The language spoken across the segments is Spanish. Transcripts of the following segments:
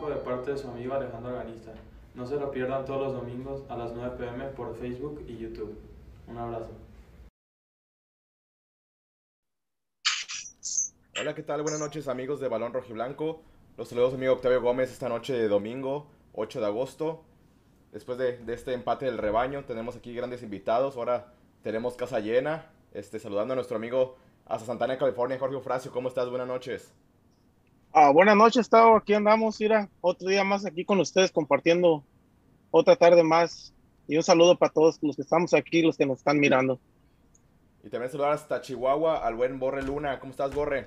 Rojiblanco de parte de su amigo Alejandro Organista. No se lo pierdan todos los domingos a las 9 pm por Facebook y YouTube. Un abrazo. Hola, ¿qué tal? Buenas noches amigos de Balón Rojiblanco. Los saludos amigo Octavio Gómez esta noche de domingo, 8 de agosto. Después de, de, este empate del rebaño, tenemos aquí grandes invitados. Ahora tenemos casa llena. Este, saludando a nuestro amigo hasta Santana, California, Jorge Ofracio. ¿Cómo estás? Buenas noches. Ah, buenas noches, Tavo. Aquí andamos, mira, otro día más aquí con ustedes compartiendo otra tarde más. Y un saludo para todos los que estamos aquí, los que nos están mirando. Y también saludar hasta Chihuahua al buen Borre Luna. ¿Cómo estás, Borre?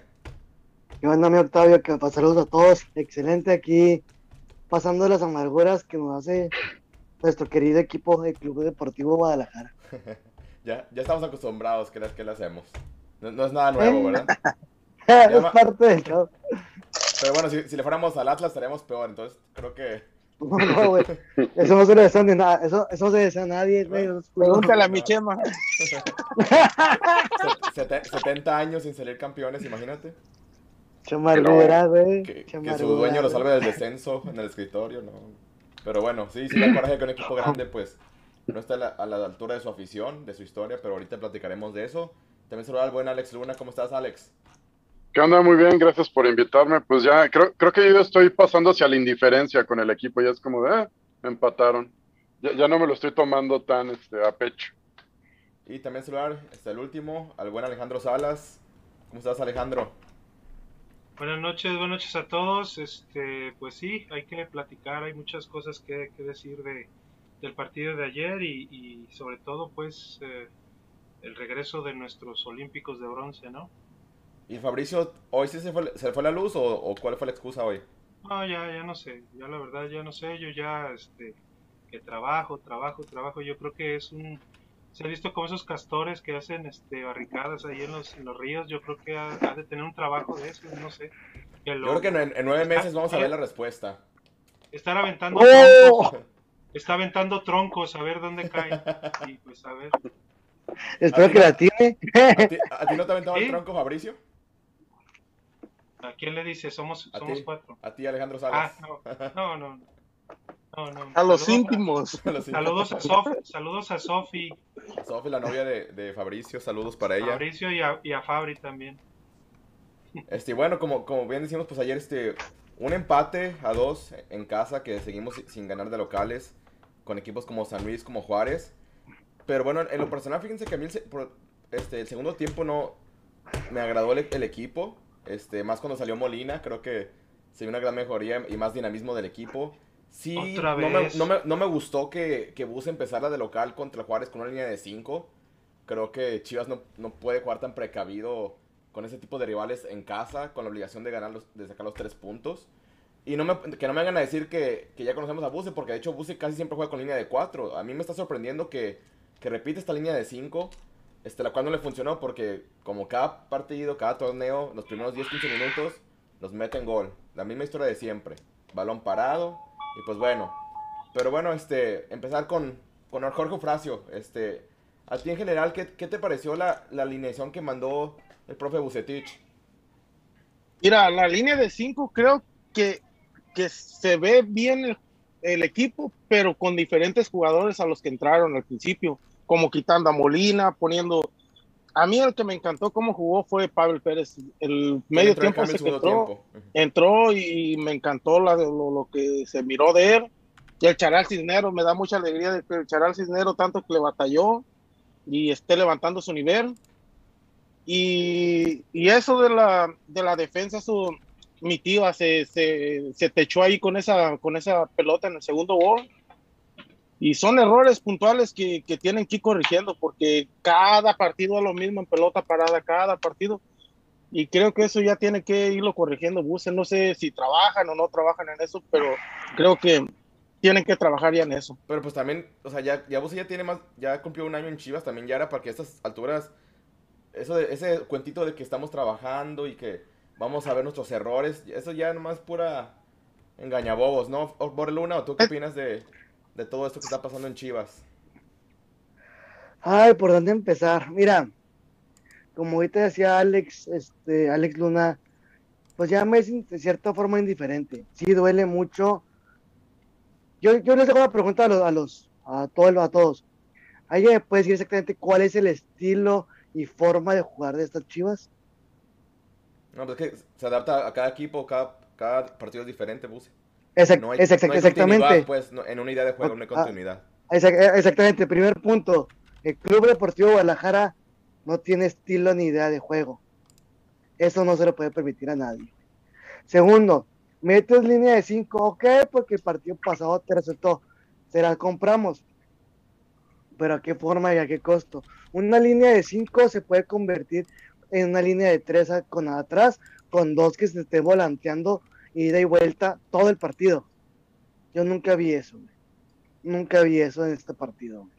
¿Qué onda, mi Octavio? Que saludos a todos. Excelente aquí, pasando las amarguras que nos hace nuestro querido equipo del Club Deportivo Guadalajara. ya, ya estamos acostumbrados, que que le hacemos? No, no, es nada nuevo, ¿verdad? es parte del show. Pero bueno, si, si, le fuéramos al Atlas estaríamos peor, entonces creo que... No, no, güey. Eso no se le desea a nada. Eso, eso no se desea a nadie, güey. Pregúntale a mi chema. 70 años sin salir campeones, imagínate. Chamargura, güey. Que, que, su dueño lo salve del descenso en el escritorio, ¿no? Pero bueno, sí, sí da coraje que un equipo grande, pues, no está a la, a la, altura de su afición, de su historia, pero ahorita platicaremos de eso. También saludar al buen Alex Luna. ¿Cómo estás, Alex? ¿Qué onda? Muy bien, gracias por invitarme. Pues ya, creo, creo que yo estoy pasando hacia la indiferencia con el equipo. Ya es como de, eh, me empataron. Ya, ya, no me lo estoy tomando tan este, a pecho. Y también saludar, este, el último, al buen Alejandro Salas. ¿Cómo estás, Alejandro? Buenas noches, buenas noches a todos. Este, pues sí, hay que platicar, hay muchas cosas que, que decir de, del partido de ayer y, y sobre todo, pues, eh, el regreso de nuestros olímpicos de bronce, ¿no? ¿Y Fabricio, hoy sí se fue, se fue la luz o, o, cuál fue la excusa hoy? No, ya, ya no sé, ya la verdad ya no sé, yo ya, este, que trabajo, trabajo, trabajo, yo creo que es un, se ha visto como esos castores que hacen, este, barricadas ahí en los, en los ríos, yo creo que ha, ha, de tener un trabajo de eso, no sé. Que lo, yo creo que en, en nueve meses vamos a ver la respuesta. Estar aventando ¡Oh! troncos, está aventando troncos, a ver dónde caen, y pues a ver. Espero que la tiene. ¿A ti, ¿A ti, no te aventaba ¿Sí? el tronco, Fabricio? ¿A quién le dice? Somos, ¿A somos ti? cuatro. A ti, Alejandro Salas. Ah, no, no, no. no, no. A los Saludos íntimos. A los Saludos a Sofi, saludos a Sofi, Sofi, la novia de, de, Fabricio, saludos para ella. Fabricio y a, y a Fabri también. Este, bueno, como, como bien decimos, pues ayer este, un empate a dos en casa que seguimos sin ganar de locales con equipos como San Luis, como Juárez. Pero bueno, en lo personal, fíjense que a mí el, este, el segundo tiempo no me agradó el, el, equipo. Este, más cuando salió Molina, creo que se vio una gran mejoría y más dinamismo del equipo. Sí, Otra no, me, vez. no, me, no me gustó que, que Bus empezara de local contra Juárez con una línea de 5. Creo que Chivas no, no puede jugar tan precavido con ese tipo de rivales en casa, con la obligación de, ganar los, de sacar los tres puntos. Y no me, que no me hagan a decir que, que ya conocemos a Buse, porque de hecho Buse casi siempre juega con línea de 4. A mí me está sorprendiendo que, que repite esta línea de 5, este, la cual no le funcionó porque como cada partido, cada torneo, los primeros 10-15 minutos nos meten gol. La misma historia de siempre. Balón parado y pues bueno. Pero bueno, este, empezar con, con Jorge Fracio. Este, a en general, ¿qué, qué te pareció la, la, alineación que mandó el profe Bucetich? Mira, la línea de 5 creo que, que se ve bien el, el equipo, pero con diferentes jugadores a los que entraron al principio como quitando a Molina, poniendo... A mí el que me encantó cómo jugó fue Pavel Pérez. El medio tiempo, el se entró, entró, entró, y me encantó la, lo, lo, que se miró de él. Y el Charal Cisnero, me da mucha alegría de que el Charal Cisnero tanto que le batalló y esté levantando su nivel. Y, y eso de la, de la defensa, su, mi tío se, se, se techó ahí con esa, con esa pelota en el segundo gol y son errores puntuales que, que, tienen que ir corrigiendo porque cada partido es lo mismo en pelota parada, cada partido. Y creo que eso ya tiene que irlo corrigiendo Buse. No sé si trabajan o no trabajan en eso, pero creo que tienen que trabajar ya en eso. Pero pues también, o sea, ya, ya Buse ya tiene más, ya cumplió un año en Chivas, también ya era para que a estas alturas, eso de, ese cuentito de que estamos trabajando y que vamos a ver nuestros errores, eso ya nomás pura engañabobos, ¿no? Borluna, ¿o tú qué opinas de, de todo esto que está pasando en Chivas? Ay, ¿por dónde empezar? Mira, como ahorita decía Alex, este, Alex Luna, pues ya me es de cierta forma indiferente. Sí duele mucho. Yo, yo les hago una pregunta a los, a los, a todos, a todos. ¿Alguien me puede decir exactamente cuál es el estilo y forma de jugar de estas chivas? No, pues es que se adapta a cada equipo, cada, cada partido es diferente, Buse. Exact- No hay, exact- no hay continuidad, exactamente. pues, no- en una idea de juego, no hay Ah, continuidad. Exact- Exactamente, primer punto. El Club Deportivo Guadalajara no tiene estilo ni idea de juego. Eso no se lo puede permitir a nadie. Segundo, metes línea de 5, ok, porque el partido pasado te resultó. Se la compramos. Pero a qué forma y a qué costo. Una línea de 5 se puede convertir en una línea de 3 con atrás, con dos que se esté volanteando ida y vuelta todo el partido. Yo nunca vi eso. güey. Nunca vi eso en este partido. güey.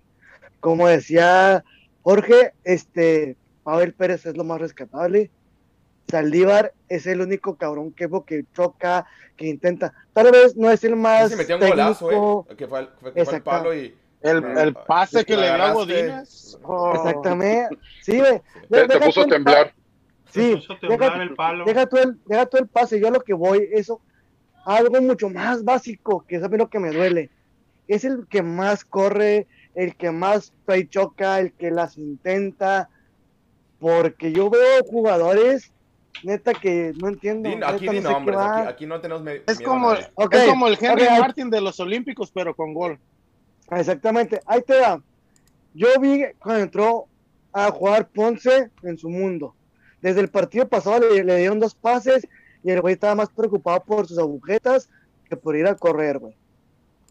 Como decía Jorge, este Pavel Pérez es lo más rescatable. Saldívar es el único cabrón que, que choca, que intenta. Tal vez no es el Sí, más se metió un golazo, eh, que fue, el- fue- que fue el Exacto. palo y... El, el pase que le dio a. Godínez. oh. Exactamente. Sí, güey. Te, puso a temblar. Sí, deja- el palo. Deja tú el, deja tú el pase, yo a lo que voy, eso, algo mucho más básico, que es a mí lo que me duele. Es el que más corre, el que más trae choca, el que las intenta, porque yo veo jugadores, neta, que no entiendo. Aquí no sé aquí, aquí no tenemos Es como, es como el Henry Martin de los Olímpicos, pero con gol. Exactamente, ahí te va. Yo vi cuando entró a jugar Ponce en su mundo. Desde el partido pasado le, dieron dos pases y el güey estaba más preocupado por sus agujetas que por ir a correr, güey.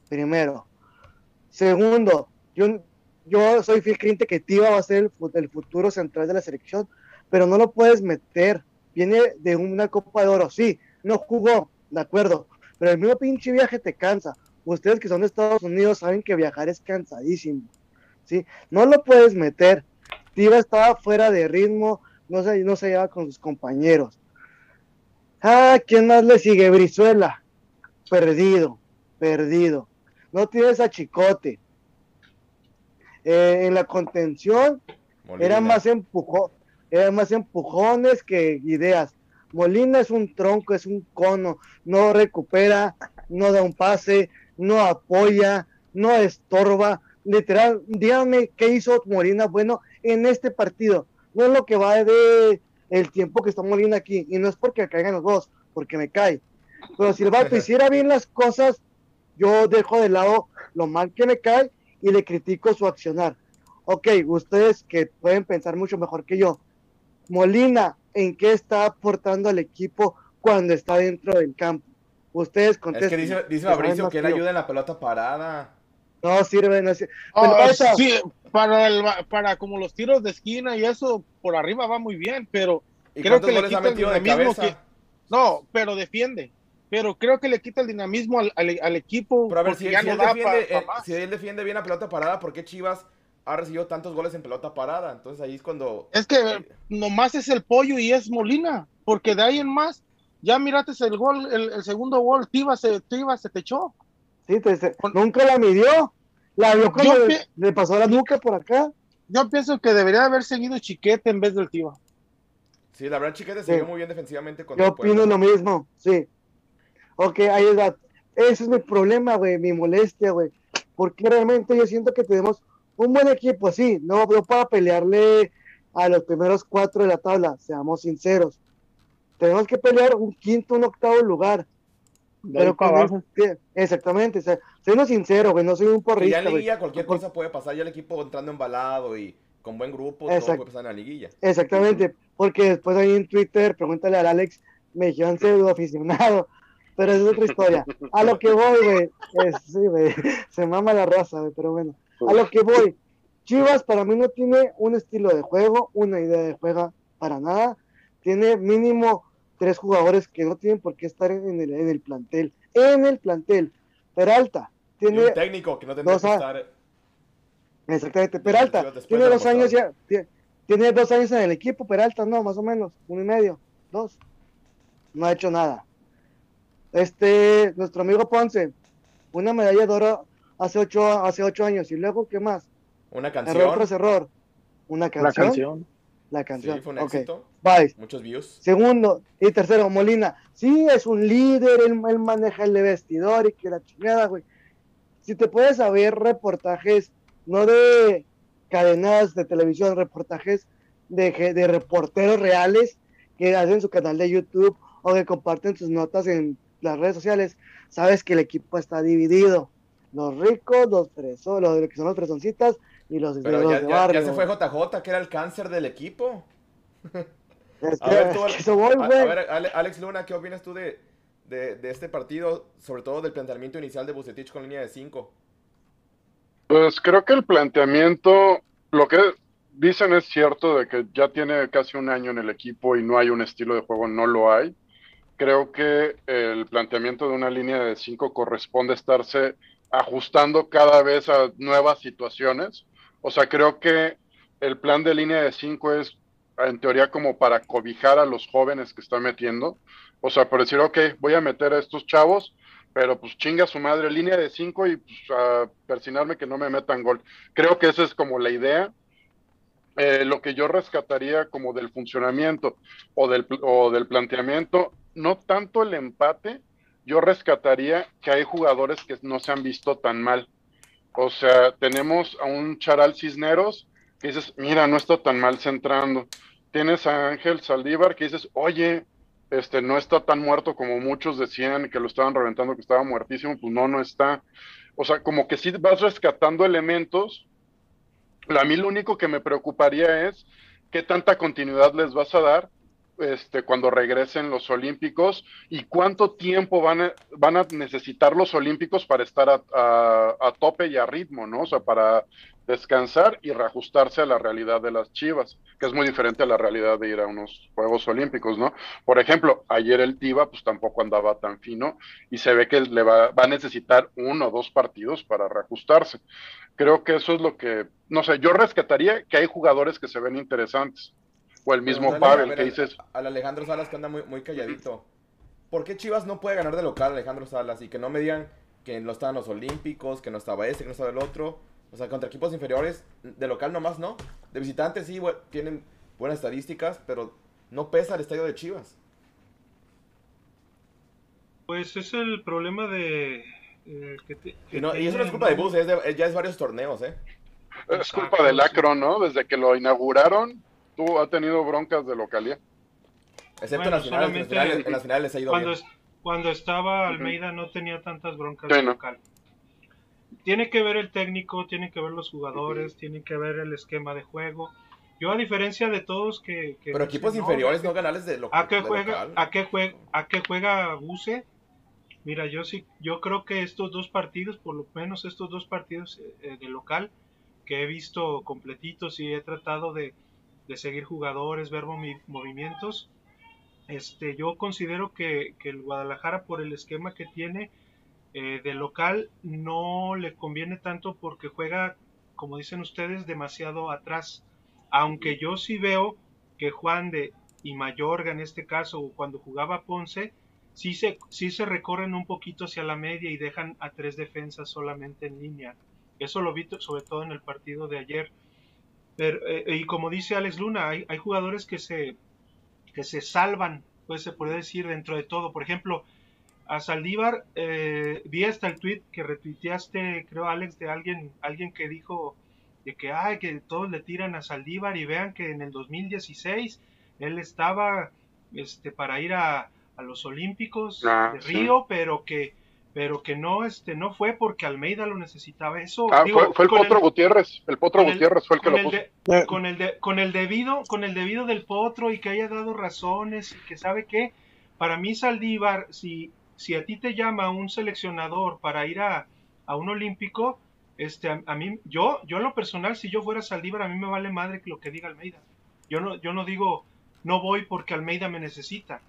Primero. Segundo, yo, yo soy fiel creyente que Tiva va a ser el, el futuro central de la selección, pero no lo puedes meter. Viene de una Copa de Oro, sí, no jugó, de acuerdo, pero el mismo pinche viaje te cansa. Ustedes que son de Estados Unidos saben que viajar es cansadísimo, ¿sí? No lo puedes meter. Tiva estaba fuera de ritmo, no se, no se lleva con sus compañeros. Ah, ¿quién más le sigue? Brizuela. Perdido, perdido. No tienes a Chicote. Eh, en la contención Molina. era más empujón, era más empujones que ideas. Molina es un tronco, es un cono, no recupera, no da un pase, no apoya, no estorba. Literal, dígame qué hizo Molina bueno en este partido. No es lo que va de el tiempo que está Molina aquí, y no es porque caigan los dos, porque me cae. Pero si el vato hiciera bien las cosas, yo dejo de lado lo mal que me cae y le critico su accionar. Ok, ustedes que pueden pensar mucho mejor que yo. Molina, ¿en qué está aportando al equipo cuando está dentro del campo? Ustedes Es contesten. que dice, Fabricio que él ayuda en la pelota parada. No sirve, no sirve. Oh, Pero esa- sí, para, el, para como los tiros de esquina y eso, por arriba va muy bien, pero ¿Y Creo que le quita el dinamismo no, pero defiende. Pero creo que le quita el dinamismo al, al- al equipo. Pero a ver, porque si, ya si no él da defiende, pa- pa eh, si él defiende bien la pelota parada, ¿por qué Chivas ha recibido tantos goles en pelota parada? Entonces ahí es cuando... Es que nomás es el pollo y es Molina, porque de ahí en más, ya miraste el gol, el, el segundo gol, Tiva se, Tiva se te echó. Sí, te- nunca la midió. La vio Yo le, le pasó la nuca por acá. Yo pienso que debería haber seguido Chiquete en vez del Tiva. Sí, la verdad Chiquete se vio muy bien defensivamente. Yo opino lo mismo, sí. Ok, ahí es la- Ese es mi problema, güey, mi molestia, güey. Porque realmente yo siento que tenemos un buen equipo, sí. No, no para pelearle a los primeros cuatro de la tabla, seamos sinceros. Tenemos que pelear un quinto, un octavo lugar. Pero el- exactamente, o sea, soy sincero, güey, no soy un Y ya porrista, en güey. liguilla cualquier cosa puede pasar. Ya el equipo entrando embalado y con buen grupo, todo Exacto. puede pasar en la liguilla. Exactamente, porque después ahí en Twitter, pregúntale al Alex, me dijeron pseudo aficionado, pero esa es otra historia. A lo que voy, güey, es- sí, güey, se mama la raza, güey, pero bueno, a lo que voy. Chivas para mí no tiene un estilo de juego, una idea de juego para nada. Tiene mínimo tres jugadores que no tienen por qué estar en el, en el plantel. En el plantel. Peralta Y tiene un técnico que no tendría dos que estar... Exactamente, Peralta tiene dos años ya, tie- tiene dos años en el equipo, Peralta no, más o menos, uno y medio, dos. No ha hecho nada. Este, nuestro amigo Ponce, una medalla de oro hace ocho, hace ocho años, y luego, ¿qué más? Una Error canción. tras error. Una canción. canción. La canción. Sí, fue un Ok, éxito. bye. Muchos views. Segundo y tercero, Molina. Sí, es un líder, él, él maneja el vestidor y que la chingada, güey. Si te puedes saber reportajes, no de cadenas de televisión, reportajes de, de reporteros reales que hacen su canal de YouTube o que comparten sus notas en las redes sociales, sabes que el equipo está dividido. Los ricos, los fresos, los que son los fresoncitas y los, Pero ya, de ya- ya barrio. se fue JJ, que era el cáncer del equipo. Es A ver, tú, es que eso voy, a- a güey. ver, Ale- Alex Luna, ¿qué opinas tú de, de, de este partido? Sobre todo del planteamiento inicial de Bucetich con línea de 5. Pues creo que el planteamiento, lo que dicen es cierto de que ya tiene casi un año en el equipo y no hay un estilo de juego, no lo hay. Creo que el planteamiento de una línea de cinco corresponde a estarse ajustando cada vez a nuevas situaciones. O sea, creo que el plan de línea de cinco es en teoría como para cobijar a los jóvenes que está metiendo. O sea, por decir, ok, voy a meter a estos chavos, pero pues chinga su madre, línea de cinco y pues a que no me metan gol. Creo que esa es como la idea. Eh, lo que yo rescataría como del funcionamiento o del, o del planteamiento, no tanto el empate, yo rescataría que hay jugadores que no se han visto tan mal. O sea, tenemos a un Charal Cisneros que dices, mira, no está tan mal centrando. Tienes a Ángel Saldívar que dices, oye, este no está tan muerto como muchos decían que lo estaban reventando, que estaba muertísimo, pues no, no está. O sea, como que sí vas rescatando elementos. A mí lo único que me preocuparía es qué tanta continuidad les vas a dar este, cuando regresen los Olímpicos y cuánto tiempo van a, van a necesitar los Olímpicos para estar a, tope y a ritmo, ¿no? O sea, para descansar y reajustarse a la realidad de las Chivas, que es muy diferente a la realidad de ir a unos Juegos Olímpicos, ¿no? Por ejemplo, ayer el Tiva pues tampoco andaba tan fino y se ve que le va, va a necesitar uno o dos partidos para reajustarse. Creo que eso es lo que, no sé, yo rescataría que hay jugadores que se ven interesantes. O el mismo Pero, Pavel, ver, que dices, Al Alejandro Salas que anda muy, muy calladito. ¿Por qué Chivas no puede ganar de local, Alejandro Salas? Y que no me digan que no estaban los Olímpicos, que no estaba este, que no estaba el otro. O sea, contra equipos inferiores, de local nomás no. De visitantes sí, tienen buenas estadísticas, pero no pesa el estadio de Chivas. Pues es el problema de... eh, que te- que Y, no- y eso no es culpa de. Bus, es de- ya es varios torneos, ¿eh? es culpa del. Acro, ¿no? Desde que lo inauguraron, tú ha tenido broncas de localía. Excepto Bueno, en, las finales, en, las finales, en las finales les ha ido Cuando, bien. es- cuando estaba Almeida no tenía tantas broncas Sí, de no. local. Tiene que ver el técnico, tiene que ver los jugadores, tiene que ver el esquema de juego. Yo a diferencia de todos que... que Pero equipos "No, inferiores no ganarles de, lo, ¿A qué de juega, local. a qué juega, a qué juega Buse? Mira, yo sí, yo creo que estos dos partidos, por lo menos estos dos partidos eh, de local, que he visto completitos y he tratado de, de seguir jugadores, ver movi- movimientos, este, yo considero que, que el Guadalajara por el esquema que tiene eh, de local no le conviene tanto porque juega, como dicen ustedes, demasiado atrás. Aunque yo sí veo que Juan de y Mayorga en este caso, cuando jugaba Ponce, sí se, sí se recorren un poquito hacia la media y dejan a tres defensas solamente en línea. Eso lo vi sobre todo en el partido de ayer. Pero, eh, y como dice Alex Luna, hay, hay jugadores que se, que se salvan, pues se puede decir, dentro de todo. Por ejemplo, a Saldívar, eh, vi hasta el tweet que retuiteaste, creo, Alex, de alguien, alguien que dijo de que, ay, que todos le tiran a Saldívar y vean que en el 2016 él estaba este, para ir a, a los Olímpicos Ah, de sí. Río, pero que pero que no este no fue porque Almeida lo necesitaba eso Ah, digo, fue, fue el Potro Gutiérrez. El Potro el- Gutiérrez fue el que lo el puso. de- con el de- con el debido con el debido del potro y que haya dado razones y que sabe que para mí Saldívar si si a ti te llama un seleccionador para ir a, a un olímpico este a, a mí yo yo en lo personal si yo fuera Saldívar a mí me vale madre lo que diga Almeida yo no yo no digo no voy porque Almeida me necesita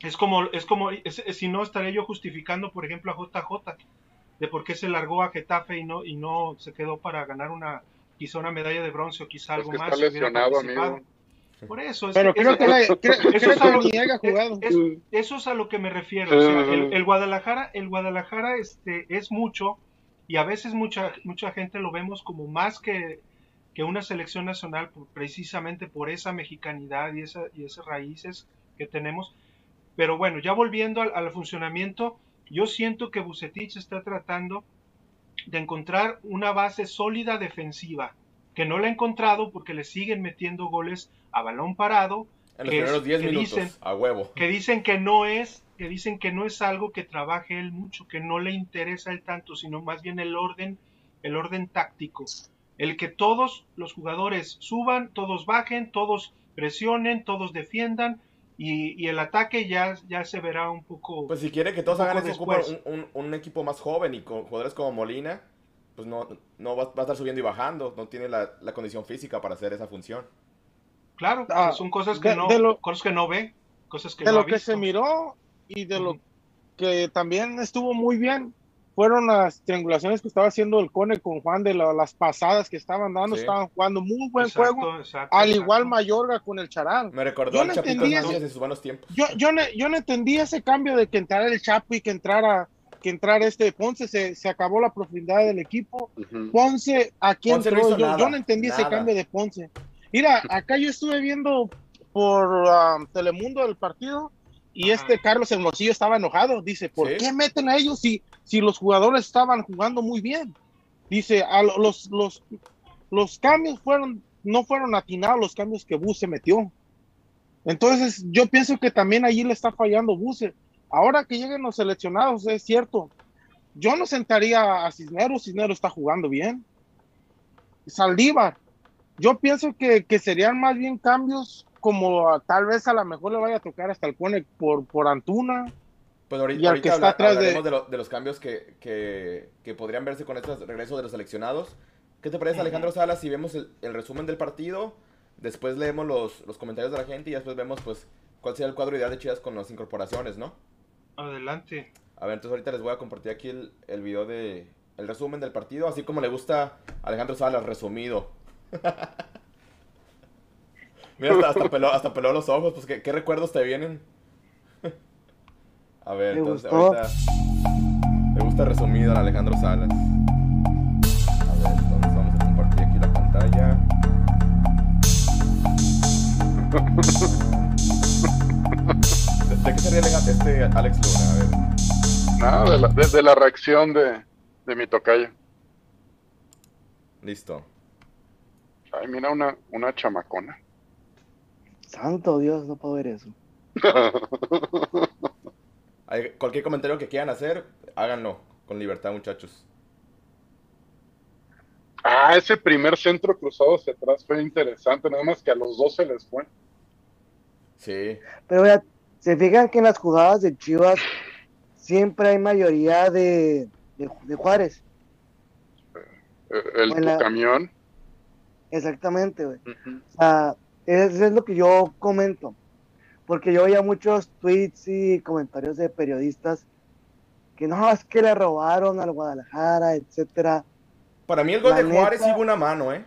es como es como es- es- si no estaré yo justificando por ejemplo a JJ de por qué se largó a Getafe y no y no se quedó para ganar una quizá una medalla de bronce o quizá Es algo que más está si hubiera lesionado, participado. amigo. por eso es Pero que- creo es- que, la, creo, eso creo es a lo- que ni haya jugado. es- eso es a lo que me refiero. Sí, o sea, sí, el, sí. el Guadalajara, el Guadalajara este, es mucho y a veces mucha, mucha gente lo vemos como más que, que una selección nacional precisamente por esa mexicanidad y, esa, y esas raíces que tenemos. Pero bueno, ya volviendo al, al funcionamiento, yo siento que Bucetich está tratando de encontrar una base sólida defensiva, que no la ha encontrado porque le siguen metiendo goles a balón parado. En los primeros 10 minutos, dicen, a huevo. Que dicen que no es, que dicen que no es algo que trabaje él mucho, que no le interesa el tanto, sino más bien el orden, el orden táctico. El que todos los jugadores suban, todos bajen, todos presionen, todos defiendan, y, y, el ataque ya, ya se verá un poco. Pues si quiere que todos hagan ese un, un, un, equipo más joven y con jugadores como Molina, pues no, no va, va, a estar subiendo y bajando, no tiene la, la condición física para hacer esa función. Claro, ah, son cosas que, de, no, de lo, cosas que no ve, cosas que de no lo que se miró y de uh -huh. lo que también estuvo muy bien fueron las triangulaciones que estaba haciendo el Cone con Juan de la, las pasadas que estaban dando, sí. estaban jugando muy buen exacto, juego, exacto, al exacto. igual Mayorga con el Charal. Me recordó al no Chapito Hernández en sus buenos tiempos. Yo, yo, no, yo no entendí ese cambio de que entrara el Chapo y que entrara que entrara este Ponce, se, se acabó la profundidad del equipo. Uh -huh. Ponce, aquí Ponce entró, no yo, nada, yo, no entendí nada. ese cambio de Ponce. Mira, acá yo estuve viendo por uh, Telemundo el partido y este Carlos Hermosillo estaba enojado. Dice, ¿por ¿Sí? qué meten a ellos si, si los jugadores estaban jugando muy bien? Dice, a los, los, los cambios fueron, no fueron atinados los cambios que Buse metió. Entonces, yo pienso que también allí le está fallando Buse. Ahora que lleguen los seleccionados, es cierto. Yo no sentaría a Cisneros, Cisneros está jugando bien. Saldívar, yo pienso que, que serían más bien cambios como a, tal vez a lo mejor le vaya a tocar hasta el Cone por, por Antuna. Pues ahorita, y al que está atrás de... De, lo, de, los cambios que, que, que, podrían verse con este regreso de los seleccionados. ¿Qué te parece, Alejandro Salas, si vemos el, el, resumen del partido? Después leemos los, los, comentarios de la gente y después vemos pues cuál sería el cuadro ideal de Chivas con las incorporaciones, ¿no? Adelante. A ver, entonces ahorita les voy a compartir aquí el, el video de el resumen del partido, así como le gusta a Alejandro Salas, resumido. Mira, hasta, hasta, peló, hasta peló los ojos, pues ¿qué, qué recuerdos te vienen? a ver, entonces gustó? ahorita me gusta resumido a Alejandro Salas. A ver, entonces vamos a compartir aquí la pantalla. ¿De qué sería este Alex Luna? A ver. Nada, de la, desde la reacción de, de mi tocayo. Listo. Ay, mira, una, una chamacona. Santo Dios, no puedo ver eso. Hay cualquier comentario que quieran hacer, háganlo con libertad, muchachos. Ah, ese primer centro cruzado hacia atrás fue interesante, nada más que a los dos se les fue. Sí. Pero ya, se fijan que en las jugadas de Chivas siempre hay mayoría de, de, de Juárez. El, el la... camión. Exactamente, güey. Uh -huh. O sea, eso es lo que yo comento. Porque yo veía muchos tweets y comentarios de periodistas que no, es que le robaron al Guadalajara, etcétera. Para mí el gol la de Juárez sí una mano, ¿eh?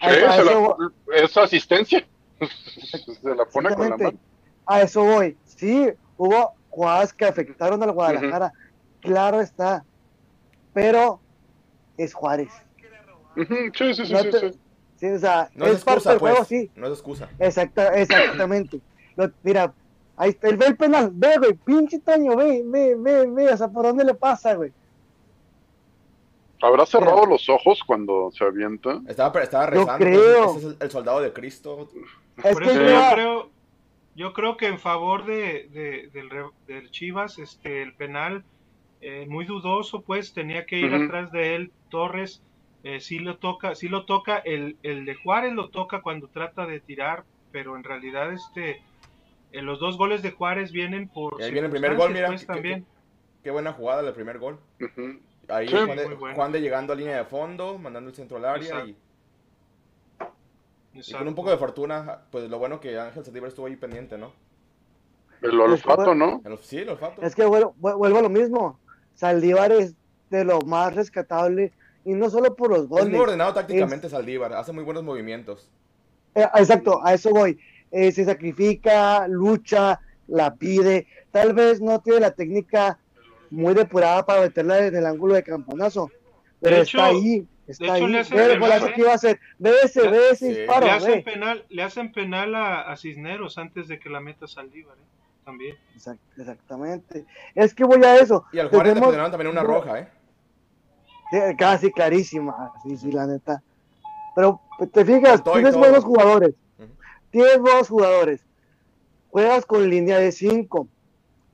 Sí, se la, es asistencia. se la pone con la mano. A eso voy. Sí, hubo jugadas que afectaron al Guadalajara. Uh -huh. Claro está. Pero es Juárez. Uh -huh. Sí, sí, sí, no sí, te, sí. Sí, o sea, no es, es parte excusa, del pues. juego, sí. No es excusa. Exacta, exactamente. Lo, mira, ahí está, él ve el penal, ve, güey, pinche Taño, ve, ve, ve, ve, o sea, ¿por dónde le pasa, güey? ¿Habrá cerrado mira. los ojos cuando se avienta? Estaba, estaba rezando. Yo creo. Ese es el, el, soldado de Cristo. Es Por que eso yo creo, yo creo que en favor de, de del, del, Chivas, este, el penal, eh, muy dudoso, pues, tenía que ir uh -huh. atrás de él Torres eh, sí lo toca, sí lo toca, el, el, de Juárez lo toca cuando trata de tirar, pero en realidad este eh, los dos goles de Juárez vienen por y ahí viene el primer gol, mira, pues, qué, también. Qué, qué, buena jugada el primer gol. Uh -huh. Ahí sí, Juan, de, bueno. Juan, de, llegando a línea de fondo, mandando el centro al área y, y, con un poco de fortuna, pues lo bueno que Ángel Saldívar estuvo ahí pendiente, ¿no? El olfato, ¿no? El, sí, el olfato. Es que vuelvo, vuelvo a lo mismo. Saldívar es de lo más rescatable y no solo por los goles. Es muy ordenado tácticamente es... Saldívar, hace muy buenos movimientos. Eh, exacto, a eso voy. Eh, se sacrifica, lucha, la pide. Tal vez no tiene la técnica muy depurada para meterla en el ángulo de camponazo, pero de está hecho, ahí. Está De hecho, ahí. le hacen Ve el penal, golazo ¿eh? que iba a hacer. Ve ese, Le- ve ese Sí. disparo, le, hacen ve. penal, le hacen penal a, a Cisneros antes de que la meta Saldívar, ¿eh? También. Exact- exactamente. Es que voy a eso. Y al Juárez le Tenemos- también una roja, ¿eh? Casi clarísima, sí, sí, la neta. Pero te fijas, tienes todo. buenos jugadores. Tienes buenos jugadores. Juegas con línea de 5.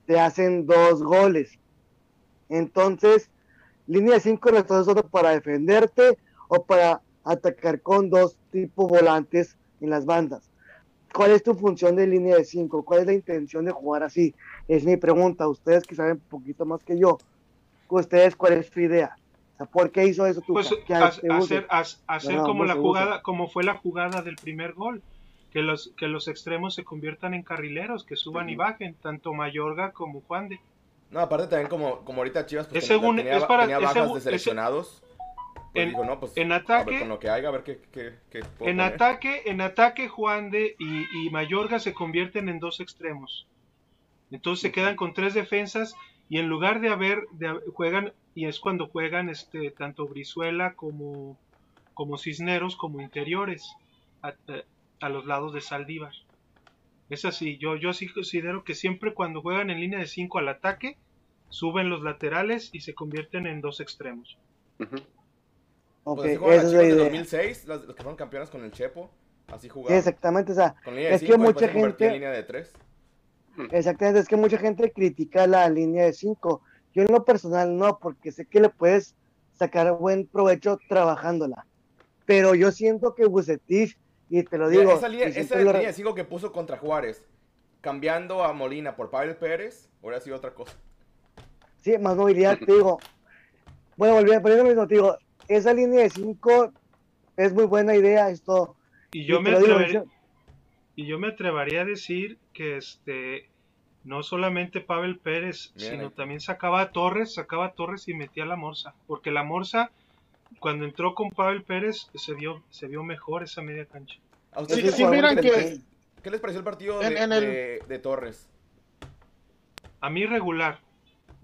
Te hacen dos goles. Entonces, línea de 5 la estás usando para defenderte o para atacar con dos tipos volantes en las bandas. ¿Cuál es tu función de línea de 5? ¿Cuál es la intención de jugar así? Es mi pregunta. Ustedes que saben un poquito más que yo, ustedes cuál es su idea? O sea, ¿por qué hizo eso tú? Pues ¿Qué ha- hace uso? hacer, ha- hacer No, como la jugada, como fue la jugada del primer gol, que los, que los extremos se conviertan en carrileros, que suban y bajen, tanto Mayorga como Juan de. No, aparte también como, como ahorita Chivas pues, Es según- tenía, es para- tenía es bajas según- de es- seleccionados. Pues en- dijo, no, pues en a ataque- ver, con lo que haya, a ver qué, qué, qué puedo En poner. ataque, en ataque Juan de y, y Mayorga se convierten en dos extremos. Entonces se quedan con tres defensas y en lugar de haber, de haber- juegan, y es cuando juegan este tanto Brizuela como, como Cisneros como interiores a, a los lados de Saldívar. Es así, yo, yo sí considero que siempre cuando juegan en línea de 5 al ataque, suben los laterales y se convierten en dos extremos. Ujú. Ok, Pues así jugaban esa las es la idea. 2006, las, los que fueron campeones con el Chepo, así Sí, jugaban. exactamente, o sea, con línea de es que 5 y mucha en gente- línea de 3. exactamente, es que mucha gente critica la línea de 5. Yo en lo personal no, porque sé que le puedes sacar buen provecho trabajándola. Pero yo siento que Bucetich, y te lo digo, esa línea, esa lo línea 5 que puso contra Juárez, cambiando a Molina por Pavel Pérez, hubiera sido otra cosa. Sí, más movilidad, te digo. Bueno, volviendo poniendo lo mismo, te digo, esa línea de 5 es muy buena idea, esto. Y yo y me digo, Y yo me atrevería a decir que este no solamente Pavel Pérez, Bien sino ahí. también sacaba a Torres, sacaba a Torres y metía a la Morsa, porque la Morsa cuando entró con Pavel Pérez se vio se vio mejor esa media cancha. ¿A Sí, ustedes sí, qué les- miran les que- pareció- ¿Qué les pareció el partido En- de, en el- de- de Torres? A mí regular,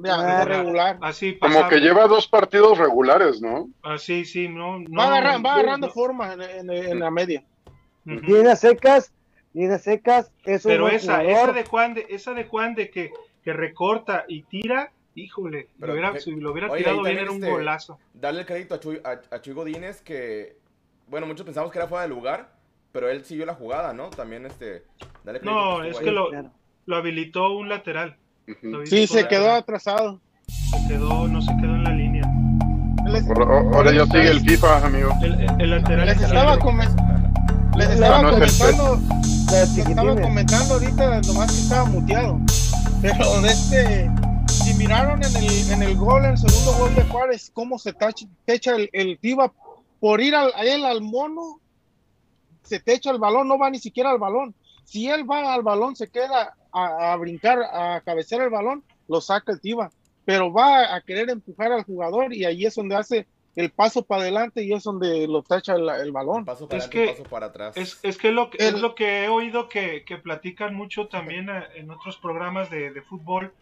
Ya, Ah, regular. así Como que lleva dos partidos regulares, ¿no? así sí, no, no Va, agarrando no, forma en, en- en la media. ujú. Líneas secas, líneas secas, es un Pero buen esa, jugador. esa de Juan de, esa de Juan de que, que recorta y tira, híjole, Pero lo hubiera, que- si lo hubiera oye, tirado bien era un este- golazo. Darle el crédito a Chuy, a, a Chuy Godínez que, bueno, muchos pensamos que era fuera de lugar, pero él siguió la jugada, ¿no? También este, crédito No, es que lo, Claro. lo habilitó un lateral. Sí, se quedó lateral. atrasado. Se quedó, no se quedó en la línea. Ahora, ahora ya sigue el FIFA, amigo. El, el- el lateral les estaba, comen- les estaba no, el comentando, les estaba comentando ahorita, nomás que estaba muteado. Pero de este, si miraron en el, en el gol, en el segundo gol de Juárez, cómo se tacha, techa el, el Tiva por ir al, a él al mono, se techa el balón, no va ni siquiera al balón. Si él va al balón, se queda a, a brincar, a cabecear el balón, lo saca el Tiva. Pero va a querer empujar al jugador y ahí es donde hace el paso para adelante y es donde lo tacha el, el balón. paso para Es adelante, que un paso para atrás. Es, es que lo El- es lo que he oído que, que platican mucho también eh, en otros programas de, de fútbol,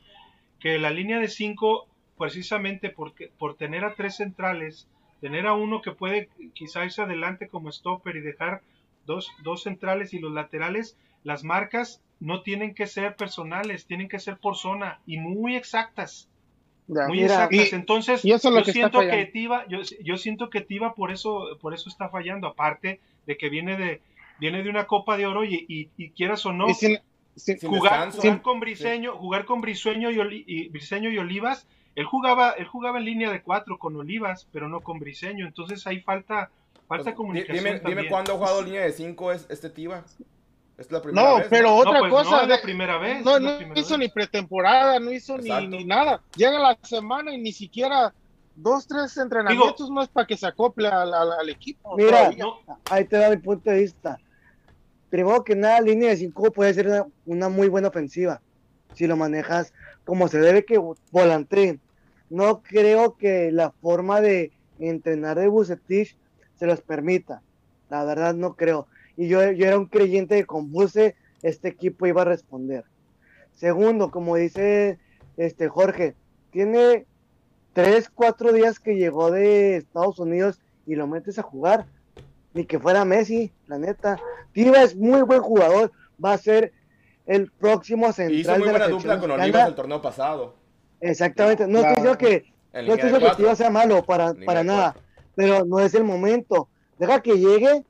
que la línea de 5, precisamente porque, por tener a tres centrales, tener a uno que puede quizá irse adelante como stopper y dejar dos, dos centrales y los laterales, las marcas no tienen que ser personales, tienen que ser por zona y muy exactas. Ya. muy Mira, exactas. y- Entonces, y eso es lo yo que siento que. Tiva, yo, yo siento que Tiva por eso, por eso está fallando, aparte de que viene de, viene de una Copa de Oro y, y- y quieras o no, Y sin- sin- Sin jugar, descanso. jugar con Briseño, jugar con Briseño y, Oli- y Briseño y Olivas, él jugaba, él jugaba en línea de cuatro con Olivas, pero no con Briseño, entonces ahí falta, falta Pues, comunicación dime, dime cuándo ha jugado línea de 5 es este Tiva. Es la primera No, vez, pero No, otra pues cosa. no es la primera vez. no, no hizo vez. ni pretemporada, no hizo ni, ni nada. Llega la semana y ni siquiera dos, tres entrenamientos no es para que se acople al, al- al equipo. Mira, Ahí te da mi punto de vista. Primero que nada, línea de 5 puede ser una, una muy buena ofensiva. Si lo manejas como se debe que volanteen. No creo que la forma de entrenar de Bucetich se los permita. La verdad no creo. Y yo, yo era un creyente de que con Buce este equipo iba a responder. Segundo, como dice este Jorge, tiene tres, cuatro días que llegó de Estados Unidos y lo metes a jugar. Ni que fuera Messi, la neta. Tiva es muy buen jugador, va a ser el próximo central Hizo muy de la buena dupla con. Olivas el torneo pasado. Exactamente, no Claro. estoy diciendo que, no estoy que. Tiva sea malo para, para nada, pero no es el momento. Deja que llegue,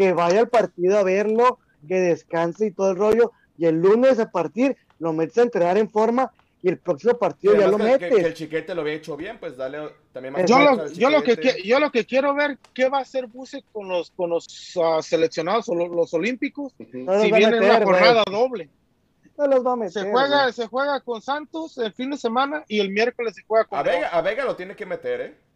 que vaya al partido a verlo, que descanse y todo el rollo, y el lunes a partir lo metes a entrenar en forma y el próximo partido ya lo que, metes. que el chiquete lo había hecho bien, pues dale también más Yo lo, al yo, lo que, yo lo que quiero ver, ¿qué va a hacer Buse con los, con los ah, seleccionados o lo- los, olímpicos? No si viene meter, una jornada doble. No los va a meter. Se juega, se juega con Santos el fin de semana y el miércoles se juega con A Vega, a Vega lo tiene que meter, ¿eh?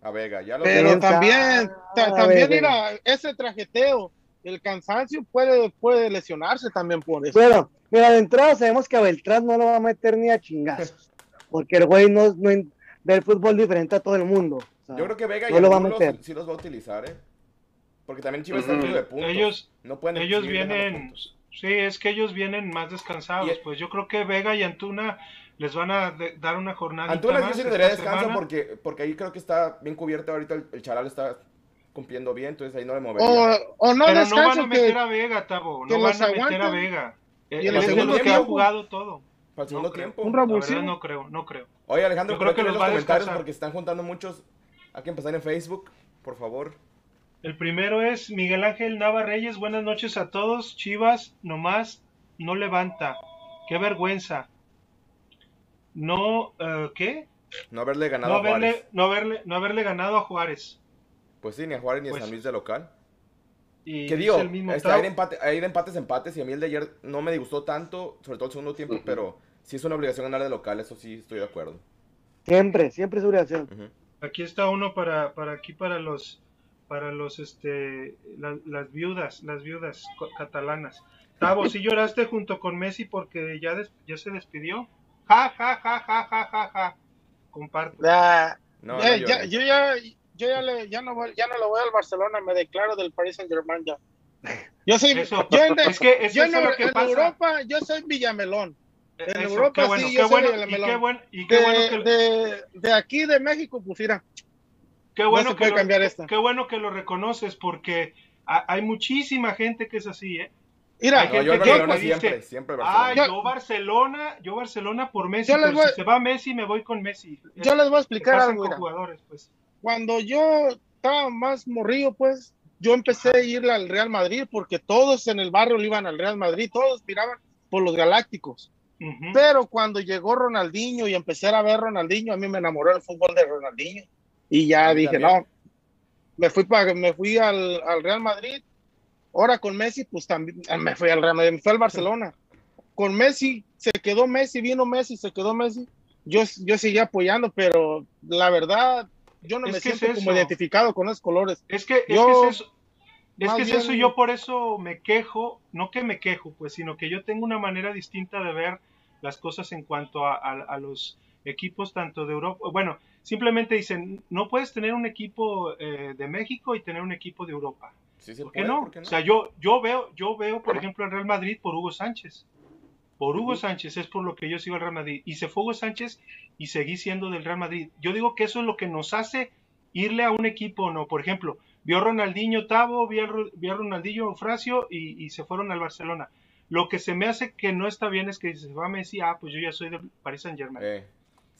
A Vega, ya lo Pero ¿Quién también, ta- también mira, ese trajeteo, el cansancio puede, puede lesionarse también por eso. Bueno, mira, de entrada sabemos que a Beltrán no lo va a meter ni a chingazos, porque el güey no, no ve el fútbol diferente a todo el mundo. o sea, Yo creo que Vega y no lo va a meter. sí, sí los va a utilizar, ¿eh? Porque también Chivas está en de puntos. Ellos- no pueden Ellos vienen, sí, es que ellos vienen más descansados. Y- Pues yo creo que Vega y Antuna les van a de- dar una jornada. Antuna más sí se le daría descanso semana. porque, porque ahí creo que está bien cubierto ahorita. El, el Charal está cumpliendo bien, entonces ahí no le movería. O, o no Pero no van descanso a meter que a Vega, Tabo. No van a meter a. Vega. Y en el es de segundo que ha jugado todo. Para el segundo no tiempo. Un La verdad revulsivo. no creo, no creo. Oye, Alejandro, Yo creo que los va comentarios descansar. porque están juntando muchos. Hay que empezar en Facebook, por favor. El primero es Miguel Ángel Nava Reyes. Buenas noches a todos. Chivas nomás no levanta. Qué vergüenza. No, eh, ¿qué? No haberle ganado No a Juárez. haberle, no, haberle, no haberle ganado a Juárez. Pues sí, ni a Juárez ni a Pues, San Luis de local. Y Que dice digo, el mismo este, hay, de empate, hay de empates, empates. Y a mí el de ayer no me disgustó tanto, sobre todo el segundo tiempo, pero sí es una obligación ganar de local, eso sí estoy de acuerdo. Siempre, siempre es obligación. Aquí está uno para, para aquí para los para los este la- las viudas, las viudas catalanas. Tavo, si lloraste junto con Messi porque ya des- ya se despidió. Ja ja ja ja ja ja ja. Comparto. Ah, No, eh, no ya, yo ya, yo ya, le, ya, no voy, ya no le voy al Barcelona, me declaro del Paris Saint Germain ya. Yo soy, Eso, yo en, es que es yo eso en, es lo que en pasa. Europa, yo soy Villamelón. en Eso, Europa qué bueno, sí, qué yo soy bueno, el y qué bueno, y qué De, bueno que de, de aquí de México, pues mira, qué no bueno se que lo, cambiar esto. qué bueno que lo reconoces porque ha- hay muchísima gente que es así, ¿eh? Mira, No, yo el gente que Barcelona dice, siempre, siempre el Ah, Barcelona. yo Barcelona, yo Barcelona por Messi, Yo les pero voy- si se va Messi me voy con Messi. yo les voy a explicar algo, mira. jugadores, pues. Cuando yo estaba más morrillo, pues, yo empecé a ir al Real Madrid porque todos en el barrio le iban al Real Madrid, todos miraban por los Galácticos. Ujú. Pero cuando llegó Ronaldinho y empecé a ver Ronaldinho, a mí me enamoró el fútbol de Ronaldinho. Y ya dije, también. no, me fui, para, me fui al, al Real Madrid. Ahora con Messi, pues también eh, me fui al Real Madrid, me fui al Barcelona. Con Messi, se quedó Messi, vino Messi, se quedó Messi. Yo, yo seguí apoyando, pero la verdad, yo no Es me que es siento como identificado con esos colores. Es que, es Yo, que es eso. Es que es bien- eso, yo por eso me quejo, no que me quejo, pues, sino que yo tengo una manera distinta de ver las cosas en cuanto a, a- a los equipos tanto de Europa. Bueno, simplemente dicen, no puedes tener un equipo eh, de México y tener un equipo de Europa. Sí se ¿Por qué puede, no? ¿por qué no? O sea, yo, yo veo, yo veo, por ejemplo, el Real Madrid por Hugo Sánchez. Por Hugo Sánchez es por lo que yo sigo al Real Madrid. Y se fue Hugo Sánchez y seguí siendo del Real Madrid. Yo digo que eso es lo que nos hace irle a un equipo o no. Por ejemplo, vio Ronaldinho Tavo, vio, Ronaldinho Eufrasio y, y se fueron al Barcelona. Lo que se me hace que no está bien es que se va Messi, ah, pues yo ya soy del Paris Saint Germain. Eh.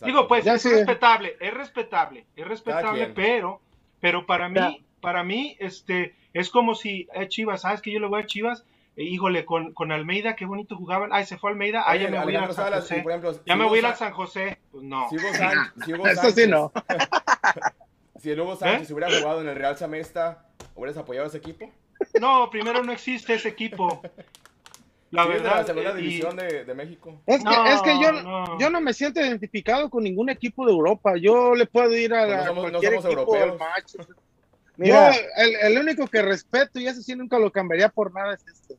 Digo, pues Ya es sí. respetable, es respetable, es respetable, pero, pero para Ya. Para mí, este, es como si eh, Chivas, ¿sabes que yo le voy a Chivas? Eh, híjole, con, con Almeida, qué bonito jugaban. Ay, se fue Almeida, ay, ya Oye, me voy a ir a San José. ejemplo, Ya si me voy a ir a Sa- San José. Pues no. Si Hugo Sánchez, si Hugo Eso sí no. Si el Hugo Sánchez hubiera jugado en el Real Samesta, ¿hubieras apoyado a ese equipo? No, primero no existe ese equipo. La Sí, es de verdad. la segunda eh, y- división de, de México. Es que, No, es que yo, no. yo no me siento identificado con ningún equipo de Europa. Yo le puedo ir a, Pues no la- somos- no cualquier somos equipo europeos. Mira, Yo, el, el único que respeto, y eso sí nunca lo cambiaría por nada, es este.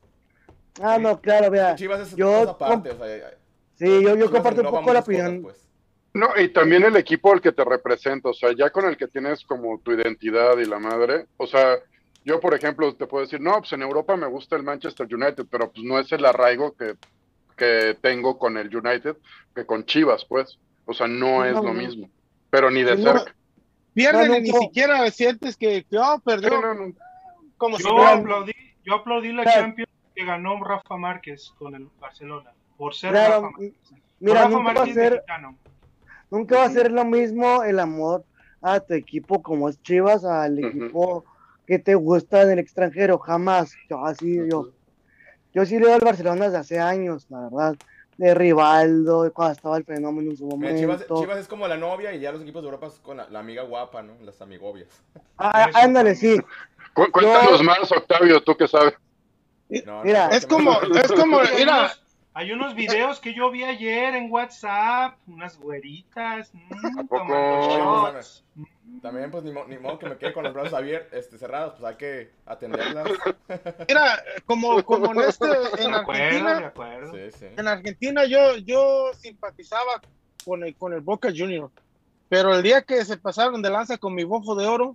ah, no, claro, vea. Chivas es yo cosa aparte, o sea, Sí, yo, yo comparto un poco la cosas, opinión. pues. No, y también el equipo al que te representa, o sea, ya con el que tienes como tu identidad y la madre, o sea, yo por ejemplo te puedo decir, no, pues en Europa me gusta el Manchester United, pero pues no es el arraigo que, que tengo con el United que con Chivas, pues, o sea, no es No, lo mismo, pero ni de No, cerca. Pierden No, y ni siquiera sientes que, que oh, perdió. no, no. Como si Yo fuera- aplaudí, yo aplaudí la Claro. Champions que ganó Rafa Márquez con el Barcelona. Por ser Claro, Rafa Márquez. mira, Rafa nunca va a ser, nunca va a ser lo mismo el amor a tu equipo como es Chivas al equipo que te gusta en el extranjero, jamás. Yo así, yo, yo sí le doy al Barcelona desde hace años, la verdad. De Rivaldo, cuando estaba el fenómeno en su Mira, Chivas, momento. Chivas es como la novia y ya los equipos de Europa es con la, la amiga guapa, ¿no? Las amigobias. Ah, Eso ándale, sí. Cu- cuéntanos Yo- más, Octavio, tú que sabes. No, Mira, no, es como, es como, mira, hay unos videos que yo vi ayer en WhatsApp, unas güeritas, mm, poco? tomando shots. También, pues, ni, mo- ni modo que me quede con los brazos abiertos, este, cerrados, pues hay que atenderlas. mira, como, como en este, en De acuerdo, de Argentina, acuerdo. Sí, sí. en Argentina yo, yo simpatizaba con el, con el Boca Junior, pero el día que se pasaron de lanza con mi bofo de oro,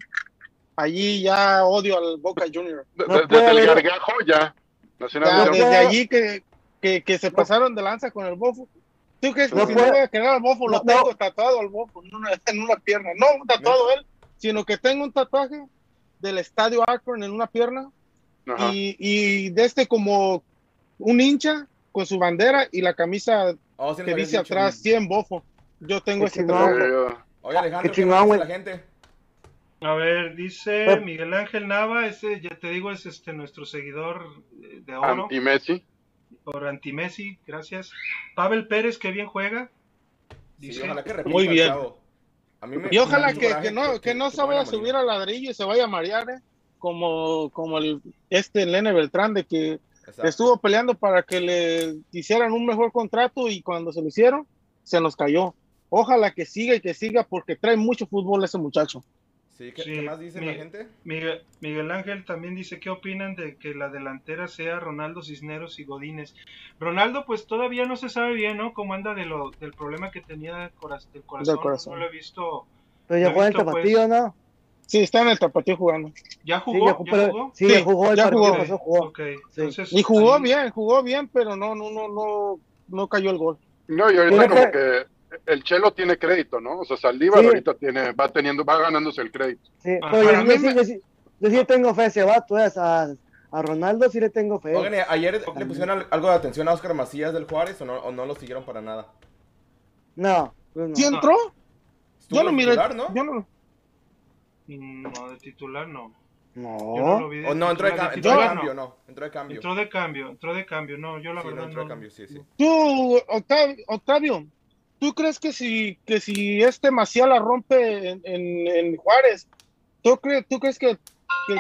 allí ya odio al Boca Junior. No desde el gargajo ya. Desde allí que, que, que se pasaron de lanza con el bofo. ¿Tú crees que No si puede- no voy a querer al bofo, lo No, tengo no. tatuado al bofo en una, en una pierna? No un tatuado él, sino que tengo un tatuaje del estadio Akron en una pierna y, y de este como un hincha con su bandera y la camisa Oh, nos que dice atrás 100 bofo. Yo tengo ese tatuaje. Eh, Oye, Alejandro, Qué ¿qué la gente? A ver, dice Miguel Ángel Nava, ese ya te digo es este nuestro seguidor eh, de oro Anti-Messi. Por anti-Messi, gracias. Pavel Pérez que bien juega. Sí, Dice, ojalá que repita, Muy bien. chavo. A mí me- Y ojalá me que, no, que no se vaya a subir al ladrillo y se vaya a marear, ¿eh? como, como el, este Lene Beltrán, de que Exacto. estuvo peleando para que le hicieran un mejor contrato y cuando se lo hicieron, se nos cayó. Ojalá que siga y que siga porque trae mucho fútbol ese muchacho. Sí, ¿qué, Sí, qué más dice la gente? Miguel, Miguel Ángel también dice, ¿qué opinan de que la delantera sea Ronaldo Cisneros y Godínez? Ronaldo pues todavía no se sabe bien, ¿no? Cómo anda de lo, del problema que tenía del corazón. Del corazón. corazón. No lo he visto. Pero ya juega el visto, tapatío, pues, ¿no? Sí, está en el tapatío jugando. ¿Ya Sí, jugó? ya ¿Ya, jugó, pero- jugó? sí, Sí, ya jugó el ya jugó. pasado, jugó. Ok, entonces... Y jugó bien, jugó bien, pero no, no, no, no, no cayó el gol. No, y ahorita como que- que el Chelo tiene crédito, ¿no? O sea, Saldívar Sí. ahorita tiene, va teniendo, va ganándose el crédito. Sí, pero yo, sí, me- yo sí- yo sí le tengo fe a ese vato, eh, a, a Ronaldo sí le tengo fe. Oigan, ¿y ayer le pusieron al- algo de atención a Oscar Macías del Juárez o no, o no lo siguieron para nada. No, pues no. ¿Sí entró? Yo no de miré, titular, ¿no? yo no, Mm, No, de titular no. No. Yo no lo vi de O no, entró de, de entró de cambio, no. no. Entró de cambio. Entró de cambio, entró de cambio. No, yo la Sí, no, verdad entró de no. cambio, sí, sí. Tú, Octavio, Octavio, ¿tú crees que si, que si este Maciel la rompe en, en- en Juárez, ¿tú, crees tú crees que, que,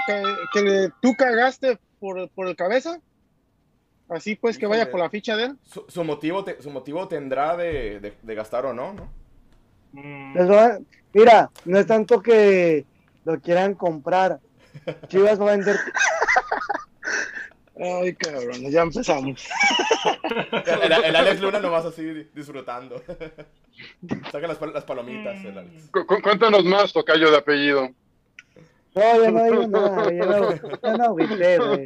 que- tú cagaste por, por el cabeza? Así pues que vaya por la ficha de él. Su, su motivo te- su motivo tendrá de, de- de gastar o no, ¿no? Mm, Mira, no es tanto que lo quieran comprar. Chivas va a vender. Ay, cabrón, ya empezamos. El, el Alex Luna nomás así di- disfrutando. Saca las, las palomitas, el Alex. Cu- cu- cuéntanos más, tocayo de apellido. No, yo no digo nada, yo no, yo no agüité, güey.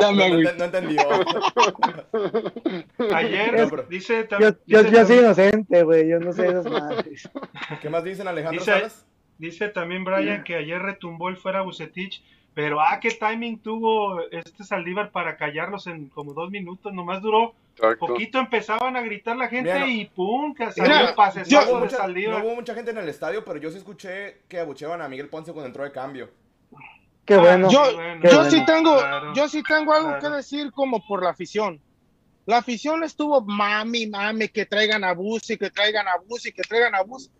Ya me No, no entendió. Ayer No, dice Yo, también. yo, soy inocente, güey, yo no sé esas madres. ¿Qué más dicen Alejandro Dice- Salas? Dice también Brian que ayer retumbó el fuera Bucetich, pero ah, qué timing tuvo este Saldívar para callarlos en como dos minutos, nomás duró Exacto. poquito, empezaban a gritar la gente Mira, no- y pum, que salió pase yo- No hubo, de mucha, Saldívar. no hubo mucha gente en el estadio, pero yo sí escuché que abucheaban a Miguel Ponce cuando entró de cambio. Qué Ah, bueno. Yo, Qué bueno. yo bueno. sí tengo, Claro. yo sí tengo algo Claro. que decir como por la afición. La afición estuvo mami, mami, que traigan a Bus y que traigan a Bus y que traigan a Bus.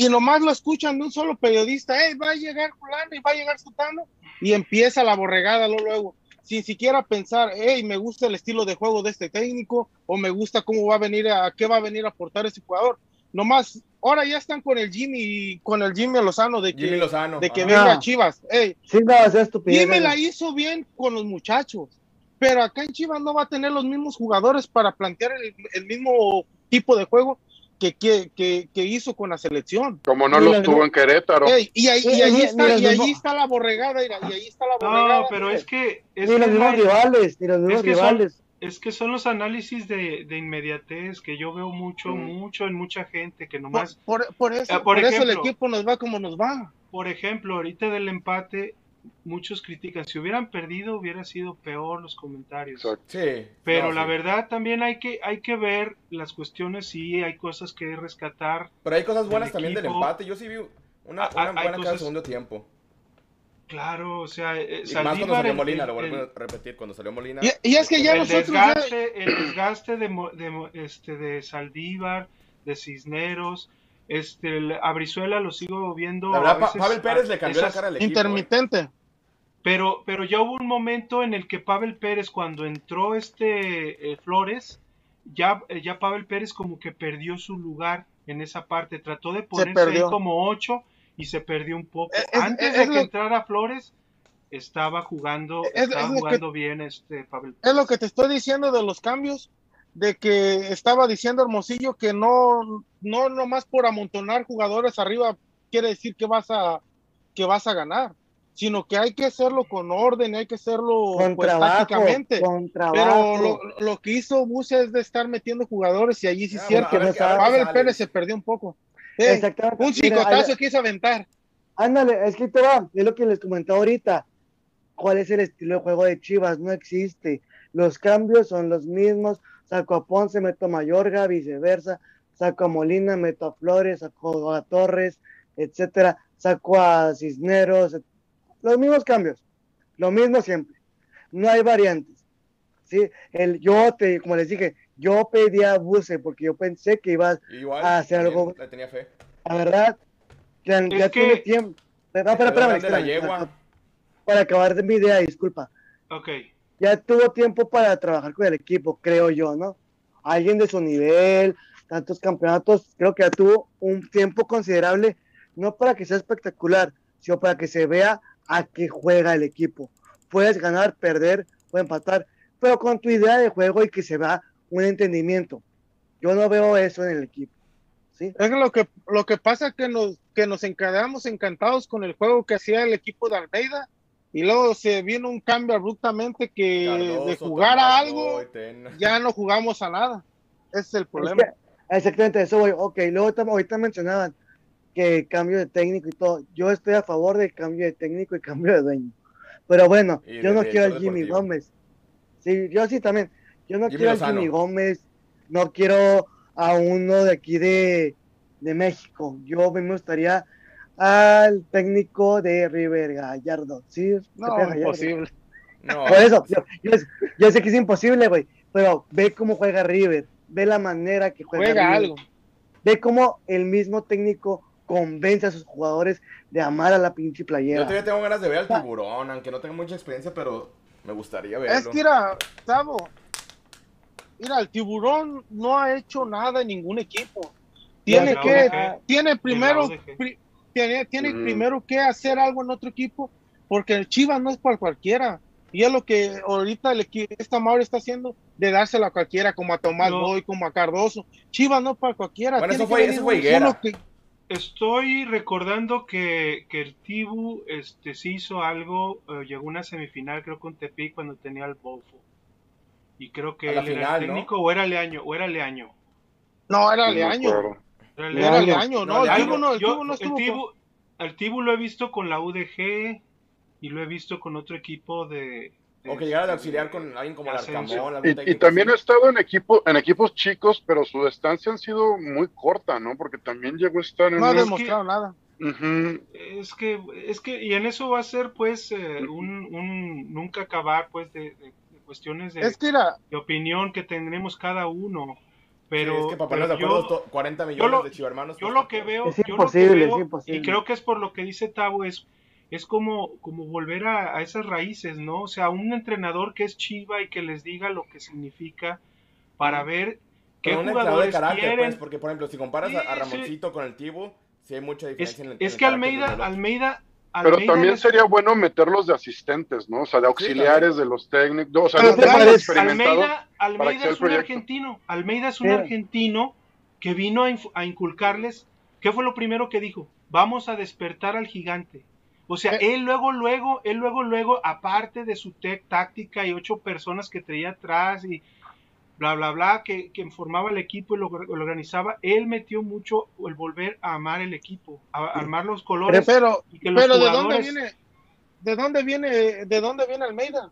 Y nomás lo escuchan de un solo periodista, hey, va a llegar fulano y va a llegar Sutano. Y empieza la borregada luego, luego, sin siquiera pensar, hey, me gusta el estilo de juego de este técnico o me gusta cómo va a venir, a qué va a venir a aportar ese jugador. Nomás, ahora ya están con el Jimmy, con el Jimmy Lozano de que, Jimmy Lozano. de que ajá. venga Ah. Chivas. Hey, Sí, no, es estupidez. Dime la hizo bien con los muchachos, pero acá en Chivas no va a tener los mismos jugadores para plantear el, el mismo tipo de juego que, que, que, que hizo con la selección. Como no los tuvo en Querétaro. Ey, y, ahí, y, ahí está, y ahí está la borregada, mira, y ahí está la borregada. No, pero es que es Ni que los mismos rivales, ni los mismos que son- rivales. es que son los análisis de, de inmediatez que yo veo mucho, Mm. mucho en mucha gente que por, nomás por, por eso, Ah, por por eso el ejemplo. equipo nos va como nos va. por ejemplo, ahorita del empate, muchos critican, si hubieran perdido hubiera sido peor los comentarios. Sí. Pero no, la sí. verdad también hay que, hay que ver las cuestiones, sí, hay cosas que rescatar. Pero hay cosas buenas también del empate. Yo sí vi una, Ah, una hay buena cara cosas- del segundo tiempo. Claro, o sea, eh, Y más cuando Saldívar, salió el- Molina, el- lo vuelvo el- a repetir. Cuando salió Molina. Y, y es que ya el nosotros ya- desgaste, el desgaste de, Mo- de este, de Saldívar, de Cisneros, este, el- a Brizuela lo sigo viendo. La verdad, veces Pavel Pérez a- le cambió la cara al equipo. ¿eh? Pero, pero ya hubo un momento en el que Pavel Pérez, cuando entró este eh, Flores, ya, eh, ya Pavel Pérez como que perdió su lugar en esa parte. Trató de ponerse ahí como ocho y se perdió un poco. Es- es- Antes es de lo- que entrara Flores, estaba jugando, Es- estaba es lo que- jugando bien este Pavel Es lo que te estoy diciendo de los cambios, de que estaba diciendo Hermosillo que no, no nomás por amontonar jugadores arriba quiere decir que vas a, que vas a ganar, sino que hay que hacerlo con orden, hay que hacerlo Con pues, trabajo, con Pero lo, lo que hizo Bucia es de estar metiendo jugadores y allí sí es Ya, cierto. Pavel sale. Pérez se perdió un poco. Eh, Exactamente. un chicotazo quiso aventar. Ándale, es que te va, es lo que les comenté ahorita. ¿Cuál es el estilo de juego de Chivas? No existe. Los cambios son los mismos. Saco a Ponce, meto a Mayorga, viceversa. Saco a Molina, meto a Flores, saco a Torres, etcétera. Saco a Cisneros. Los mismos cambios. Lo mismo siempre. No hay variantes. ¿sí? El, yo, te, como les dije, yo pedí a Buse porque yo pensé que iba Igual. a hacer algo- Le tenía fe. la verdad, ya, Es ya que- tiene tiempo. Espera, espera, yegua. para, para acabar de mi idea, disculpa. Ok. Ya tuvo tiempo para trabajar con el equipo, creo yo, ¿no? Alguien de su nivel, tantos campeonatos, creo que ya tuvo un tiempo considerable, no para que sea espectacular, sino para que se vea a qué juega el equipo. Puedes ganar, perder, puedes empatar, pero con tu idea de juego y que se vea un entendimiento. Yo no veo eso en el equipo. ¿sí? Es lo que lo que pasa que nos que nos encantados con el juego que hacía el equipo de Almeida y luego se vino un cambio abruptamente que Cardoso, de jugar a algo ya no jugamos a nada. Ese es el Es problema. que- exactamente, eso voy. Ok, luego ahorita mencionaban que cambio de técnico y todo. Yo estoy a favor del cambio de técnico y cambio de dueño. Pero bueno, Y yo no quiero al Jimmy deportivo. Gómez. Sí, yo sí también. Yo no Jimmy quiero al. Jimmy Gómez. No quiero a uno de aquí de, de México. Yo me gustaría al técnico de River Gallardo. Sí, No, Gallardo. imposible. No, Por eso, yo, yo- yo sé que es imposible, güey. Pero ve cómo juega River. Ve la manera que juega, Juega River algo. ve cómo el mismo técnico convence a sus jugadores de amar a la pinche Yo playera. todavía tengo ganas de ver al tiburón, aunque no tengo mucha experiencia, pero me gustaría verlo. Es que mira, Tavo, mira, el tiburón no ha hecho nada en ningún equipo. Tiene que, tiene primero, pri- tiene, tiene primero que hacer algo en otro equipo, porque el Chivas no es para cualquiera. Y es lo que ahorita el equi- esta Mauro está haciendo, de dárselo a cualquiera, como a Tomás No. Boy, como a Cardoso. Chivas no es para cualquiera. Bueno, tiene eso que fue- venir eso fue un- Higuera. uno que- Estoy recordando que, que el Tibu este, sí hizo algo, eh, llegó a una semifinal creo con Tepic cuando tenía el Bofo. Y creo que era el ¿no? técnico o era Leaño, o era Leaño. No, era No Leaño. Era Leaño. Era Leaño. Leaño, No, no, el. Tibu no, el Tibu no el estuvo. Tibu- al Tibu lo he visto con la UDG y lo he visto con otro equipo de... O que llegara de auxiliar con alguien como el. Arcamón. Y, y también ha estado en equipo, en equipos chicos, pero su estancia han sido muy corta, ¿no? Porque también llegó a estar en No ha demostrado nada. Ujú. Es que, es que, y en eso va a ser pues eh, un, un nunca acabar pues de, de- de cuestiones de, Es que era, de opinión que tendremos cada uno. Pero, Sí, es que para pero acuerdo, yo, to- 40 millones lo- de chivermanos. yo lo que veo, Es yo lo que imposible, veo, es imposible. y creo que es por lo que dice Tavo, es, es como, como volver a, a esas raíces, ¿no? O sea, un entrenador que es chiva y que les diga lo que significa para ver qué Pero un entrenador de jugadores carácter, quieren. pues, porque por ejemplo, si comparas a, a Sí, sí. Ramoncito con el Tibu, sí hay mucha Es, diferencia en el es en que el Almeida, de los. Almeida, Pero Almeida también les- sería bueno meterlos de asistentes, ¿no? O sea, de auxiliares de los técnicos, o sea, parece- experimentados. Almeida, Almeida es un proyecto. argentino. Almeida es un argentino que vino a, a inculcarles. ¿Qué fue lo primero que dijo? Vamos a despertar al gigante. O sea, Eh. él luego, luego, él luego, luego, aparte de su táctica y ocho personas que traía atrás y bla, bla, bla, que, que formaba el equipo y lo, lo organizaba, él metió mucho el volver a amar el equipo, a, a armar los colores. pero, y que los pero ¿de dónde viene? ¿De dónde viene? ¿De dónde viene Almeida?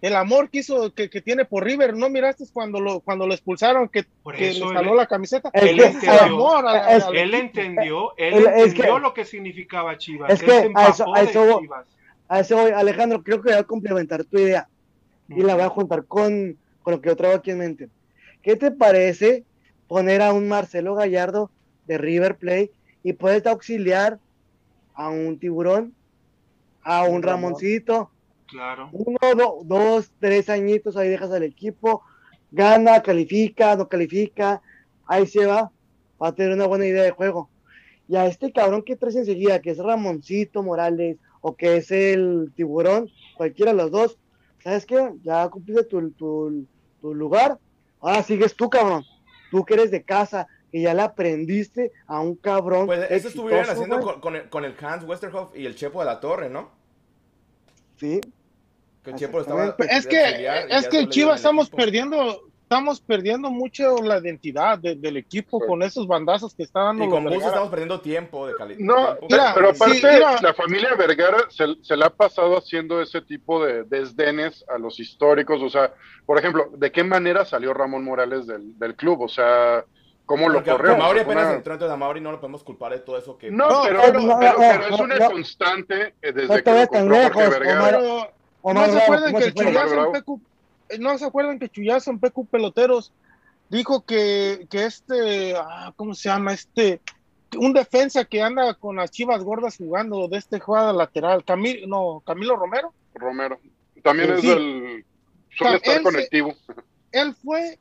El amor que hizo, que, que tiene por River, ¿no miraste cuando lo, cuando lo expulsaron que, Por que eso le jaló la camiseta? Él entendió. El amor a- es- al Él entendió, él Él- es entendió que- lo que significaba Chivas. es él que a eso- a eso. Chivas. A eso voy, Alejandro, creo que voy a complementar tu idea y la voy a juntar con, con lo que yo traigo aquí en mente. ¿Qué te parece poner a un Marcelo Gallardo de River Plate y puedes auxiliar a un tiburón, a un Un Ramón. Ramoncito, Claro. uno, do- dos, tres añitos, ahí dejas al equipo, gana, califica, no califica, ahí se va, va a tener una buena idea de juego. Y a este cabrón que traes enseguida, que es Ramoncito Morales o que es el tiburón, cualquiera de los dos, ¿sabes qué? Ya cumpliste tu, tu, tu lugar, ahora sigues tú, cabrón. Tú que eres de casa, que ya le aprendiste a un cabrón. Pues eso estuvieron haciendo con, con el, con el Hans Westerhoff y el Chepo de la Torre, ¿no? Sí, Que estaba. Es que, es que Chivas estamos perdiendo, estamos perdiendo mucho la identidad de- del equipo Sí. con esos bandazos que está dando Y Bus Vergara. estamos perdiendo tiempo de calidad. No, Mira, pero aparte, la familia Vergara se, se le ha pasado haciendo ese tipo de desdenes a los históricos. O sea, por ejemplo, ¿de qué manera salió Ramón Morales del, del club? O sea, ¿cómo lo corrió? Mauri apenas una- entró, entonces a Mauri no lo podemos culpar de todo eso que. No, No, pero, no, pero- no, pero- no, pero es una no. constante desde No que lo compró Jorge lejos, Vergara. Omar. ¿No se acuerdan ¿cómo que el? Chuyazo Pecu, eh, no se acuerdan que Chuyazo en PQ Peloteros dijo que, que este, ah, ¿cómo se llama? Este, un defensa que anda con las chivas gordas jugando de este jugada lateral, Camilo, no, Camilo Romero, Romero. También es Sí. del. Suele Él estar se- conectivo. él fue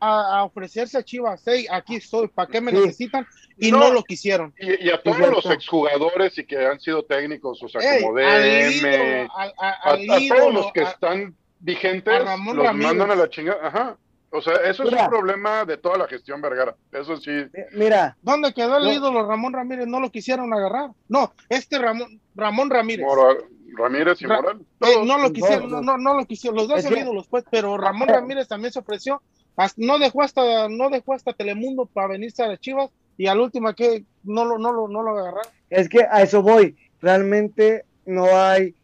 a, a ofrecerse a Chivas, hey, aquí estoy, ¿para qué me Sí. necesitan? Y No. no, lo quisieron. Y, y a todos los exjugadores y que han sido técnicos, o sea, Ey, como DM, al- a- a, al a todos los que a- están vigentes, los Ramírez. mandan a la chingada. Ajá. O sea, eso es un problema de toda la gestión Vergara. Eso sí. Eh, Mira, ¿Dónde quedó el No. ídolo Ramón Ramírez? No lo quisieron agarrar. No, este Ramón, Ramón Ramírez. Mora- Ramírez y Ra- Moral. Eh, no lo quisieron, no, no, no lo quisieron, los dos son ídolos, pues, pero Ramón Ramírez también se ofreció, hasta- no dejó hasta, no dejó hasta Telemundo para venirse a las Chivas, y al último que no lo, no lo, no lo agarraron. es que a eso voy. Realmente no hay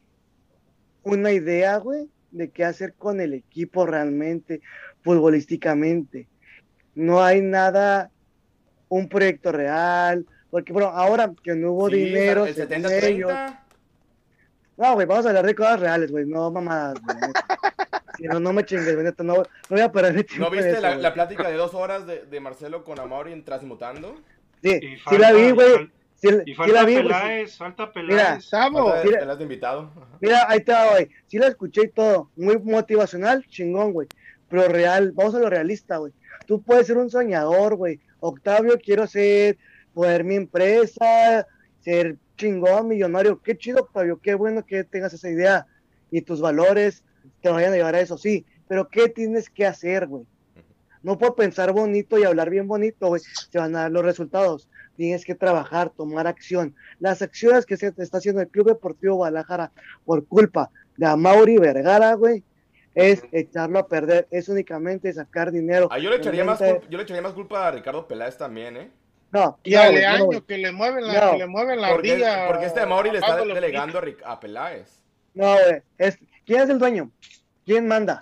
una idea, güey, de qué hacer con el equipo realmente, futbolísticamente. No hay nada, un proyecto real, porque bueno, ahora que no hubo Sí, dinero, el según 70-30. ellos- no, güey, vamos a hablar de cosas reales, güey, no mamadas, güey. Si no, no me chingues, no, no voy a perder mi tiempo ¿No viste eso, la, plática de dos horas de, de Marcelo con Amauri en Transmutando? Sí, Y sí falta- la vi, güey. Sí, Y sí falta la vi. Peláez, falta Mira, Peláez. Falta- mira. te la has de invitado. Mira, ahí te va, güey. Sí la escuché y todo. Muy motivacional, chingón, güey. Pero real, vamos a lo realista, güey. Tú puedes ser un soñador, güey. Octavio, quiero ser, poder mi empresa, ser chingón, millonario. Qué chido, Octavio. Qué bueno que tengas esa idea y tus valores te vayan a llevar a eso, sí. Pero ¿qué tienes que hacer, güey? No por pensar bonito y hablar bien bonito, güey, se van a dar los resultados. Tienes que trabajar, tomar acción. Las acciones que se te está haciendo el Club Deportivo Guadalajara por culpa de Amauri Vergara, güey, es echarlo a perder. Es únicamente sacar dinero. Ah, yo, le echaría más culpa, yo le echaría más culpa a Ricardo Peláez también, ¿eh? No, y a no, Leaño que le mueven la, No. que le mueven la Porque, ardilla. porque este Amauri le está delegando a, a Peláez. No, güey. Es- ¿Quién es el dueño? ¿Quién manda?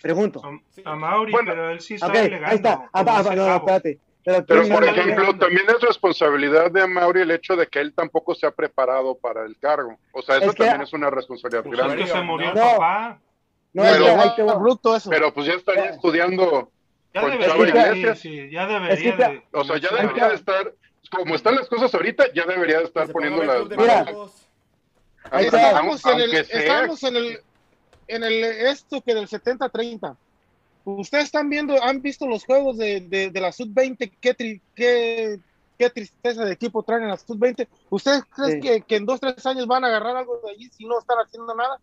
Pregunto. A, a Mauri, Bueno, pero él sí está Ok, delegando. ahí está. Ah, no, no, espérate. Pero, Pero, ¿quién por ejemplo, también es responsabilidad de Mauri el hecho de que él tampoco se ha preparado para el cargo. O sea, eso Es que- también es una responsabilidad Pues es grande. que se murió el No. papá. No, Pero- es que Está va. bruto eso. Pero pues ya estaría Ya. estudiando, Ya Con Chava Iglesias. sí, ya debería de... o sea, ya debería de estar, como están las cosas ahorita, ya debería de estar poniendo las. Magos. Ahí está. Estamos en el, estamos en el, en el esto que del 70-30. Ustedes están viendo, han visto los juegos de, de, de la Sub-20, qué, tri- qué, qué tristeza de equipo traen en la Sub-20. ¿Ustedes creen Sí. que, que en dos, tres años van a agarrar algo de allí si no están haciendo nada?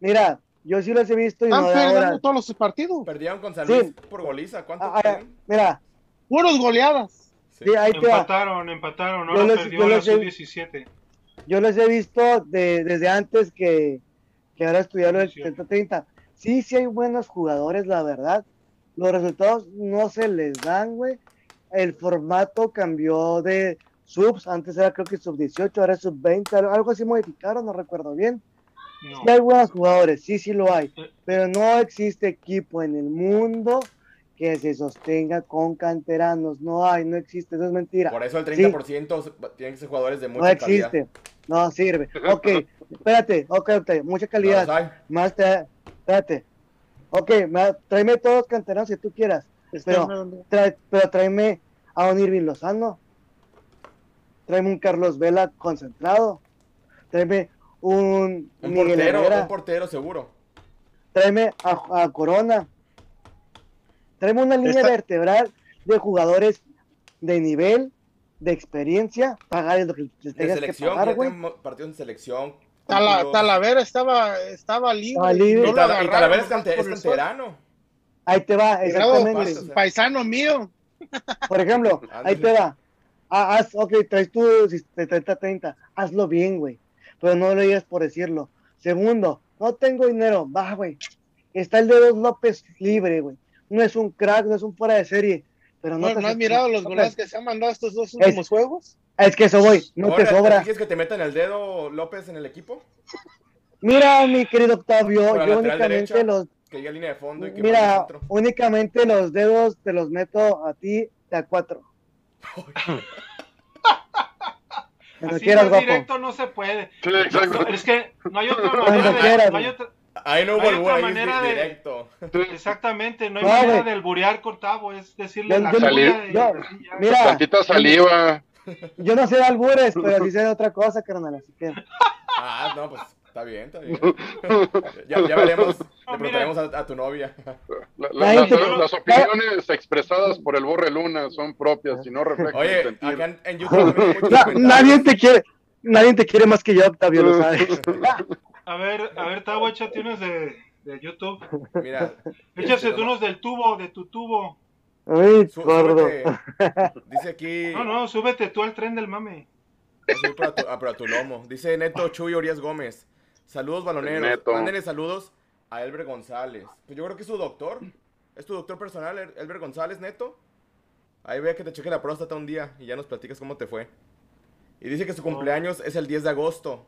Mira, yo sí los he visto y Están no de perdiendo ahora. todos los partidos. Perdieron con San Sí. Luis por goliza. ¿Cuánto Ah, ah, tienen? mira, Puros goleadas. Sí. sí, ahí. Empataron, empataron. Yo Ahora les- perdió yo la les he- sub-17. Yo los he visto de- desde antes que, que ahora estudiaron el Sí. 70-30. Sí, sí hay buenos jugadores, la verdad. Los resultados no se les dan, güey. El formato cambió de subs, antes era creo que sub 18, ahora es sub 20, algo así modificaron, no recuerdo bien. No. Sí hay buenos jugadores, sí, sí lo hay, pero no existe equipo en el mundo que se sostenga con canteranos, no hay, no existe, eso es mentira. Por eso el Sí. 30% tienen que ser jugadores de No mucha calidad. existe, no sirve. Ok, espérate, ok, mucha No calidad. Más te, espérate. Ok, ma- tráeme todos los canteranos que tú quieras. Pero, trae- pero tráeme a un Irving Lozano. Tráeme un Carlos Vela concentrado. Tráeme un, Un Miguel portero, Herrera. un portero seguro. Tráeme a, a Corona. Tráeme una línea Esta- vertebral de jugadores de nivel, de experiencia. Pagar lo que les De tengas que selección, que güey. partidos en selección. Tala-. Talavera estaba, estaba libre. Estaba libre. no Y Tala- y Talavera es, canterano. Ahí te va, exactamente. pasa. paisano mío. Por ejemplo, ahí te va. Ah, haz, ok, traes tu 30-30, hazlo bien, güey. Pero no lo digas por decirlo. Segundo, no tengo dinero, va, güey. Está el de Dos López libre, güey. No es un crack, no es un fuera de serie. Pero no, ¿No, te no has mirado los te- goles que se han mandado estos dos últimos juegos? Es que eso, güey, no te Ahora, sobra. ¿Quieres que te metan el dedo López en el equipo? Mira, mi querido Octavio, yo únicamente derecha, los, Que diga línea de fondo y que mira, únicamente los dedos te los meto a ti de a cuatro. Cuando Así quieras, directo no se puede. Sí, exacto. Es que no hay otra manera de, no hay otra- Ahí no hubo es manera de- directo. Exactamente, no hay No, manera de alburear con Tavo, es decirle Yo- la yo- mira, Tantita saliva. Yo no sé de albures, pero sí sé de otra cosa, carnal, así que... Ah, no, pues está bien, está bien. Ya, ya veremos, Ah, le preguntaremos a, a tu novia. La- la- Nadie las, opiniones expresadas por el Borre Luna son propias y no reflejan el Oye, sentir. acá en, en YouTube nadie te quiere, nadie te quiere más que yo, Octavio, lo sabes. A ver, a ver, Tavo, échate unos de, de YouTube. Mira, Échate este, unos del tubo, de tu tubo. Ay, Sú- gordo. súbete. Dice aquí. No, no, súbete tú al tren del mame. Para tu, ah, para tu lomo. Dice Neto Chuy Urias Gómez. Saludos baloneros. Neto. Mándenle saludos a Elber González. Pues yo creo que es su doctor. Es tu doctor personal, El- Elber González, Neto. Ahí ve que te cheque la próstata un día y ya nos platicas cómo te fue. Y dice que su cumpleaños es el 10 de agosto,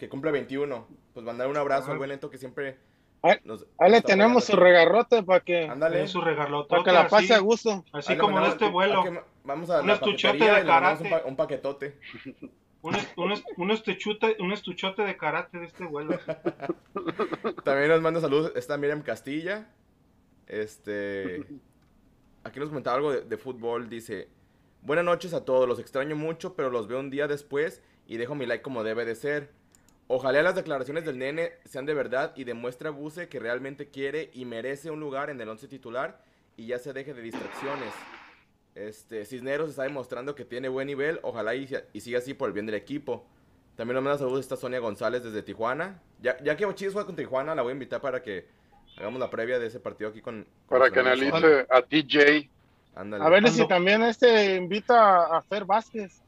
que cumple 21. Pues mandar un abrazo al buen Neto que siempre Ahí- nos. Ahí le tenemos su regarrote para que, Ándale. Su regalotote, para que la así, pase a gusto. así como en este vuelo. que- Vamos a Un estuchote de y le mandamos un, karate. pa- un paquetote. Un, est- un, est- un estuchute- un estuchote de karate de este vuelo. También nos manda saludos. Está Miriam Castilla. Este. Aquí nos comentaba algo de, de fútbol. Dice: Buenas noches a todos. Los extraño mucho, pero los veo un día después y dejo mi like como debe de ser. Ojalá las declaraciones del nene sean de verdad y demuestre a Buse que realmente quiere y merece un lugar en el once titular y ya se deje de distracciones. Este, Cisneros está demostrando que tiene buen nivel. Ojalá y, y siga así por el bien del equipo. También nos manda saludos esta Sonia González desde Tijuana. Ya, ya que Chivas juega con Tijuana, la voy a invitar para que hagamos la previa de ese partido aquí con. con Para que analice a TJ. Ándale. A ver si también este invita a Fer Vázquez.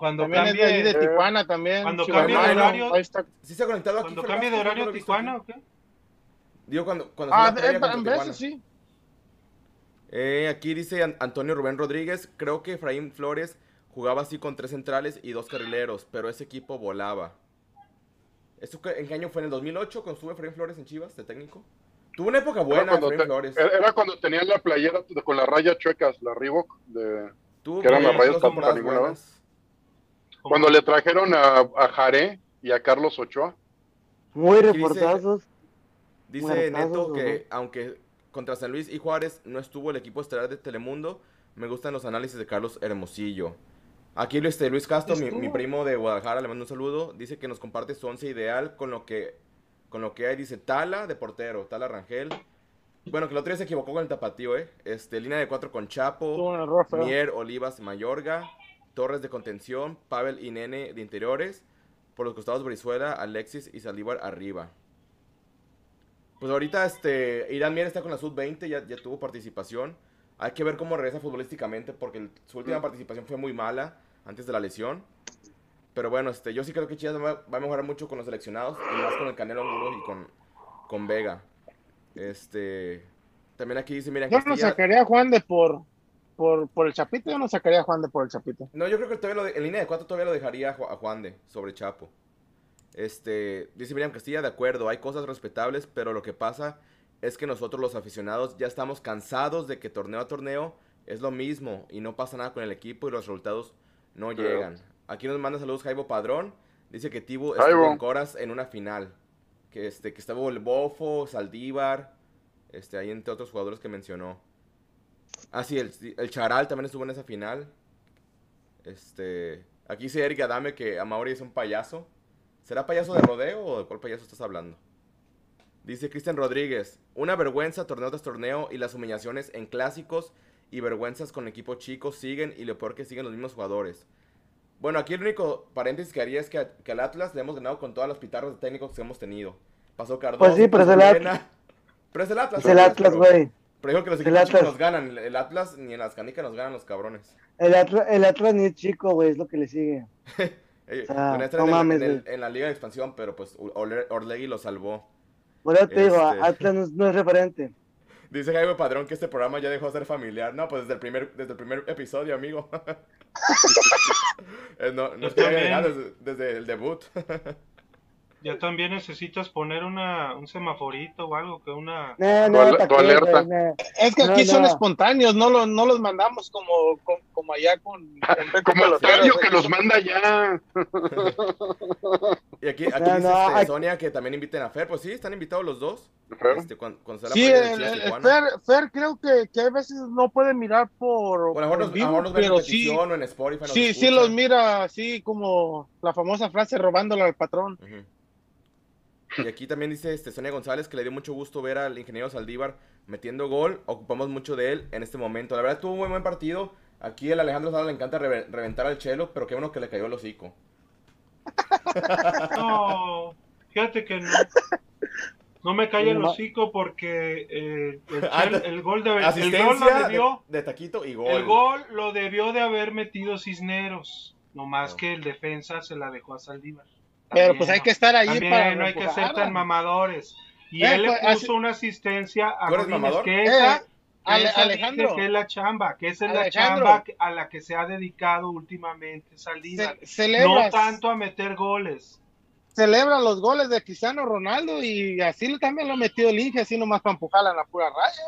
Cuando También es de ahí de Tijuana también. Cuando Chihuahua. cambie de Ahí horario- está. ¿Sí se ha conectado aquí? cuando cambie de horario no Tijuana. ¿o qué? Digo, cuando, cuando Ah, la previa en, veces sí. Eh, aquí dice An- Antonio Rubén Rodríguez, creo que Efraín Flores jugaba así con tres centrales y dos carrileros, pero ese equipo volaba. ¿Esto qué- en qué año fue? ¿En el 2008 cuando estuvo Efraín Flores en Chivas, de técnico? Tuvo una época buena Efraín te- Flores. era cuando tenían la playera con las rayas chuecas, la Reebok. De, que eran las rayas ninguna buenas. Cuando le trajeron a, a Jaré y a Carlos Ochoa. Muy dice- reportazos. Dice Muertazos, Neto ¿o que aunque contra San Luis y Juárez no estuvo el equipo estelar de Telemundo, me gustan los análisis de Carlos Hermosillo. Aquí este, Luis Castro, mi, primo de Guadalajara, le mando un saludo. Dice que nos comparte su once ideal con lo que con lo que hay. Dice Tala de portero, Tala Rangel. Bueno, que el otro día se equivocó con el tapatío, ¿eh? Este, línea de cuatro con Chapo, feo. Mier, Olivas, Mayorga, Torres de contención, Pavel y Nene de interiores. Por los costados Brizuela, Alexis y Saldívar arriba. Pues ahorita este, Irán Mier está con la sub-20, ya, ya tuvo participación. Hay que ver cómo regresa futbolísticamente porque el- su última participación fue muy mala antes de la lesión. Pero bueno, este, yo sí creo que Chivas va, va a mejorar mucho con los seleccionados y más con el Canelo Angulo y con, con Vega. Este. También aquí dice, mira, Yo no Castilla- sacaría a Juan de por, por, por el Chapito, yo no sacaría a Juan de por el Chapito. No, yo creo que todavía lo de- en línea de cuatro todavía lo dejaría a Ju- a Juan de sobre Chapo. Este, dice Miriam Castilla, de acuerdo, hay cosas respetables, pero lo que pasa es que nosotros los aficionados ya estamos cansados de que torneo a torneo es lo mismo y no pasa nada con el equipo y los resultados no llegan. Aquí nos manda saludos Jaibo Padrón, dice que Tibu Jaibo. estuvo en Coras en una final, que este que estaba el Bofo, Saldívar, este ahí entre otros jugadores que mencionó. Ah, sí, el, el Charal también estuvo en esa final. Este. Aquí dice Eric Adame que Amauri es un payaso. ¿Será payaso de rodeo o de cuál payaso estás hablando? Dice Cristian Rodríguez. Una vergüenza torneo tras torneo y las humillaciones en clásicos y vergüenzas con equipo chico siguen y lo peor que siguen los mismos jugadores. Bueno, aquí el único paréntesis que haría es que, a- que al Atlas le hemos ganado con todas las pitarras de técnicos que hemos tenido. Pasó Cardoso. Pues sí, pero es el Atlas. Pero es el Atlas. Es el. Atlas, güey. Pero dijo que los equipos chicos nos ganan. El- Atlas ni en las canicas nos ganan los cabrones. El Atlas, el Atlas ni es chico, güey, es lo que le sigue. O sea, bueno, este no en, el- mames, en el- güey. en la liga de expansión, pero pues Orle- Orlegui lo salvó. Por eso te digo, Este. Atlas no es, no es referente. Dice Jaime Padrón que este programa ya dejó de ser familiar. No, pues desde el primer, desde el primer episodio, amigo. Eh, no, no Yo es que haya también. llegado desde, desde el debut. Ya también necesitas poner una, un semaforito o algo, que una... No, no, ale- ¿pa' tu qué, alerta. No. Es que No, aquí son espontáneos, no los, no los mandamos como, como, como allá con, Como el güey. que los manda ya. Y aquí, aquí No, dice no, este, Sonia que también inviten a Fer. Pues sí, están invitados los dos. Fer. Este, cuando, cuando Sí, el, el- el Tijuana. Fer, Fer creo que, que a veces no puede mirar por, O a lo mejor nos, lo ven en pero sí, o en Spotify. sí, sí los mira así como la famosa frase robándole al patrón. Ujú. Y aquí también dice este, Sonia González que le dio mucho gusto ver al ingeniero Saldívar metiendo gol. Ocupamos mucho de él en este momento. La verdad tuvo un muy buen partido. Aquí el Alejandro Sala le encanta reve- reventar al chelo, pero qué bueno que le cayó el hocico. No, fíjate que no. No me cae el hocico porque eh, el, Ah, Chel- el gol de el gol lo Asistencia de, debió, de taquito y gol. el gol lo debió de haber metido Cisneros, no más No. que el defensa se la dejó a Saldívar. Pero También, pues hay que estar ahí También para no hay que ser tan mamadores. Y Eh, él le pues, puso así- una asistencia a ¿Tú eres Godínez, que Eh, esa, Ale- esa Alejandro, que es la chamba, que esa es la chamba a la que se ha dedicado últimamente Saldívar. ce- No tanto a meter goles. celebra los goles de Cristiano Ronaldo y así también lo ha metido el Inge, así nomás para empujarla en la pura raya.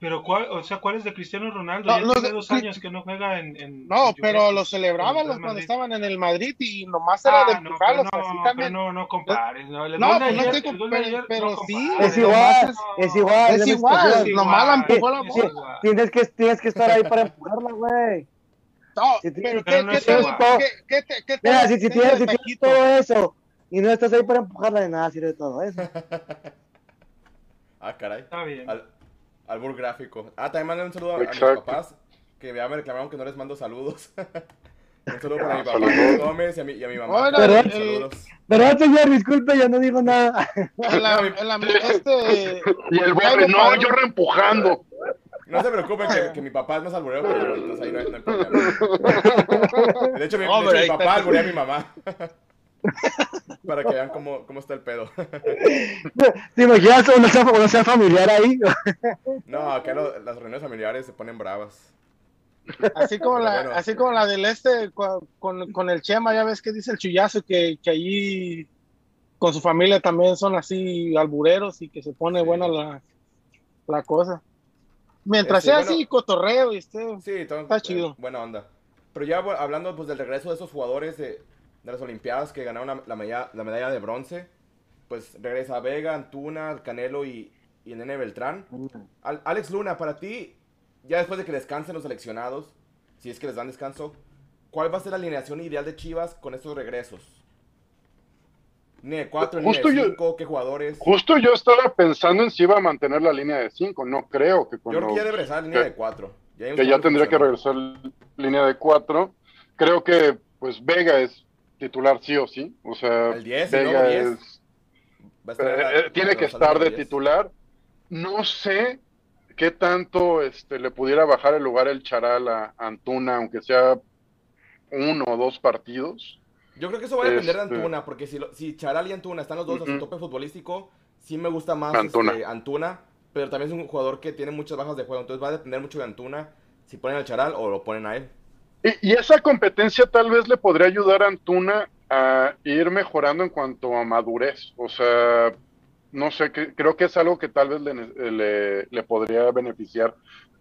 Pero cuál, o sea, ¿cuál es de Cristiano Ronaldo? No, ya tiene de- dos años que no juega en, en No, en pero lo celebraban el los cuando estaban en el Madrid y nomás era de Ah, no, empujarlos pero así no, también. pero no, no compares. No, No, de pues no estoy el gol de compa- ayer pero no sí. Es no, igual, es- es igual. Es no me igual, nomás la igual, empujó la es bola. igual. Tienes que, tienes que estar ahí para empujarla, güey. No, Si pero ¿qué, no qué es te- igual. qué- qué te- qué te- Mira, si, si tienes, si tienes todo eso y no estás ahí para empujarla, de nada sirve todo eso. Ah, caray. Está bien. Al, albur gráfico. Ah, también mandé un saludo a, a mis papás, que ya me reclamaron que no les mando saludos. un saludo para mi papá Saludos. Luis Gómez y a mi, y a mi mamá. Ahora, Carmen, el- saludos. Pero señor, disculpe, yo no digo nada. el el este, Y el Borre, no, yo reempujando. No se preocupen que, que mi papá es más alburero que yo, entonces ahí no hay, no hay problema. De hecho, mi, de hecho, mi papá alburea a mi mamá. Para que vean cómo, cómo está el pedo. ¿Te imaginas uno sea, uno sea familiar ahí? No, acá lo- las reuniones familiares se ponen bravas. así como la, bueno. así como la del este con, con el Chema, ya ves que dice el chullazo que, que allí con su familia también son así albureros y que se pone Sí. buena la, la cosa. Mientras Este, sea bueno. así, cotorreo y esté. Sí, todo- Está eh, chido. Buena onda. Pero ya hablando pues, del regreso de esos jugadores de, de las Olimpiadas que ganaron la, la medalla, la medalla de bronce, pues regresa Vega, Antuna, Canelo y, y Nene Beltrán. Al- Alex Luna, para ti, ya después de que descansen los seleccionados, si es que les dan descanso, ¿cuál va a ser la alineación ideal de Chivas con estos regresos? Ni de 4, ni Justo de yo- 5, ¿qué jugadores? Justo yo estaba pensando en si iba a mantener la línea de 5. No creo que con Yo creo que ya regresar a línea que- de 4. que ya tendría que regresar línea de 4. Creo que pues Vega es titular sí o sí. O sea, El 10, y Vega luego 10. es Eh, eh, tiene que estar de titular. No sé qué tanto este, le pudiera bajar el lugar el Charal a Antuna, aunque sea uno o dos partidos. Yo creo que eso va a depender de Este- Antuna, porque si, lo- si Charal y Antuna están los dos a su tope futbolístico, sí me gusta más Antuna. este, Antuna, pero también es un jugador que tiene muchas bajas de juego, entonces va a depender mucho de Antuna si ponen al Charal o lo ponen a él. Y, y esa competencia tal vez le podría ayudar a Antuna a ir mejorando en cuanto a madurez. O sea, no sé, que- creo que es algo que tal vez le, le- le podría beneficiar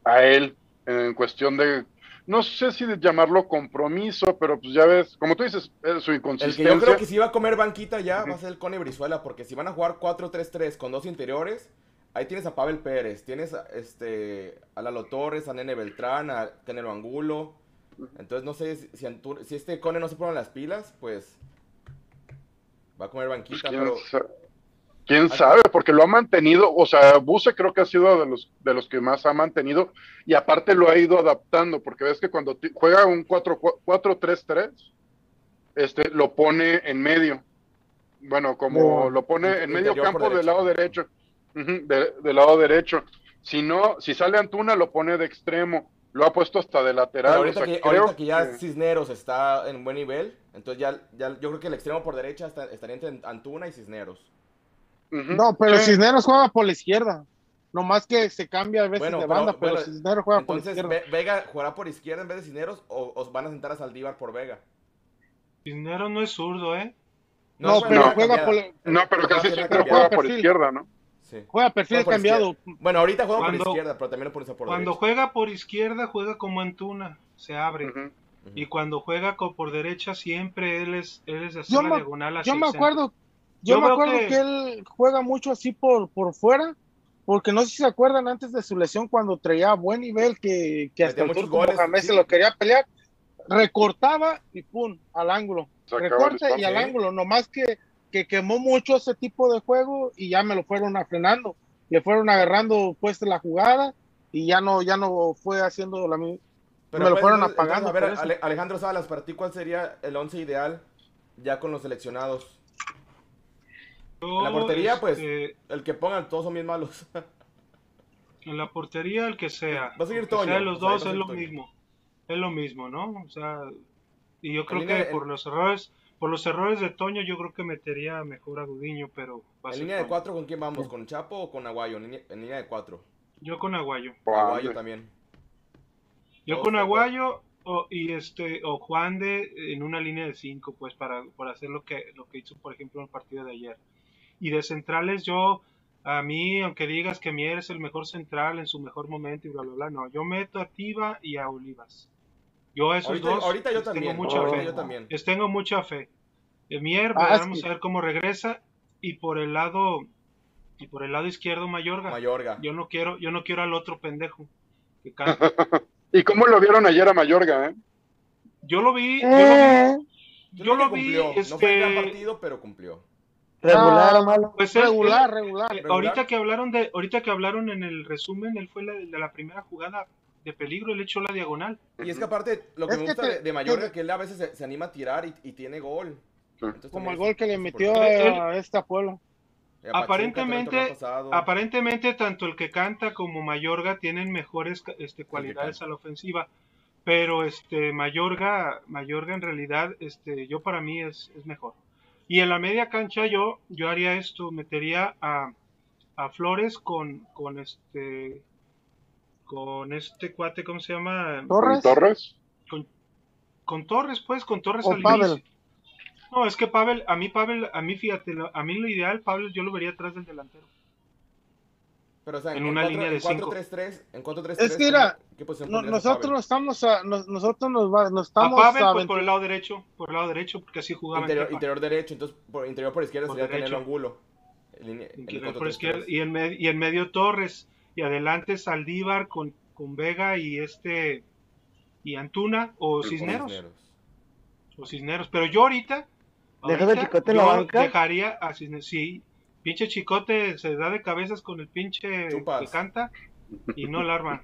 a él en cuestión de, no sé si de llamarlo compromiso, pero pues ya ves, como tú dices, eh, su El que inconsistencia. yo creo que si va a comer banquita ya va a ser el Cone Brizuela, porque si van a jugar 4-3-3 con dos interiores, ahí tienes a Pavel Pérez, tienes a, este, a Lalo Torres, a Nene Beltrán, a Canelo Angulo. Entonces no sé si, si, Antu- si este Cone no se pone las pilas, pues va a comer Pues, banquita, ¿quién, pero sa- quién sabe? Porque lo ha mantenido, o sea, Buse creo que ha sido de los, de los que más ha mantenido y aparte lo ha ido adaptando, porque ves que cuando juega un 4 4-3-3, este, lo pone en medio. Bueno, como No. lo pone en medio campo del lado derecho. Del lado derecho. Si no, si sale Antuna, lo pone de extremo. Lo ha puesto hasta de lateral. Pero o ahorita, sea, que, creo ahorita que ya que- Cisneros está en buen nivel, entonces ya, ya yo creo que el extremo por derecha está- estaría entre Antuna y Cisneros. No, pero Sí. Cisneros juega por la izquierda. Nomás que se cambia a veces Bueno, de pero- banda, pero, bueno, Cisneros juega por la Entonces, izquierda. Ve- Vega jugará por izquierda en vez de Cisneros o, o van a sentar a Saldívar por Vega. Cisneros no es zurdo, ¿eh? No, pero juega por la- No, pero casi siempre juega por izquierda, ¿no? Sí. Juega perfil Juega cambiado. Bueno, ahorita juega Cuando- por izquierda, pero también lo pones por Cuando derecha. juega por izquierda, juega como Antuna, se abre. Y cuando juega por derecha, siempre él es, él es de hacer Yo la me- diagonal hacia Yo me acuerdo, yo, Yo me acuerdo que- que... él juega mucho así por, por fuera, porque no sé si se acuerdan antes de su lesión cuando traía buen nivel que, que hasta el turco goles, Mohamed sí. se lo quería pelear, recortaba y pum, al ángulo. Recorte y al ángulo, nomás que, que quemó mucho ese tipo de juego y ya me lo fueron frenando, le fueron agarrando pues la jugada y ya no, ya no fue haciendo la misma. me lo pues, fueron entonces- apagando entonces, a ver, Alejandro Salas, para ti, ¿cuál sería el once ideal ya con los seleccionados? Yo, En la portería, pues. este, El que pongan, todos son bien malos. En la portería, el que sea. Va a seguir Toño, sea los o sea, dos es lo Toño. mismo. Es lo mismo, ¿no? O sea, y yo creo línea que de- por los errores, por los errores de Toño, yo creo que metería mejor a Gudiño, pero va a En línea de cuatro, ¿con quién vamos? ¿Con Chapo o con Aguayo? En línea, en línea de cuatro. Yo con Aguayo. Aguayo también. Yo Todos con. Aguayo o, y este o Juan de en una línea de cinco, pues para, para hacer lo que lo que hizo, por ejemplo, en el partido de ayer. Y de centrales yo a mí, aunque digas que Mier es el mejor central en su mejor momento y bla bla bla, no, yo meto a Tiva y a Olivas. Yo a esos Ahorita, dos ahorita yo les también. tengo mucha fe. yo también. Les tengo mucha fe. El Mier, Ah, es vamos que- a ver cómo regresa y por el lado y por el lado izquierdo Mayorga. Mayorga. Yo no quiero yo no quiero al otro pendejo que. ¿Y cómo lo vieron ayer a Mayorga, eh? Yo lo vi, yo lo vi Eh, Yo yo lo vi, cumplió. No fue el gran este, partido, pero cumplió. regular Ah, o malo. pues regular, regular. eh, ahorita que hablaron de, ahorita que hablaron en el resumen, él fue la, de la primera jugada de peligro, él echó la diagonal. Y es que aparte, lo que Es me que gusta te- de, Mayorga es que él a veces se, se anima a tirar y, y tiene gol. Entonces Como el gol que le metió a esta Puebla. Y a Pachuca Aparentemente-. Aparentemente, tanto el que canta como Mayorga tienen mejores este, cualidades a la ofensiva, pero este Mayorga, Mayorga en realidad, este, yo para mí es, es mejor. Y en la media cancha yo, yo haría esto, metería a, a Flores con, con este con este cuate, ¿cómo se llama? Torres. ¿Con Torres? Con Torres, pues, con Torres O al Pavel. inicio. No, es que Pavel, a mí Pavel, a mí fíjate, lo- a mí lo ideal, Pavel yo lo vería atrás del delantero. Pero, o sea, en una cuatro- línea de en cinco. 4-3-3, en 4-3-3, Es que mira, ¿qué posición No- nosotros Pavel? estamos a, nos- nosotros nos, va- nos A estamos Pavel, a pues aventu- por el lado derecho, por el lado derecho, porque así jugaba en Interior, derecho, entonces por, interior por izquierda Por sería derecho. En en el Interior por 4-3-3. izquierda, y en, me- y en medio Torres, y adelante Saldívar con, con Vega y este, y Antuna, o Cisneros, Cisneros. o Cisneros, pero yo ahorita, ¿Dejas a ahorita Chicote la banca? dejaría a Cisneros, sí, pinche Chicote se da de cabezas con el pinche Chupas. que canta, y no la arma.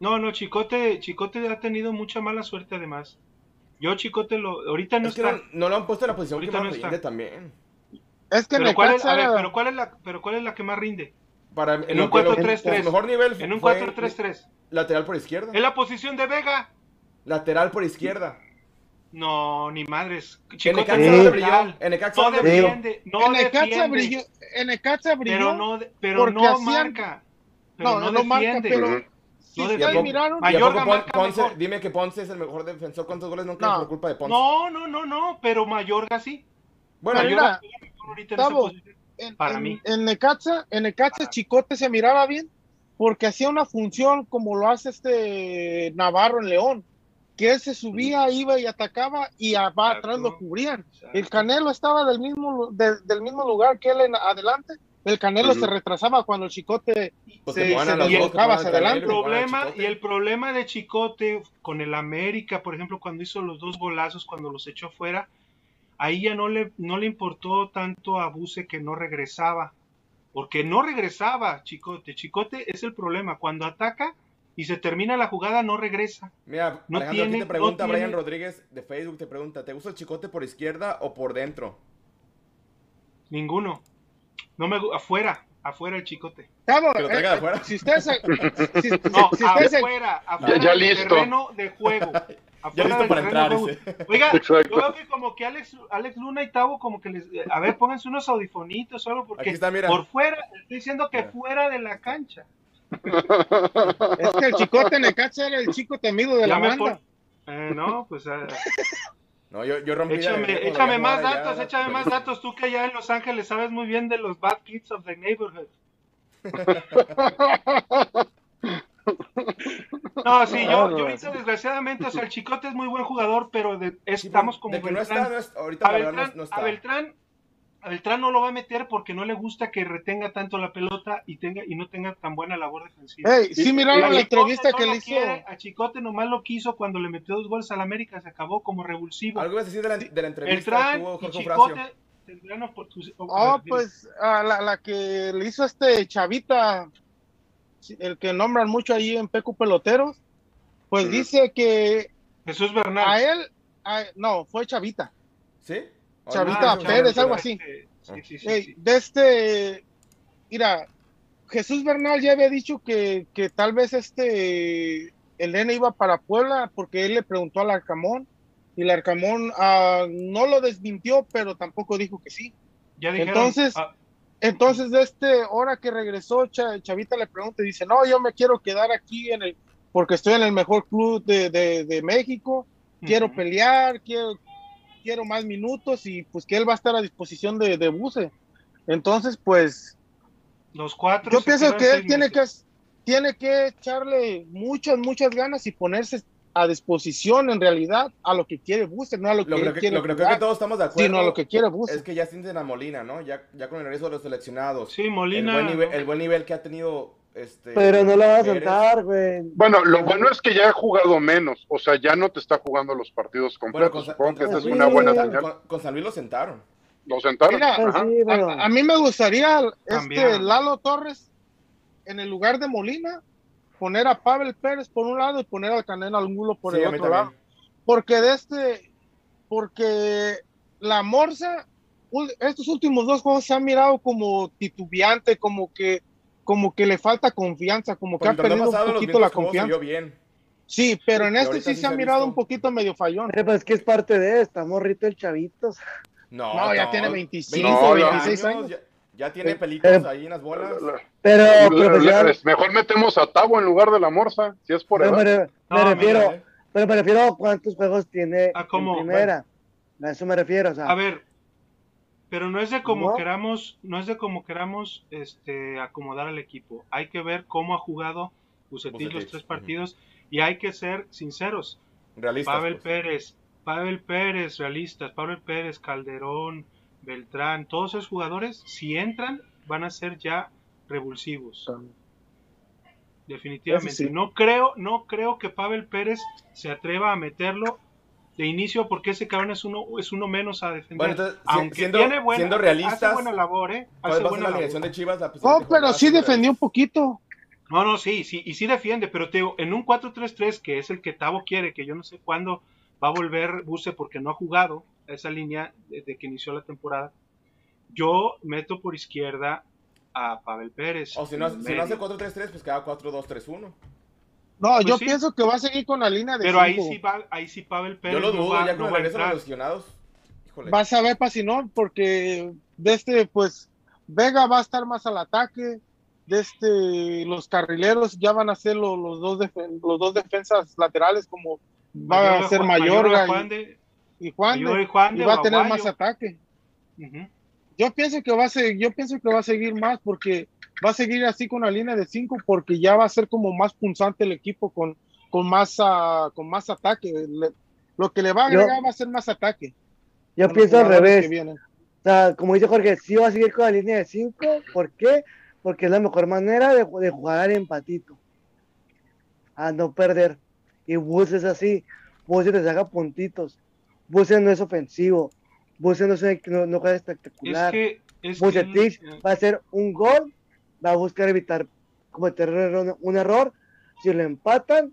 No, no, Chicote, Chicote ha tenido mucha mala suerte además. Yo Chicote lo, ahorita no Es que está. no, no lo han puesto en la posición que Ahorita más no está. rinde también. Es que Pero cuál, es, a ver, pero cuál es la, pero cuál es la que más rinde? Para, En un que- lo- 4-3-3. Su mejor nivel En un fue 4-3-3. Lateral por izquierda. Es la posición de Vega. Lateral por izquierda. No, ni madres. En Chicote Necaxa brilló. En Necaxa No defiende, no en Necaxa brilló, en Necaxa brilló. pero no, pero no hacían- marca. Pero no, no, no marca, pero si No ustedes miraron, ¿Y a Mayorga Pon- marca Ponce, mejor. dime que Ponce es el mejor defensor. ¿Cuántos goles nunca No. por culpa de Ponce? No, no, no, no, pero Mayorga sí. bueno, Mayorga mira, ahorita en esa Tavo, posición. En, para en- mí. en Necaxa, en Necaxa Chicote se miraba bien porque hacía una función como lo hace este Navarro en León, que él se subía, iba y atacaba y a- va atrás lo cubrían. El. Canelo estaba del mismo de- del mismo lugar que él en adelante. El Canelo se retrasaba cuando el Chicote pues se- deslocaba hacia adelante. problema Chicote. y el problema de Chicote con el América, por ejemplo, cuando hizo los dos golazos, cuando los echó fuera, ahí ya no le, no le importó tanto a Buse que no regresaba, porque no regresaba Chicote. Chicote es el problema, cuando ataca y se termina la jugada no regresa. Mira, No Alejandro, tiene- aquí te pregunta no Brian tiene- Rodríguez de Facebook, te pregunta, ¿te gusta el chicote por izquierda o por dentro? Ninguno. No me afuera, afuera el Chicote. Tavo, Que lo traiga de afuera. Si ustedes, se- si, si- No, si afuera, afuera ya listo. terreno de juego. Ya listo para entrar. Oiga, Exacto. yo veo que como que Alex, Alex Luna y Tavo como que les... A ver, pónganse unos audifonitos o algo, porque Aquí está, mira. por fuera, estoy diciendo que Mira. fuera de la cancha. es que el Chicote en Necaxa era el chico temido de Ya la banda. Eh, no, pues eh, No, yo, yo rompí la échame, cuando échame más ya datos, la- échame más datos. Tú que ya en Los Ángeles sabes muy bien de los bad kids of the neighborhood. No, sí, yo, yo ahorita desgraciadamente, o sea, el Chicote es muy buen jugador, pero de- Sí, estamos como de que no Beltrán. está, no es- ahorita a la verdad no, Beltrán, no a está. Beltrán, a Beltrán no lo va a meter porque no le gusta que retenga tanto la pelota y tenga y no tenga tan buena labor defensiva. Ey, sí miraron A la Chicote entrevista no que le hizo. quiere, a Chicote nomás lo quiso cuando le metió dos goles al América, se acabó como revulsivo. Algo ibas a decir de la, de la entrevista Beltrán que tuvo y Jorge Chicote tendrán Oh, pues a la, la que le hizo este Chavita, el que nombran mucho ahí en Pecu Peloteros, pues dice que Jesús Bernal. a él, a- no, fue Chavita. ¿Sí? Chavita Ah, Pérez, Chavita algo Pérez. así. Sí, sí, sí, Ey, sí. de este, mira, Jesús Bernal ya había dicho que, que tal vez este, el nene iba para Puebla porque él le preguntó al Arcamón y el Arcamón ah, no lo desmintió, pero tampoco dijo que sí. Ya dijeron, Entonces, ah, Entonces, de este hora que regresó, Cha- Chavita le pregunta y dice, no, yo me quiero quedar aquí en el, porque estoy en el mejor club de, de- de México, quiero pelear, quiero, quiero más minutos y pues que él va a estar a disposición de, de Buse. Entonces, pues, los cuatro. yo pienso que él tiene que, tiene que echarle muchas, muchas ganas y ponerse a disposición en realidad a lo que quiere Buse, no a lo que Lo, él que, quiere lo creo que jugar, todos estamos de acuerdo. sino a lo que quiere. Es que ya sienten a Molina, ¿no? Ya, ya con el regreso de los seleccionados. Sí, el, Molina. buen nivel, ¿no? el buen nivel que ha tenido este. Pero no la vas a sentar, güey. Bueno, lo bueno es que ya ha jugado menos, o sea, ya no te está jugando los partidos Bueno, completos. con, Supongo que con- esa es una buena señal. con- con San Luis lo sentaron. Lo sentaron. Mira, Ajá. sí, pero- A, a mí me gustaría este. Lalo Torres en el lugar de Molina, poner a Pavel Pérez por un lado y poner al Canelo Angulo por Sí, el otro lado. Porque de este, porque la Morsa, estos últimos dos juegos se han mirado como titubeante, como que, como que le falta confianza, como que ha perdido un poquito la confianza. bien. Sí, pero en este sí sí se ha se ha mirado visto. un poquito medio fallón. Eh, pues es que es parte de esta, morrito el chavitos. No, No, ya tiene 25, No, ya. 26 años. Ya, ya tiene Eh, pelitos eh, ahí en las bolas. Pero profesional, le- Mejor metemos a Tavo en lugar de la Morsa, si es por pero edad. me, re- me No, refiero, mira, eh. pero me refiero a cuántos juegos tiene ¿cómo? en primera. A eso me refiero, o sea, A ver, pero no es de como No. queramos, no es de como queramos este acomodar al equipo. Hay que ver cómo ha jugado Bucetich los tres partidos y hay que ser sinceros. Realistas. Pavel pues. Pérez, Pavel Pérez, realistas, Pavel Pérez, Calderón, Beltrán, todos esos jugadores, si entran, van a ser ya revulsivos. Definitivamente. Sí. No creo, no creo que Pavel Pérez se atreva a meterlo de inicio porque ese cabrón es uno, es uno menos a defender. Bueno, entonces, Aunque siendo- tiene buena, siendo realistas, hace buena labor, ¿eh? ¿Cuál Hace buena la labor. de Chivas? La No, pero sí defendió un poquito. No, no, sí, sí, y sí defiende, pero te digo, en un 4-3-3, que es el que Tavo quiere, que yo no sé cuándo va a volver Buse porque no ha jugado esa línea desde que inició la temporada, yo meto por izquierda a Pavel Pérez. O si no, si no hace medio. 4-3-3, pues queda 4-2-3-1. No, Pues yo sí. pienso que va a seguir con la línea de Pero ahí cinco. sí, va, ahí sí Pavel Pérez Yo lo no dudo, va, ya no va a los entrar. lesionados. Híjole. Vas a ver Pasinón porque de este, pues, Vega va a estar más al ataque, de este, los carrileros ya van a ser los, los dos, defen- los dos defensas laterales como va a ser Mayorga Juan y, de, y Juan, y Juan y de va a tener más ataque. Ujú. Yo pienso que va a seguir, yo pienso que va a seguir más porque va a seguir así con la línea de cinco porque ya va a ser como más punzante el equipo con, con más ah, con más ataque. Le- lo que le va a Yo- agregar va a ser más ataque. Yo pienso al revés. O sea, como dice Jorge, sí va a seguir con la línea de 5. ¿Por qué? Porque es la mejor manera de, de jugar al empatito. A no perder. Y Bus es así. Bus te saca puntitos. Bus no es ofensivo. Bus no, es no, no juega Es espectacular. que. Es que Vucetich el- va a hacer un gol. Va a buscar evitar cometer un error-. Si lo empatan,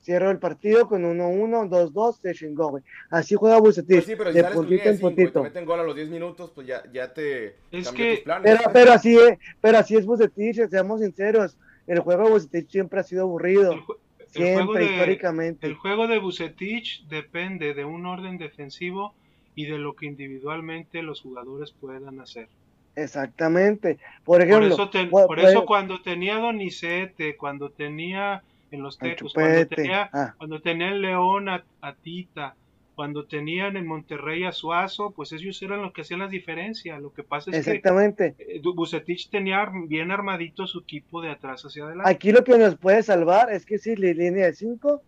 cierra el partido con 1-1, 2-2, se chingó, güey. Así juega Bucetich. Pues sí, pero si de puntito en cinco y te puntito. meten gol a los 10 minutos, pues ya, ya te Es que- tus planes. Pero, pero así es, pero así es Bucetich, seamos sinceros. El juego de Bucetich siempre ha sido aburrido. el jue- el juego Siempre, de- históricamente. El juego de Bucetich depende de un orden defensivo y de lo que individualmente los jugadores puedan hacer. Exactamente. Por Por ejemplo, eso, te- pu- por eso cuando tenía Donizete, cuando tenía en los el Tecos, cuando tenía, Ah, cuando tenía en León a, a Tita, cuando tenían en Monterrey a Suazo, pues ellos eran los que hacían la diferencia. Lo que pasa es exactamente. que eh, Bucetich tenía bien armadito su equipo de atrás hacia adelante. Aquí lo que nos puede salvar es que sí, la línea de 5,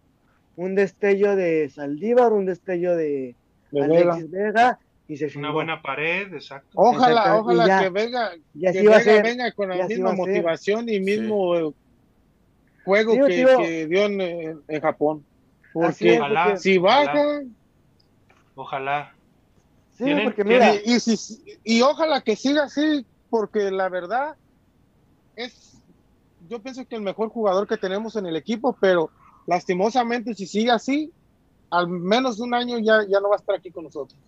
un destello de Saldívar, un destello de De Vega. Alexis Vega, y se Una buena pared, exacto. Ojalá, Exacto, ojalá ya. que venga, Y que así va a Vega ser. venga con la misma motivación y mismo eh, juego Sí, que, dio en, en- en Japón. Porque es, Ojalá. porque- si baja, Ojalá. Sí, tienen- porque mira, y, y si- y ojalá que siga así, porque la verdad es, yo pienso que el mejor jugador que tenemos en el equipo, pero lastimosamente si sigue así, al menos un año ya, ya no va a estar aquí con nosotros.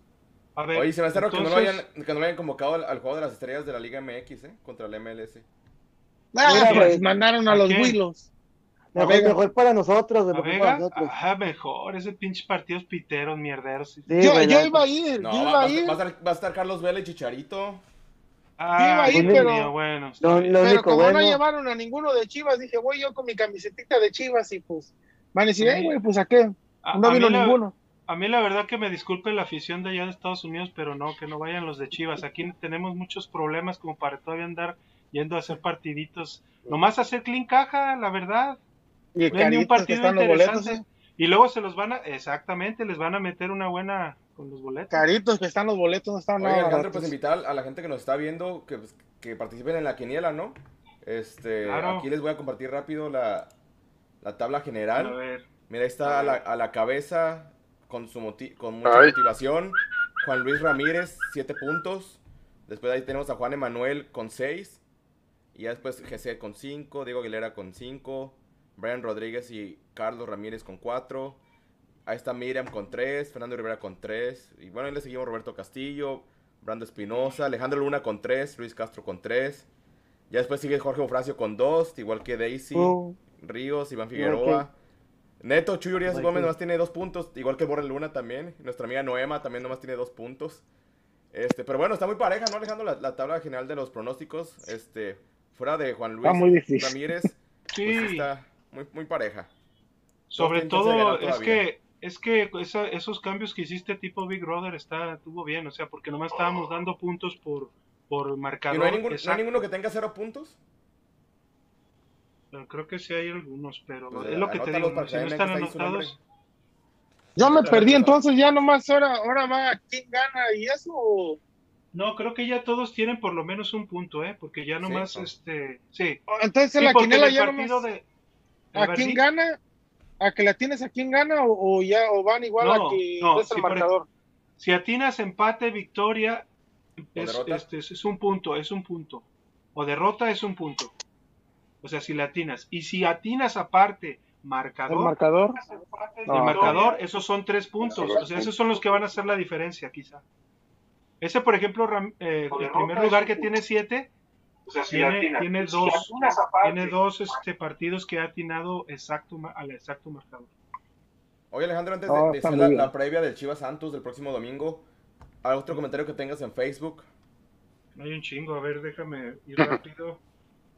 A ver, Oye, se me hace raro que no, lo hayan, que no lo hayan convocado al, al juego de las estrellas de la Liga MX, ¿eh? Contra el MLS. Ah, pues, güey. mandaron a ¿A los quién? Mejor, Vega. mejor para nosotros, ¿A mejor para Vega? nosotros. Ajá, mejor. Ese pinche partidos piteros, mierderos. Sí, yo, güey, yo iba a ir, No, yo va, iba va a ir, estar, va a estar- va a estar Carlos Vela y Chicharito. Ah, ahí, Dios pero- mío, bueno. Lo- lo pero como no bueno- llevaron a ninguno de Chivas, dije, voy yo con mi camisetita de Chivas y pues van a decir, Sí. "Eh, güey, pues a qué, A- no a vino la- ninguno. A mí la verdad que me disculpe la afición de allá de Estados Unidos, pero no, que no vayan los de Chivas. Aquí tenemos muchos problemas como para todavía andar yendo a hacer partiditos. Nomás hacer clean caja, la verdad. Y No hay ni un caritos que partido están los boletos. ¿eh? Y luego se los van a, exactamente, les van a meter una buena con los boletos. Caritos que están los boletos, no están Oye, nada Alejandro, baratos. pues invitar a la gente que nos está viendo que, pues, que participen en la quiniela, ¿no? Este, Claro. aquí les voy a compartir rápido la, la tabla A general. ver, Mira, ahí está a la, a la cabeza con, su moti- con mucha Ay. motivación. Juan Luis Ramírez, 7 puntos. Después ahí tenemos a Juan Emanuel con 6. Y ya después GC con 5. Diego Aguilera con 5. Brian Rodríguez y Carlos Ramírez con 4. Ahí está Miriam con 3. Fernando Rivera con 3. Y bueno, ahí le seguimos Roberto Castillo. Brando Espinosa. Alejandro Luna con 3. Luis Castro con 3. Ya después sigue Jorge Ofracio con 2. Igual que Daisy. Oh, Ríos, Iván Figueroa. Neto Chuy Urias Gómez nomás tiene dos puntos, igual que Borre Luna también. Nuestra amiga Noema también nomás tiene dos puntos. Este, pero bueno, está muy pareja, ¿no, Alejandro? La, la tabla general de los pronósticos. Este, fuera de Juan Luis Está muy difícil. Ramírez, sí, pues sí está muy, muy pareja. sobre todo es que es que esa- esos cambios que hiciste tipo Big Brother está estuvo bien, o sea, porque nomás estábamos dando puntos por por ¿Y marcador. no hay, ningún- no hay ninguno que tenga cero puntos? Pero Creo que sí hay algunos, pero Pues, es lo que te digo, si no están anotados, Yo me perdí, entonces ya nomás ahora, ahora va quién gana y eso. no, creo que ya todos tienen por lo menos un punto, ¿eh? Porque ya nomás, Ah. este, sí. Entonces Sí, la quinela el ya partido nomás, de... a ¿a ver, quién gana? ¿A que la tienes a quién gana o, o ya o van igual No, a que no, des el por marcador? Si atinas empate, victoria, es, este, es- es un punto, es un punto. O derrota es un punto. O sea, si le atinas. Y si atinas aparte ¿El marcador, marcador? el No. marcador, esos son tres puntos. O sea, esos son los que van a hacer la diferencia, quizá. Ese, por ejemplo, Ram- eh, el primer lugar que tiene siete, tiene, tiene dos, tiene dos este, partidos que ha atinado exacto al exacto marcador. Oye, Alejandro, antes No, de, hacer la, previa del Chivas Santos del próximo domingo, ¿algún otro comentario que tengas en Facebook? Hay un chingo, a ver, déjame ir rápido.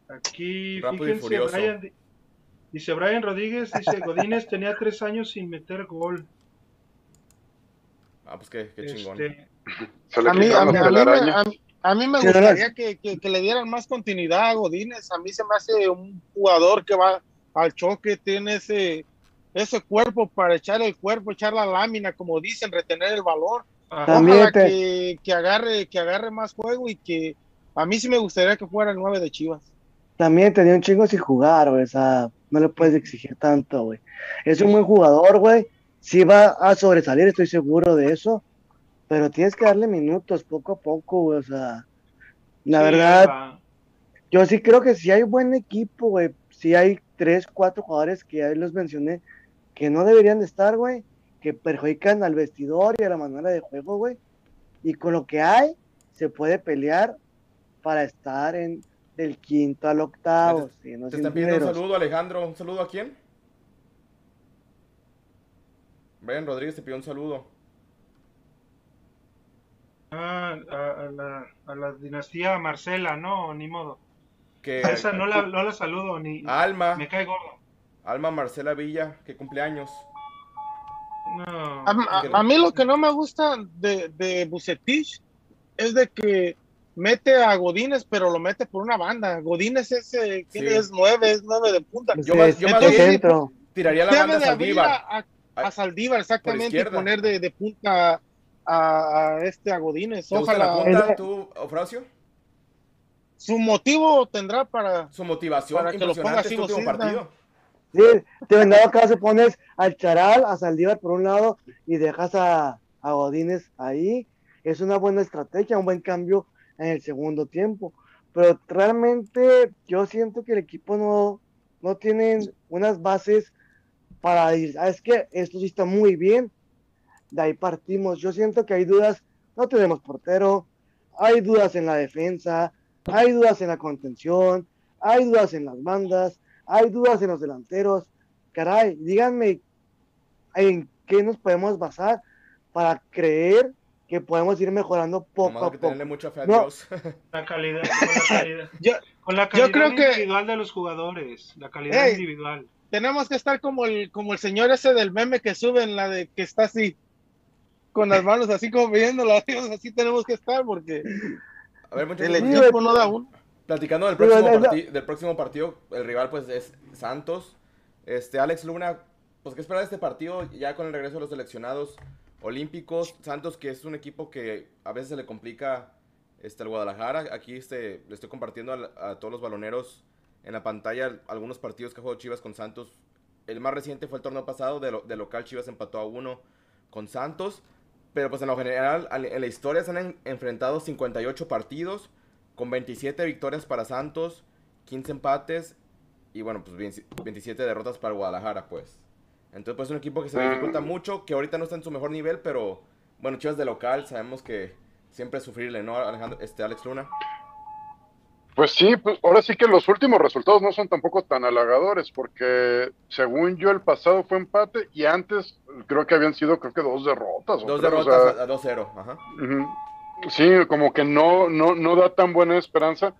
Aquí, Rápido y fíjense, furioso. Brian, di- dice Brian Rodríguez, dice Godínez tenía tres años sin meter gol. Ah, pues qué, qué chingón. Este, Se le A mí, a mí, a mí me, telarañas. a mí- a mí me gustaría que, que- que le dieran más continuidad a Godínez. A mí se me hace un jugador que va al choque, tiene ese, ese cuerpo para echar el cuerpo, echar la lámina, como dicen, retener el. También Ojalá te- que, que agarre, que agarre más juego y que a mí sí me gustaría que fuera el 9 de Chivas. También tenía un chingo sin jugar, güey. O sea, no le puedes exigir tanto, güey. Es un buen jugador, güey. Sí va a sobresalir, estoy seguro de eso. Pero tienes que darle minutos poco a poco, güey. O sea, la Sí, verdad, va. yo sí creo que si hay buen equipo, güey. Si hay tres, cuatro jugadores que ahí los mencioné que no deberían de estar, güey. Que perjudican al vestidor y a la manera de juego, güey. Y con lo que hay, se puede pelear para estar en del quinto al octavo. sí, no Te están pidiendo un saludo, Alejandro. ¿Un saludo a quién? Brian Rodríguez te pidió un saludo. Ah, a, a la, a la dinastía Marcela, no, ni modo. Que, A esa no la, no la saludo, ni Alma, me cae gordo. Alma Marcela Villa, que cumpleaños. No. A, a- a mí lo que no me gusta de, de Bucetich es de que mete a Godínez, pero lo mete por una banda. Godínez es, eh, ¿quién Sí. es nueve, es nueve de punta. Yo más- yo más bien-. Tiraría la banda abrir Saldívar. a, a- a Saldívar, exactamente, y poner de, de punta a, a este a Godínez. ¿Te gusta la punta, tú, Ofracio? Su motivo tendrá para. Su motivación Para que lo ponga así, este último partido. Sí, te en dado caso pones al Charal, a Saldívar por un lado y dejas a, a Godínez ahí. Es una buena estrategia, un buen cambio en el segundo tiempo. Pero realmente yo siento que el equipo no, no tiene unas bases para decir, "Ah, es que esto sí está muy bien. De ahí partimos. Yo siento que hay dudas. No tenemos portero, hay dudas en la defensa, hay dudas en la contención, hay dudas en las bandas, hay dudas en los delanteros. Caray, díganme en qué nos podemos basar para creer que podemos ir mejorando poco Nomás a hay que poco. tenerle mucha fe a No. Dios. La calidad, con la calidad, Yo- con la yo calidad creo que- individual de los jugadores, la calidad individual. Tenemos que estar como el, como el señor ese del meme que sube en la de que está así, con las manos así como viéndola. Así tenemos que estar porque A ver, muchachos, el equipo no da uno. platicando del próximo, del próximo partido, el rival pues es Santos. Este, Alex Luna, pues qué esperar de este partido ya con el regreso de los seleccionados olímpicos. Santos que es un equipo que a veces se le complica este, al Guadalajara. Aquí este, le estoy compartiendo a, todos los baloneros en la pantalla algunos partidos que ha jugado Chivas con Santos. El más reciente fue el torneo pasado, de, lo- de local Chivas empató a uno con Santos. Pero pues en lo general, al- en la historia se han en- enfrentado 58 partidos, con 27 victorias para Santos, 15 empates y bueno, pues 20 27 derrotas para Guadalajara, pues. Entonces pues es un equipo que se dificulta mucho, que ahorita no está en su mejor nivel, pero bueno, Chivas de local, sabemos que siempre es sufrirle, ¿no, Alejandro, este, Alex Luna? Pues sí, pues ahora sí que los últimos resultados no son tampoco tan halagadores, porque según yo el pasado fue empate y antes creo que habían sido creo que dos derrotas. o Dos tres, o derrotas sea, a, a 2-0, ajá. Sí, como que no, no, no da tan buena esperanza.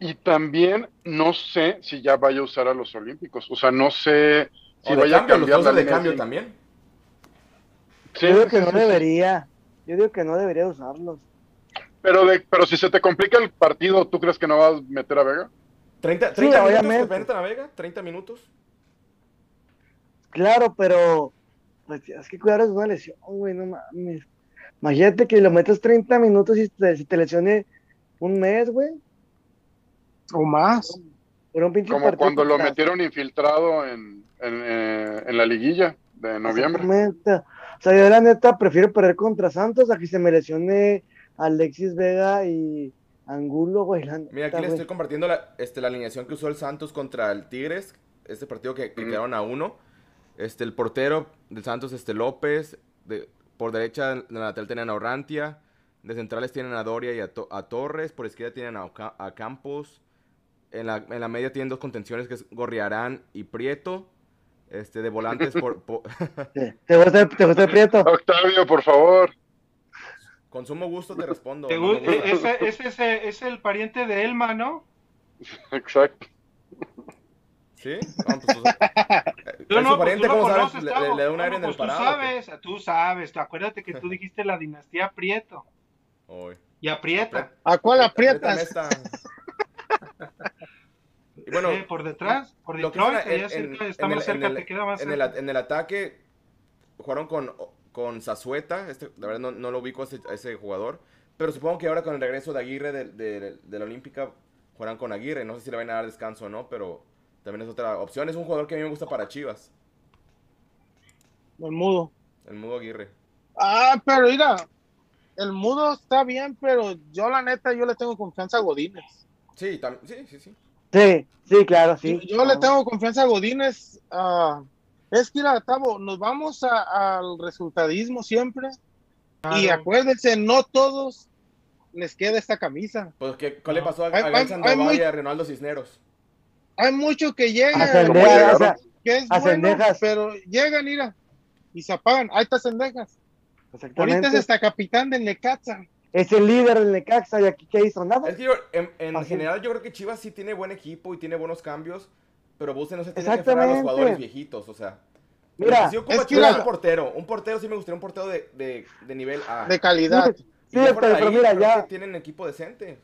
Y también no sé si ya vaya a usar a los Olímpicos. O sea, no sé si vaya cambio, a los cambiar dos la de cambio también. Sí, Yo digo sí, que no sí, sí. debería. Yo digo que no debería usarlos. Pero, de, pero si se te complica el partido, ¿tú crees que no vas a meter a Vega? 30, 30 Sí, minutos Beneta Vega, 30 minutos. Claro, pero pues tienes que cuidar de una lesión, güey, no mames. Imagínate que lo metes 30 minutos y te, si te lesione un mes, güey. O más. Por un pinche Como partido cuando lo metieron infiltrado en, en, eh, en la liguilla de noviembre. O sea, yo la neta prefiero perder contra Santos a que se me lesione Alexis Vega y Angulo, güey. la Mira, aquí neta, le güey. estoy compartiendo la, este, la alineación que usó el Santos contra el Tigres. Este partido que, que quedaron a uno. Este, el portero del Santos, este López. De, por derecha de la lateral tienen a Orrantia. De centrales tienen a Doria y a, To- a Torres. Por izquierda tienen a, Oca- a Campos. En la, en la media tienen dos contenciones que es Gorriarán y Prieto. Este, de volantes por, por- ¿Te gusta, te gusta el Prieto? Octavio, por favor. Con sumo gusto te respondo. Te no ese, ese es, el- es el pariente de Elma, ¿no? Exacto. ¿Sí? No, pues, pues, Tú es no, su pues pariente, tú lo ¿cómo sabes? conoces, Le, le da un aire en pues el tú parado. sabes, tú sabes. Acuérdate que tú dijiste la dinastía Prieto. Y aprieta. ¿A cuál aprietas? esta. Y bueno, Eh, por detrás, por Detroit, en- en- cerca, en está el- más en cerca, el- te queda más en el, cerca. en el ataque jugaron con, con Zazueta, este, la verdad no, no lo ubico a ese, a ese jugador, pero supongo que ahora con el regreso de Aguirre de, de- de la Olímpica jugarán con Aguirre, no sé si le van a dar descanso o no, pero también es otra opción, es un jugador que a mí me gusta para Chivas, El mudo. el Mudo Aguirre. Ah, pero mira, el mudo está bien, pero yo la neta, yo le tengo confianza a Godínez. Sí, sí, sí, sí. Sí, sí, claro, sí. yo, yo le tengo confianza a Godínez. ah, es que, mira, Tavo, nos vamos a- al resultadismo siempre. Y acuérdense, no todos les queda esta camisa. Pues, ¿qué, ¿cuál le pasó a, Hay- a hay- muy- y a Ronaldo Cisneros? Hay muchos que llegan, A ¿Cómo Cendejas, llegaron? o sea, que es a bueno, pero llegan, mira, y se apagan. Ahí está Cendejas. Ahorita es hasta capitán del Necaxa. Es el líder del Necaxa y aquí qué hizo nada. Es que yo, en, general yo creo que Chivas sí tiene buen equipo y tiene buenos cambios, pero Buse no se tiene que a los jugadores viejitos, o sea. Mira, sí ocupa es que un portero, un portero sí me gustaría un portero de, de, de nivel A. De calidad. Sí, pero, mira, ya, que tienen equipo decente.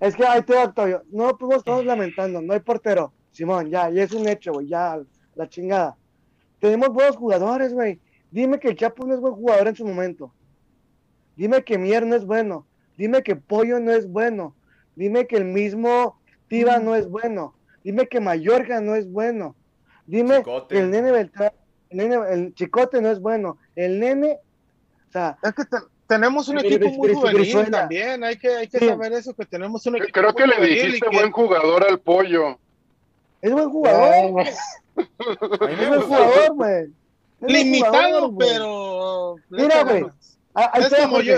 es que ahí te va, Octavio. No podemos estamos lamentando, no hay portero. Simón, ya, ya es un hecho, güey, ya, la chingada. Tenemos buenos jugadores, güey. Dime que el Chapo no es buen jugador en su momento. Dime que Mier no es bueno. Dime que Pollo no es bueno. Dime que el mismo Tiva no es bueno. Dime que Mayorga no es bueno. Dime Chicote. que el nene Beltrán, el, nene, el Chicote no es bueno. El nene, o sea, Es que te- tenemos un equipo muy pero- juvenil también. Hay que, hay que Sí. saber eso, que tenemos un equipo Creo que muy le dijiste que- buen jugador al pollo. es buen jugador. Es buen jugador, güey. Limitado, jugador, pero. Mira, güey. Ah, ahí Es como yo.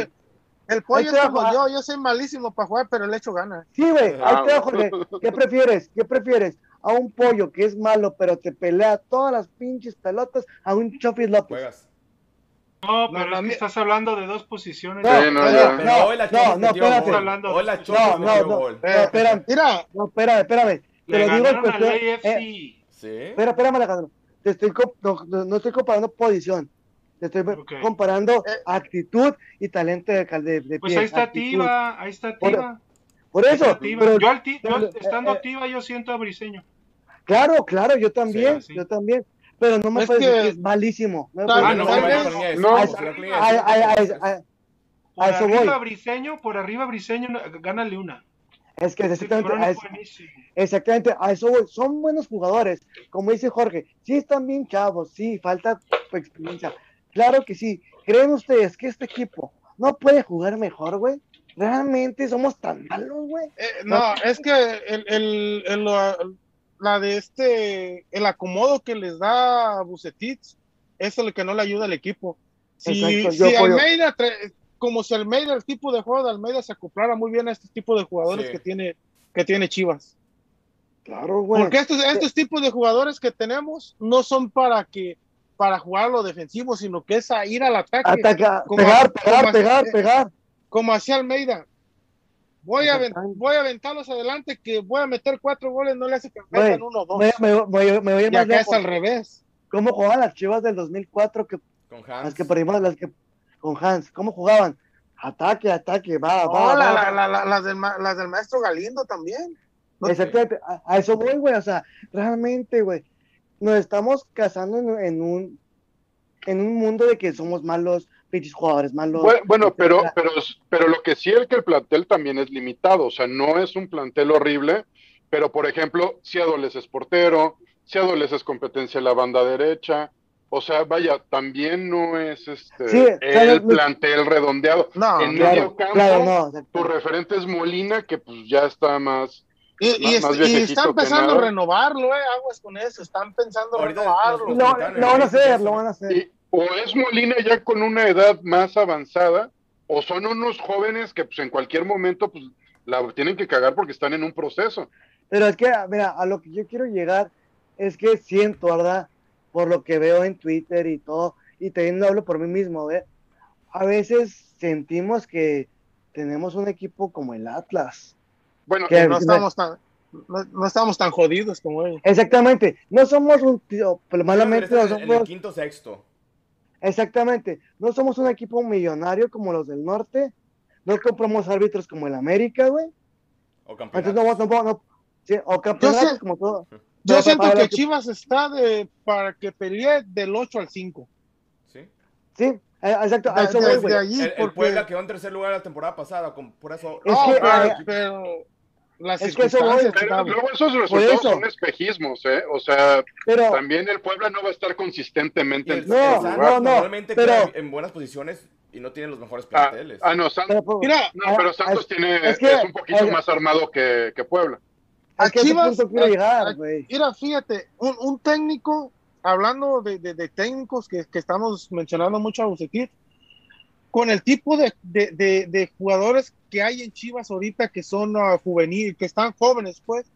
El pollo es como yo. Yo soy malísimo para jugar, pero le echo ganas. Sí, güey, Ah, ahí te va. Jorge. ¿Qué prefieres? ¿Qué prefieres? A un pollo que es malo, pero te pelea todas las pinches pelotas, a un Chofis López. Juegas. No, pero no, es que estás hablando de dos posiciones. No, no, no, no, hoy la no, no, espérate. gol. Hablando Hoy la de- Chofis No, no, no. espérame, Mira, no, espérame, espérame. Te lo digo cuestión. AFC. eh, Sí. espera, espérame, Alejandro. Te estoy comp- no, no- no estoy comparando posición. Te estoy comparando Eh. actitud y talento de, de, de Pues ahí está actitud. Tiva, ahí está Tiva. Por eso, Tiva. pero yo, al ti- yo pero, estando eh, eh, Tiva, yo siento a Briseño. claro, claro, yo también, Sí, yo también. Pero no me Es puedes que- decir que es malísimo. No Ah, no, no. Por arriba-. Briseño, por arriba Briseño, gánale una. Es que exactamente, a eso, exactamente, a eso voy. Son buenos jugadores. Como dice Jorge, sí están bien chavos, sí, falta experiencia. Claro que sí. ¿Creen ustedes que este equipo no puede jugar mejor, güey? ¿Realmente somos tan malos, güey? eh, no, es que el, el, el- la- de este, el acomodo que les da a Bucetich es el que no le ayuda al equipo. Si, Exacto, si. Almeida, como si Almeida, el tipo de juego de Almeida se acoplara muy bien a este tipo de jugadores Sí. que tiene que tiene Chivas. Claro, güey. Porque estos, estos tipos de jugadores que tenemos no son para que para jugar lo defensivo, sino que es a ir al ataque. Ataca, como- pegar, pegar, pegar, pegar. como hacía Almeida. Voy a, voy a aventarlos adelante, que voy a meter cuatro goles, no le hace que metan uno o dos. Me, me, me, me voy a ir y más acá es al revés. ¿Cómo jugaban las chivas del 2004 que, Con las Hans. que perdimos las que, con Hans? ¿Cómo jugaban? Ataque, ataque, va, No, va, la- va. la- la- la- las, del, ma- las del maestro Galindo también. No- Exactamente, a, a eso voy, güey. O sea, realmente, güey, nos estamos casando en, en un en un mundo de que somos malos, pinches jugadores malos. Bueno, bueno, pero, pero, pero lo que sí es que el plantel también es limitado, o sea, no es un plantel horrible, pero por ejemplo, si Adoles es portero, si Adoles es competencia en la banda derecha, o sea, vaya, también no es este Sí, el plantel redondeado. No, en claro, medio campo, claro, no. Tu referente es Molina, que pues ya está más. Y, y, Más- más y viejecito están pensando renovarlo, eh, aguas con eso, están pensando Ahorita renovarlo. los- Lo, van a hacer, lo van a hacer. y- o es Molina ya con una edad más avanzada, o son unos jóvenes que pues en cualquier momento pues la tienen que cagar porque están en un proceso. Pero es que, mira, a lo que yo quiero llegar es que siento, ¿verdad? Por lo que veo en Twitter y todo, y también lo hablo por mí mismo, ¿ve? a veces sentimos que tenemos un equipo como el Atlas. Bueno, Que- No estamos tan, no, no estamos tan jodidos como ellos. Exactamente, no somos un tío, pero malamente no en el quinto sexto. exactamente, no somos un equipo millonario como los del norte, no compramos árbitros como el América, güey. O Entonces campeonatos. no, no, no, no- sí, o campeonatos sé- como todo. Yo No, siento que Chivas está de, para que pelee del 8 al 5. ¿Sí? Sí, exacto, a eso voy, desde güey. allí, El, el Puebla quedó en tercer lugar la temporada pasada, con, por eso... Es No, que, pero, eh, pero las es que eso voy, Pero luego esos resultados eso. son espejismos, ¿eh? O sea, Pero, también el Puebla no va a estar consistentemente el, en No, el tercer Santos lugar. no, no, normalmente pero- queda en buenas posiciones y no tiene los mejores Ah, planteles. ah, no, San- pero, pues, Mira, no, ah, pero Santos es- tiene, es es, que- un poquito eh, más armado que, que Puebla. a es Chivas, punto quiero a- llegar, a- güey. Mira, fíjate, un, un técnico, hablando de, de- de técnicos que, que estamos mencionando mucho a Bucetich, con el tipo de, de- jugadores que hay en Chivas ahorita que son ah, juvenil, que están jóvenes, pues,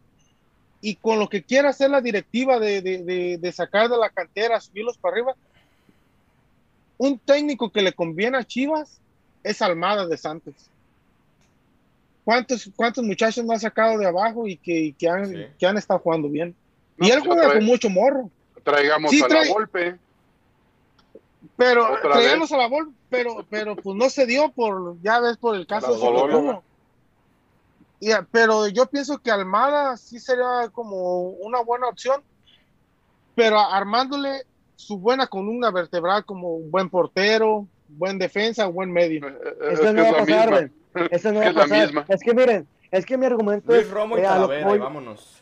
y con lo que quiere hacer la directiva de, sacar de la cantera, subirlos para arriba, un técnico que le conviene a Chivas es Almada de Santos. ¿Cuántos, cuántos muchachos no ha sacado de abajo y que, y que han, Sí. que han estado jugando bien? No, y él pues, juega con mucho morro. Traigamos Sí, a la golpe. Pero Otra traíamos a la bola, pero, pero pues no se dio por, ya ves, por el caso de Las Bololo. Sototubo. Y, ah, pero yo pienso que Almada sí sería como una buena opción, pero armándole su buena columna vertebral como un buen portero, buen defensa, buen medio. Eh, eh, Es no va a la pasar. Eso no Es va a pasar. Es que miren, es que mi argumento Luis es Romo y eh, a lo Talavera, y voy- vámonos.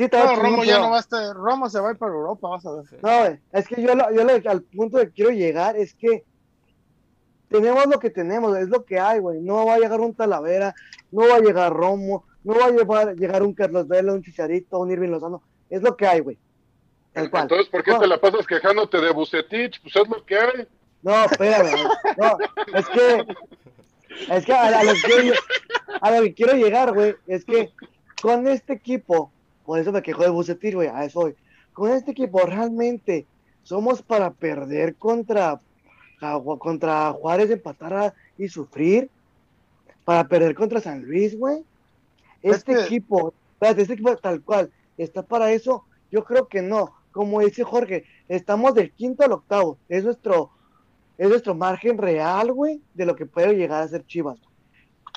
Sí, está No, Romo ya pero- no va a estar, Romo se va a ir para Europa, vas a ver. Sí. No, güey, es que yo, lo- yo lo- al punto que quiero llegar es que tenemos lo que tenemos, es lo que hay, güey. No va a llegar un Talavera, no va a llegar Romo, no va a llegar, llegar un Carlos Vela, un Chicharito, un Irving Lozano. Es lo que hay, güey. Tal cual. Entonces, ¿por qué No. te la pasas quejándote de Bucetich? Pues es lo que hay. No, espérame. No, es que, es que a, a lo que, a lo que quiero llegar, güey, es que con este equipo, por eso me quejo de Bucetir, güey, a eso voy. Con este equipo realmente somos para perder contra, contra Juárez, empatar a- y sufrir, para perder contra San Luis, güey. Es Este equipo, este equipo tal cual, está para eso, yo creo que no. Como dice Jorge, estamos del quinto al octavo. Es nuestro, es nuestro margen real, güey, de lo que puede llegar a ser Chivas.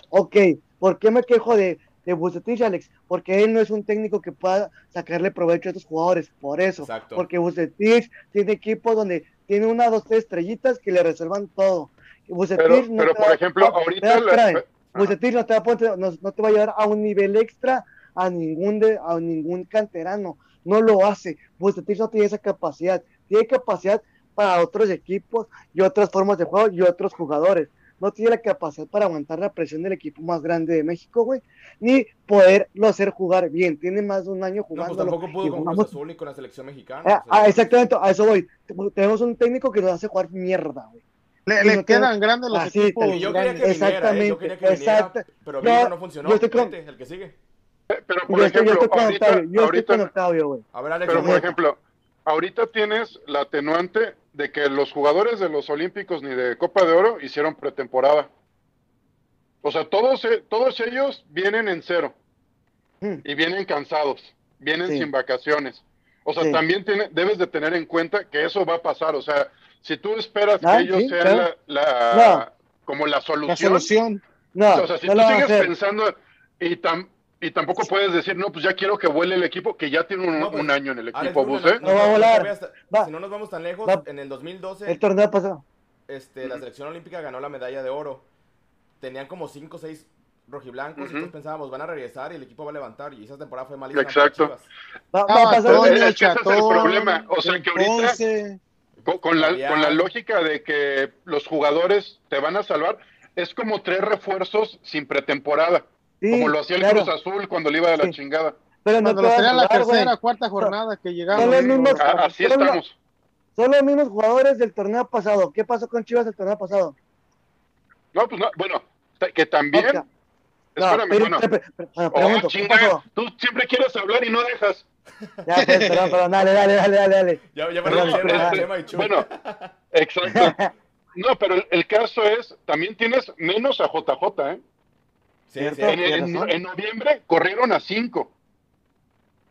Ok, ¿por qué me quejo de, de Vucetich, Alex? Porque él no es un técnico que pueda sacarle provecho a estos jugadores, por eso. Exacto. Porque Vucetich tiene equipos donde tiene una, dos, tres estrellitas que le resuelvan todo. Vucetich Pero, no pero te por va- ejemplo, no, ahorita. espérame. Vucetich no te, va a poner- no, no te va a llevar a un nivel extra a ningún, de, a ningún canterano. No lo hace. Vucetich no tiene esa capacidad. Tiene capacidad para otros equipos y otras formas de juego y otros jugadores. No tiene la capacidad para aguantar la presión del equipo más grande de México, güey. Ni poderlo hacer jugar bien. Tiene más de un año No, pues tampoco pudo con jugamos- Cruz Azul ni con la selección mexicana. Ah, o sea, ah, exactamente, a eso voy. Tenemos un técnico que nos hace jugar mierda, güey. Le, Y le no tengo- quedan grandes los Así, equipos Y yo quería que viniera, ¿eh? Exactamente, yo quería que viniera, exacto. pero vino, no funcionó. yo estoy con- el que sigue. Pero, por Yo estoy, yo ejemplo, con Octavio, yo estoy con ahorita, Octavio, güey. A ver, Alex, pero ¿cómo- por ejemplo, ahorita tienes la atenuante de que los jugadores de los Olímpicos ni de Copa de Oro hicieron pretemporada. O sea, todos, eh, todos ellos vienen en cero Hmm. y vienen cansados, vienen Sí. sin vacaciones. O sea, Sí. también tiene, debes de tener en cuenta que eso va a pasar. O sea, si tú esperas Ah, que ellos sí, sean claro. la, la- como la La solución, solución. No, o sea, si no tú sigues pensando y, tam- y tampoco puedes decir, no, pues ya quiero que vuele el equipo, que ya tiene un, No, pues, un año en el equipo, Bus, ¿eh? No va a volar. Va. Si no nos vamos tan lejos, Va. en el 2012 El torneo pasado. este, la selección olímpica ganó la medalla de oro. Tenían como 5 o 6 rojiblancos todos pensábamos, van a regresar y el equipo va a levantar. Y esa temporada fue malísima. Exacto. Va, va a pasar. Es que ese es el problema. O sea, que ahorita-. Con, con la, con la lógica de que los jugadores te van a salvar, es como tres refuerzos sin pretemporada, Sí, como lo hacía el claro, Cruz Azul cuando le iba de la Sí. chingada. Pero no Cuando la jugar, güey. tercera, cuarta jornada que llegaron. son los mismos- A- así Solo- estamos. Son los mismos jugadores del torneo pasado. ¿Qué pasó con Chivas el torneo pasado? No, pues no, bueno, que también, Ok. No, espérame, pero- bueno, pero- pero- bueno, oh, pregunto, ¿qué chinga, tú siempre quieres hablar y no dejas. Ya, pues, perdón, perdón, dale, dale, dale, dale, dale. Ya, ya Perdón, y Chuy. Bueno, exacto. No, pero el, el caso es, también tienes menos a JJ, ¿eh? Cierto. sí. En, noviembre corrieron a 5.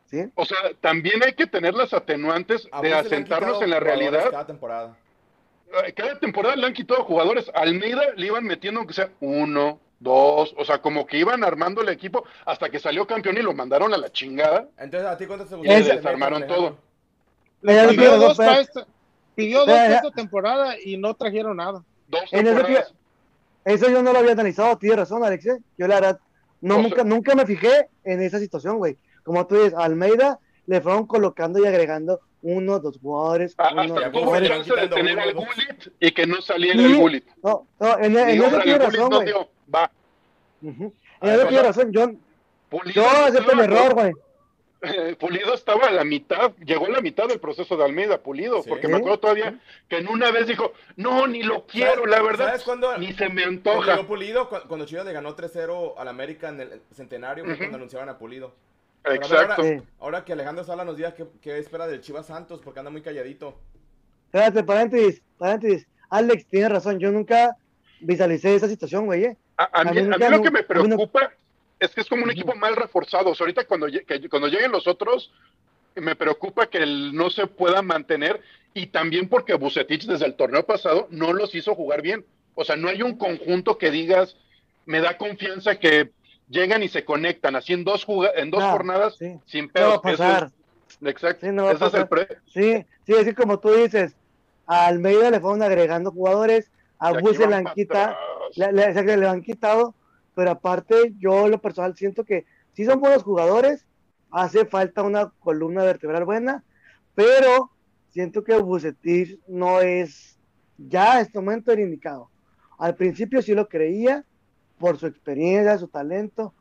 ¿Sí? O sea, también hay que tener las atenuantes de le asentarnos en la realidad. Cada temporada. Eh, Cada temporada le han quitado jugadores. Almeida le iban metiendo aunque sea uno, dos, o sea, como que iban armando el equipo hasta que salió campeón y lo mandaron a la chingada. Entonces, ¿a ti cuántos te Y le desarmaron todo. Yo Pidió dos dos, para esta, pidió dos temporada y no trajeron nada. Dos En ese temporadas. Eso yo no lo había analizado, tienes razón, Alex. ¿eh? Yo la verdad, no, O sea- nunca, nunca me fijé en esa situación, güey. Como tú dices, a Almeida le fueron colocando y agregando uno, dos jugadores, Ah, uno, Hasta tuvo chance de tener dos. Gullit y que no saliera Sí. el Gullit. No, no, en, en eso tiene el razón, no güey. dio. Va. Ujú. Ah, En eso o tiene razón, yo, Pulido yo acepto estaba- error, güey. Eh, Pulido estaba a la mitad, llegó a la mitad del proceso de Almeida, Pulido, Sí. porque me acuerdo todavía que en una vez dijo, no, ni lo quiero, ¿Sabes- la verdad, ¿Sabes cuándo? ni se me Cuando antoja. llegó Pulido, cu- cuando Chivas le ganó 3-0 al América en el centenario, fue Ujú. cuando anunciaban a Pulido. Pero Exacto. Ahora, que Alejandro Sala nos diga qué, qué espera del Chivas Santos, porque anda muy calladito. Espérate, paréntesis, paréntesis. Alex tiene razón, yo nunca visualicé esa situación, güey. ¿eh? A, a A mí, mí a mí nunca lo que me a mí no- preocupa es que es como un equipo mal reforzado. O sea, ahorita cuando, que- cuando lleguen los otros, me preocupa que el no se pueda mantener y también porque Bucetich desde el torneo pasado no los hizo jugar bien. O sea, no hay un conjunto que digas, me da confianza que llegan y se conectan así en dos, en dos No, jornadas sí. sin No pedos. Eso pasar. es- exacto. Sí, no es el pre- Sí, sí, así como tú dices, a Almeida le fueron agregando jugadores, a y aquí Bus se van le han quitado, le han quitado, pero aparte yo lo personal siento que sí son buenos jugadores, hace falta una columna vertebral buena, pero siento que Bucetich no es ya en este momento el indicado. Al principio sí lo creía por su experiencia, su talento,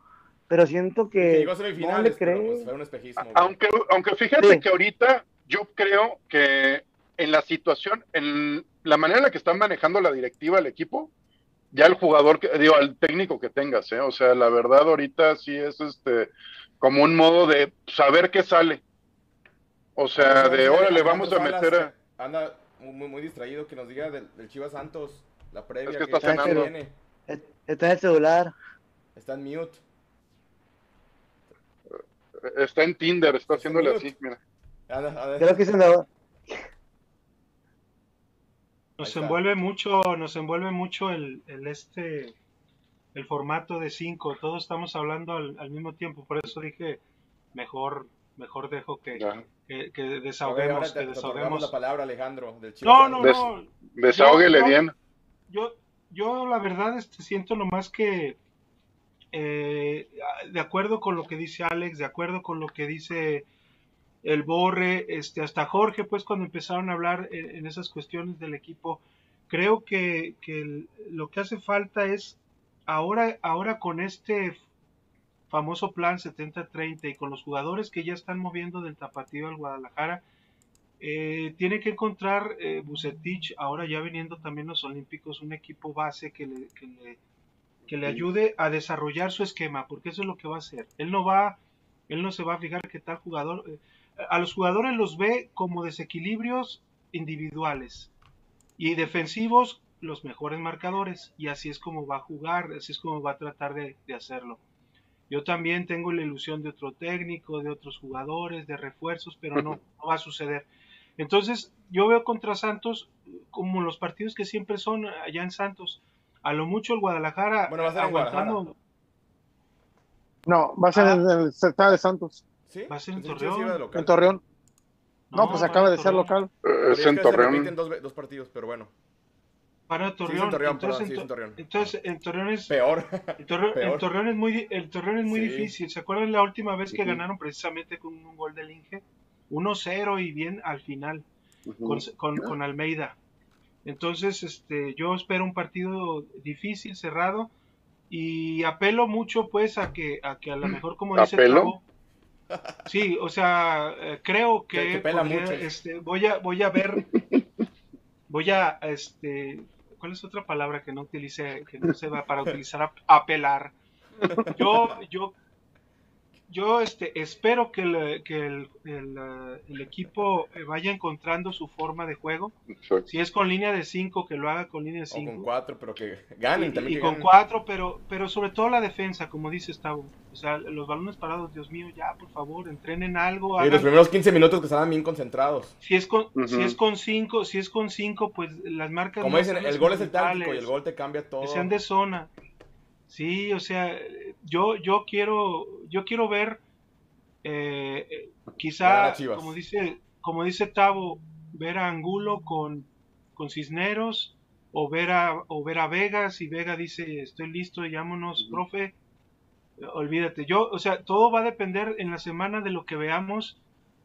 pero siento Que que llegó a no le semifinales, pero cree. pues fue un espejismo. güey. Aunque, aunque fíjate Sí. que ahorita yo creo que en la situación, en la manera en la que están manejando la directiva el equipo, ya el jugador, que, digo, al técnico que tengas, ¿eh? O sea, la verdad ahorita sí es este como un modo de saber qué sale. O sea, de órale, vamos a meter a... Anda muy, muy, muy distraído que nos diga del, del Chivas Santos, la previa Es que que, está cenando. viene. Está en el celular. Está en mute. Está en Tinder, está haciéndole mute. así, mira. Anda, anda. Creo que se. Nos envuelve mucho, nos envuelve mucho el, el este el formato de cinco, todos estamos hablando al, al mismo tiempo, por eso dije mejor, mejor dejo que, que, que A ver, desahoguemos, que desahoguemos. la palabra, Alejandro, del No, no. Des- no, Desahóguele Yo- yo- bien. yo, yo la verdad este, siento nomás que eh, de acuerdo con lo que dice Alex, de acuerdo con lo que dice el Borre, este, hasta Jorge, pues cuando empezaron a hablar en, en esas cuestiones del equipo, creo que, que el- lo que hace falta es ahora, ahora con este famoso plan 70-30 y con los jugadores que ya están moviendo del Tapatío al Guadalajara, eh, tiene que encontrar eh, Bucetich, ahora ya viniendo también los Olímpicos, un equipo base que le, que le, que le ayude a desarrollar su esquema, porque eso es lo que va a hacer. Él no va, él no se va a fijar que tal jugador, eh, a los jugadores los ve como desequilibrios individuales y defensivos los mejores marcadores y así es como va a jugar, así es como va a tratar de, de hacerlo. Yo también tengo la ilusión de otro técnico, de otros jugadores, de refuerzos, pero no, no va a suceder. Entonces, yo veo contra Santos como los partidos que siempre son allá en Santos. A lo mucho el Guadalajara Bueno, va a ser en aguantando, No, va a ser Ah. en el Estado de Santos, ¿Sí? Va a ser en que Torreón. En Torreón. No, No, pues acaba de ser Torreón. local. Eh, Pero Es en que se Torreón. repiten dos, partidos, pero bueno. para Sí, Torreón. en Torreón, entonces, perdón, sí, en es en To- Torreón. entonces, en Torreón es, Peor. el Torreón, el. Torreón es muy, el Torreón es muy Sí. difícil. ¿Se acuerdan la última vez que ganaron precisamente con un gol del Inge? 1-0 y bien al final. Con, con, con Almeida. Entonces, este, yo espero un partido difícil, cerrado, y apelo mucho, pues, a que a, que a lo mejor, como dice ¿Apelo? Tavo, sí, o sea, eh, creo Que- que, que pela podría, mucho. este, voy a voy a ver, voy a, este, ¿cuál es otra palabra que no utilice, que no se va para utilizar a- apelar? Yo, yo, yo este, espero que, el, que el, el, el equipo eh, vaya encontrando su forma de juego. Si es con línea de 5, que lo haga con línea de O con 5. cuatro, pero que ganen Y, también. y que con ganen. 4, pero, pero sobre todo la defensa, como dice Stavo. O sea, los balones parados, Dios mío, ya, por favor, entrenen algo. Y hagan- los primeros 15 minutos que estaban bien concentrados. si es con Ujú. si es con 5, si es con 5, pues las marcas Como no dicen, el gol es el táctico y el gol te cambia todo. que sean de zona. Sí, o sea, yo yo quiero yo quiero ver eh, eh, quizá como dice como dice Tavo ver a Angulo con con Cisneros o ver a o ver a Vegas y Vega dice estoy listo llámonos profe Eh, olvídate yo o sea todo va a depender en la semana de lo que veamos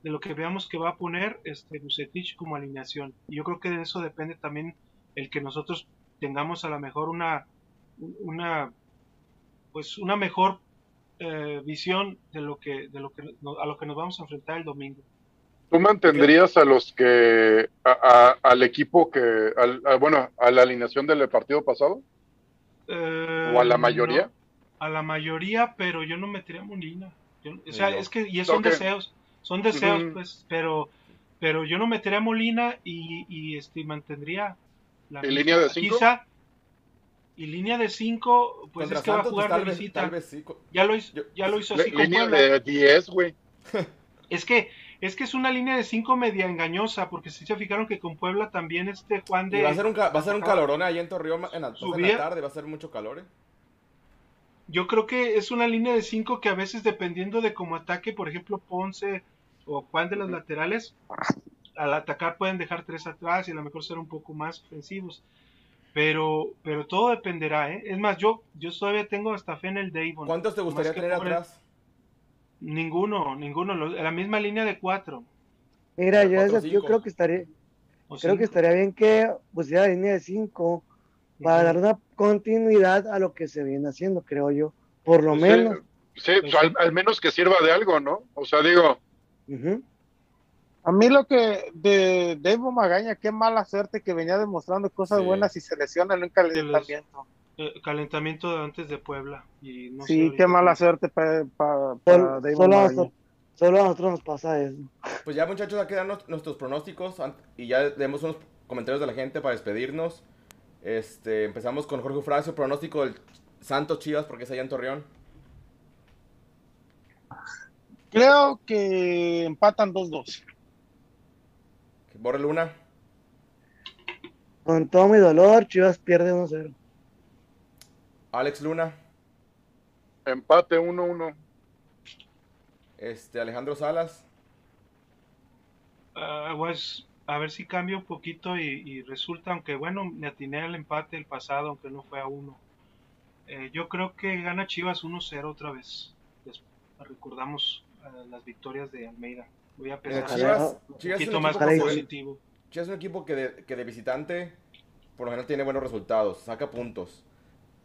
de lo que veamos que va a poner este Bucetich como alineación. Y yo creo que de eso depende también el que nosotros tengamos a lo mejor una una pues una mejor eh, visión de lo que de lo que a lo que nos vamos a enfrentar el domingo ¿Tú mantendrías a los que, a- a- al equipo que, al- a- bueno, a la alineación del partido pasado? Eh, ¿O a la mayoría? no, a la mayoría pero yo no metería a Molina Yo- o sea es que y son Ok. deseos son deseos pues pero pero yo no metería a Molina y, y este mantendría la ¿En línea de cinco? quizá y línea de 5 pues Contra es que va a jugar pues, de vez, visita tal vez sí. co- ya lo hizo ya lo hizo así con Línea Puebla. de 10, güey. Es que, es que es una línea de 5 media engañosa, porque si se fijaron que con Puebla también este Juan Y de... va a ser un, va a ser un calorón ahí en Torreón en la, en la tarde, va a ser mucho calor. ¿eh? Yo creo que es una línea de 5 que a veces dependiendo de cómo ataque, por ejemplo, Ponce o Juan de los laterales, al atacar pueden dejar tres atrás y a lo mejor ser un poco más ofensivos. Pero, pero todo dependerá, ¿eh? Es más, yo, yo todavía tengo hasta fe en el Davon. ¿Cuántos te gustaría tener pobre- atrás? Ninguno, ninguno. lo- La misma línea de 4. Mira, yo, Cuatro, ese- yo cinco. creo que estaría, creo que estaría bien que pusiera línea de 5 para dar una continuidad a lo que se viene haciendo, creo yo. Por lo Sí, menos. Sí, pues, al, al menos que sirva de algo, ¿no? O sea, digo, Ujú. A mí lo que de Dave Magaña, qué mala suerte que venía demostrando cosas Sí. buenas y se lesiona en un calentamiento. Eh, calentamiento de antes de Puebla. Y no Sí, qué mala suerte para Sol- Dave solo, a Magaña. nosotros, solo a nosotros nos pasa eso. Pues ya muchachos, aquí dan nuestros pronósticos y ya demos unos comentarios de la gente para despedirnos. Este, empezamos con Jorge Fracio, pronóstico del Santos Chivas porque es allá en Torreón. Creo que empatan 2-2. Borre Luna, Con todo mi dolor, Chivas pierde 1-0. Alex Luna, empate 1-1. este, Alejandro Salas, Ah, pues, a ver si cambia un poquito y, y resulta, aunque bueno, me atiné al empate el pasado, aunque no fue a uno. Eh, yo creo que gana Chivas 1-0 otra vez. Des- recordamos eh, las victorias de Almeida. Voy a pensar Chivas, un Chivas es poquito un más equipo que- positivo. Chivas es un equipo que de, que de visitante por lo general tiene buenos resultados, saca puntos.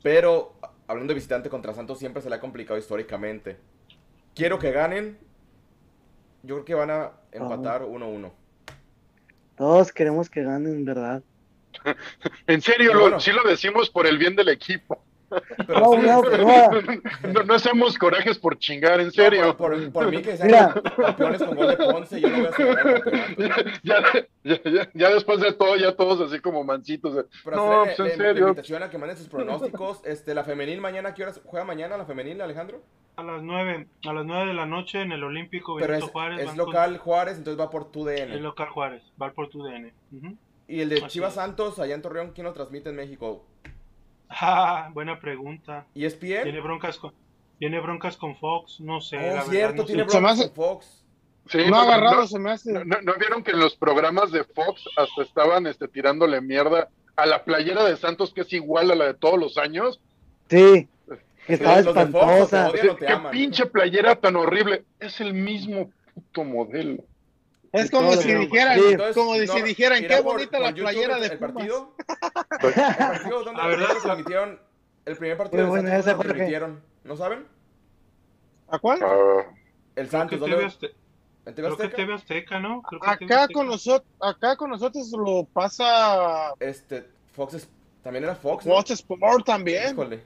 Pero hablando de visitante contra Santos siempre se le ha complicado históricamente. Quiero que ganen. Yo creo que van a empatar 1-1. Todos queremos que ganen, ¿verdad? En serio, bueno. sí lo decimos por el bien del equipo. Pero No, sí, no, este, no, No, no hacemos corajes por chingar, en no, serio. por, por- por mí que sean Mira. campeones con gol de Ponce, yo no voy a. Ya, ya, ya, ya después de todo, ya todos así como mancitos. Pero No, pues, en la- la serio. invitación a que manden sus pronósticos. Este, la femenil mañana, ¿qué horas juega mañana la femenil, Alejandro? A las 9, a las 9 de la noche en el Olímpico Pero Benito es, Juárez. es van local Juárez, entonces va por tu con- es DN. local Juárez, va por tu DN. Ujú. Y el de Chivas. Santos, allá en Torreón, ¿quién lo transmite en México? Ah, buena pregunta. ¿ESPN? Tiene broncas con, tiene broncas con Fox, no sé. Oh, la verdad, cierto, no sé. tiene broncas hace- con Fox. Sí, no no, agarrado no- se me hace. no- no- ¿no vieron que en los programas de Fox hasta estaban este, tirándole mierda a la playera de Santos, que es igual a la de todos los años? Sí, que estaba Fox, espantosa. no te ¿Qué aman. pinche playera tan horrible? Es el mismo puto modelo. Es como si dijeran, Sí. Entonces, como no, si dijeran, qué por- bonita por la YouTube playera el, de el Pumas. partido. ¿El partido lo transmitieron? El primer partido Muy de buena Santos, esa, ¿dónde lo Jorge. transmitieron? ¿No saben? ¿A cuál? Ah, El Santos, TV ¿dónde? ¿En TV Creo que Azteca? TV Azteca, ¿no? Creo que TV Acá Azteca. con nosotros, acá con nosotros lo pasa Este, Fox también era Fox, ¿no? Fox Sport también. Híjole.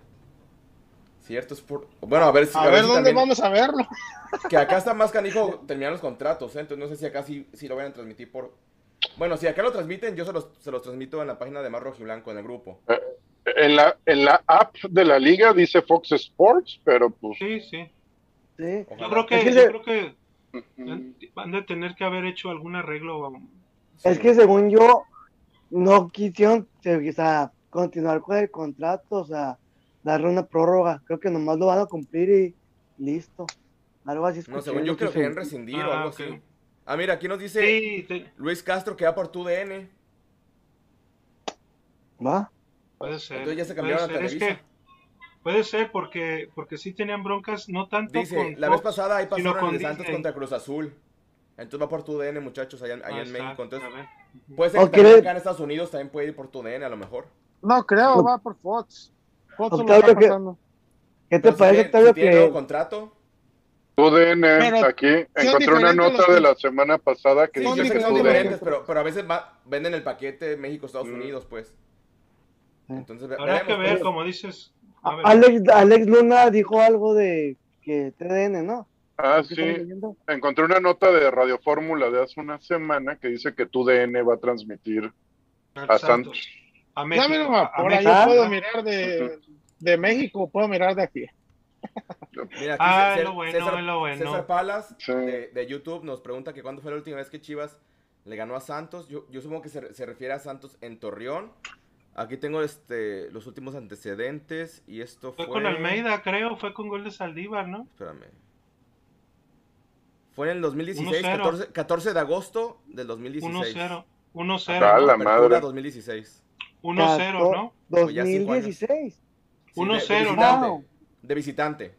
Cierto, es por... Bueno, a ver si... A ver si dónde también- vamos a verlo. Que acá está más canijo terminar los contratos, ¿eh? Entonces no sé si acá sí, sí lo van a transmitir por... Bueno, si acá lo transmiten, yo se los, se los transmito en la página de Mar Rojiblanco, en el grupo. En la, en la app de la liga dice Fox Sports, pero pues. Sí, sí. Sí. Yo creo que, Es que yo se- creo que van de tener que haber hecho algún arreglo. Es Sí. que según yo, no quisieron o sea, continuar con el contrato, o sea, darle una prórroga. Creo que nomás lo van a cumplir y listo. Algo así No, según yo creo que sé. querían rescindir o Ah, algo así. Ah, mira, aquí nos dice Sí, Luis Castro que va por tu DN. ¿Va? puede ser. Entonces ya se cambiaron a. Es Televisa. que puede ser porque, porque sí tenían broncas, no tanto Dice, con la vez pasada ahí pasaron con el Santos contra Cruz Azul. Entonces va por tu DN, muchachos, allá, allá Ah, en exacto, México. Entonces, puede ser ¿O que también quiere- acá en Estados Unidos también puede ir por tu DN a lo mejor. No creo, va por Fox. Octavio, pasando. ¿Qué te Pero si parece, tiene- Octavio, si tiene nuevo que contrato? Tu DN, Pero aquí encontré una nota los de la semana pasada que Sí, dice sé que son diferentes, pero, pero a veces va- venden el paquete México-Estados Mm. Unidos, pues. Entonces, Habrá que ver, pues. como dices. a ver. Alex, Alex Luna dijo algo de que TDN, ¿no? Ah, ¿Qué sí. Encontré una nota de Radio Fórmula de hace una semana que dice que tu DN va a transmitir a Santos. A México. me lo a- a apura, México. yo Ah. puedo mirar de, de México, puedo mirar de aquí. Mira, aquí Ah, César- es lo bueno, César, es lo bueno. César Palas Sí. de, de YouTube nos pregunta que cuándo fue la última vez que Chivas le ganó a Santos. Yo, yo supongo que se, se refiere a Santos en Torreón. Aquí tengo este los últimos antecedentes y esto fue... Fue con Almeida, creo, fue con gol de Saldívar, ¿no? Espérame. Fue en el 2016, 1-0. 14, 14 de agosto del 2016. 1-0. Ah, 1-0. la madre. 2016. 1-0, ¿no? Pues ya cinco años. 2016. Sí, de- 1-0, de, ¿no? visitante. Wow. De visitante.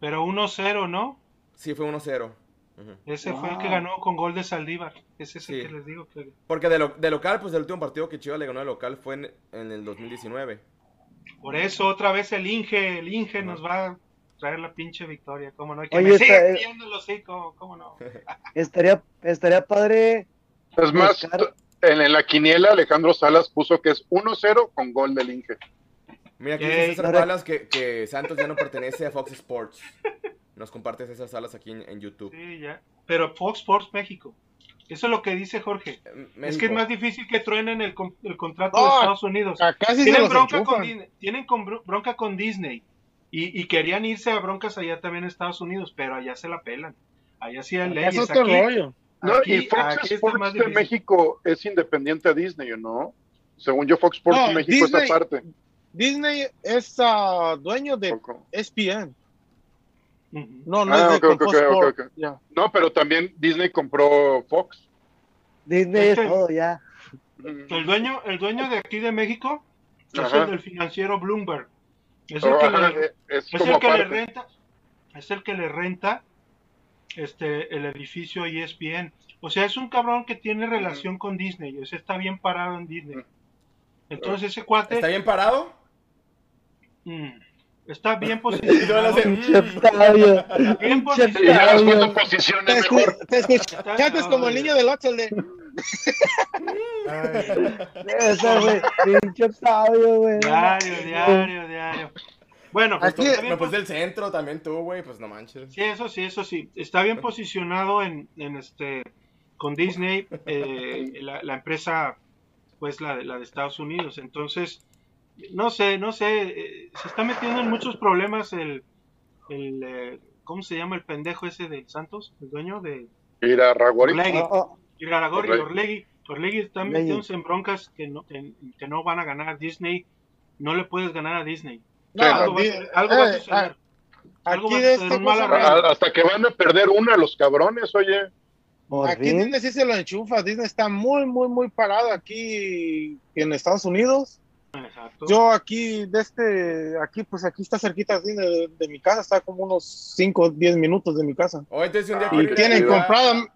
Pero 1-0, ¿no? Sí, fue 1-0. Ujú. Ese fue el que Wow. ganó con gol de Saldívar. Ese es el Sí. que les digo que... Porque de, lo- de local, pues el último partido que Chivas le ganó de local fue en, en el 2019. Por eso otra vez el Inge, el Inge Ajá. nos va a traer la pinche victoria, ¿cómo no? Que Oye, me esta- siga eh, el hocico, ¿cómo no? Estaría, estaría padre. Es más, Buscar- en, en la quiniela Alejandro Salas puso que es 1-0 con gol del Inge. Mira, aquí dice César Palas que, que Santos ya no pertenece a Fox Sports. Nos comparte César Salas aquí en, en YouTube. Sí, ya. Pero Fox Sports México. Eso es lo que dice Jorge. Eh, Es que es más difícil que truenen el, con- el contrato No, de Estados Unidos. Acá sí se tienen bronca con tienen con bro- bronca con Disney y, y querían irse a broncas allá también en Estados Unidos, pero allá se la pelan. Allá sí hay Es leyes. otro Aquí, rollo. No, aquí- y Fox Sports de. México es independiente a Disney, ¿no? Según yo, Fox Sports No, de México Disney- es aparte. Disney es ah, dueño de. ESPN. No, no Ah, es de ok, con ok, Fox ok, Sports. ok. Ya. No, pero también Disney compró Fox. Disney Es todo ya. El dueño, el dueño de aquí de México es Ajá. el del financiero Bloomberg. Es el Oh, que ajá, le, es es como el que le renta, es el que le renta este el edificio E ESPN. O sea, es un cabrón que tiene relación con Disney, o sea, está bien parado en Disney. Entonces ese cuate ¿Está bien parado? mm, está bien Y posicionado. Bien posicionado. Y Te, es escuchaste como el niño del 8, el de... Esa, güey. Pinche güey. Diario, diario, diario. Bueno, pues Aquí- está bien Me puse el centro también tú, güey, pues no manches. Sí, eso sí, eso sí. Está bien posicionado en, en este con Disney, eh, la, la empresa, pues la, de- la de Estados Unidos. Entonces, no sé, no sé, eh, se está metiendo en muchos problemas el, el eh, ¿cómo se llama el pendejo ese del Santos? El dueño de Mira, Raguari. Orlegui. Oh, oh. Iraragorri, Orlegui. Orlegui. Orlegui está metiéndose en broncas que no, que, que no van a ganar Disney. No le puedes ganar a Disney. No, algo va algo va a eh, suceder. Algo Aquí va a de suceder, esta un mal cosa- arreglo. A- hasta que van a perder una los cabrones, oye. Aquí fin. Disney sí se lo enchufa. Disney está muy, muy, muy parado aquí en Estados Unidos. Exacto. Yo aquí, de este, aquí, pues aquí está cerquita Disney de, de mi casa, está como unos 5 o 10 minutos de mi casa. Entonces un día Y quiero Y tienen comprado,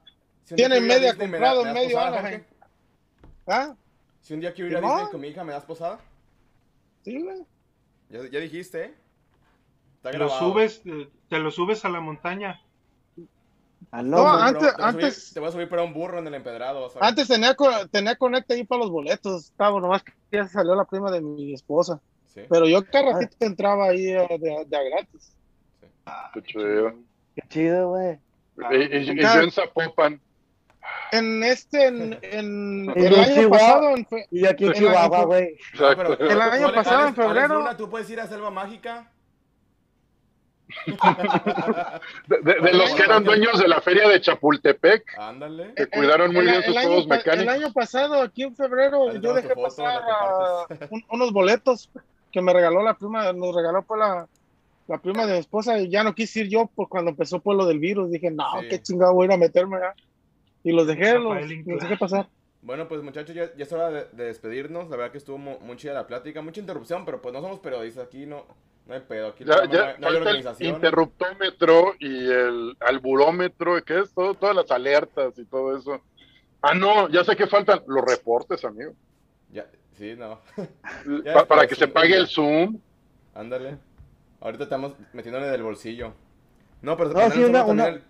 si tienen media Disney, ¿me comprado me medio posada, Anaheim. ¿ah? Si un día quiero ir a. Disney con mi hija, ¿me das posada? Sí, güey. Ya, ya dijiste, ¿eh? Está Te lo subes, eh, te lo subes a la montaña. Al No, lomo. Te antes- subir- antes- Te voy a subir para un burro en el empedrado. ¿sabes? Antes tenía, tenía conecta ahí para los boletos. Estaba, nomás que ya salió la prima de mi esposa. Sí. Pero yo cada ratito entraba ahí eh, de, de a gratis. Qué chido. Qué chido, güey. Y, y- y yo en Zapopan. En este, en, el año Chihuahua. pasado, en fe- Y aquí en Chihuahua, güey. El año pasado, en febrero. Luna, tú puedes ir a Selva Mágica. De, de- de los que eran dueños de la feria de Chapultepec, Ándale. que cuidaron muy el- bien sus juegos mecánicos. El año pasado, aquí en febrero, yo dejé pasar a un- unos boletos que me regaló la prima, nos regaló pues la, la prima de mi esposa y ya no quise ir yo por cuando empezó pues lo del virus. Dije, no, Sí. qué chingado voy a ir a meterme ya. Y los dejé, los, los dejé pasar. Bueno, pues muchachos, ya, ya es hora de, de despedirnos. La verdad que estuvo mu- muy, chida la plática. Mucha interrupción, pero pues no somos periodistas. Aquí no, no hay pedo. Aquí Ya, no, no ya hay- no hay falta el organización. interruptómetro y el alburómetro, ¿qué es? Todo, todas las alertas y todo eso. Ah, no, ya sé que faltan los reportes, amigo. Ya, sí, no. Ya Pa- después, para que se pague el Zoom. Ándale. Ahorita estamos metiéndole del bolsillo. No, pero No, sí, una- una- el-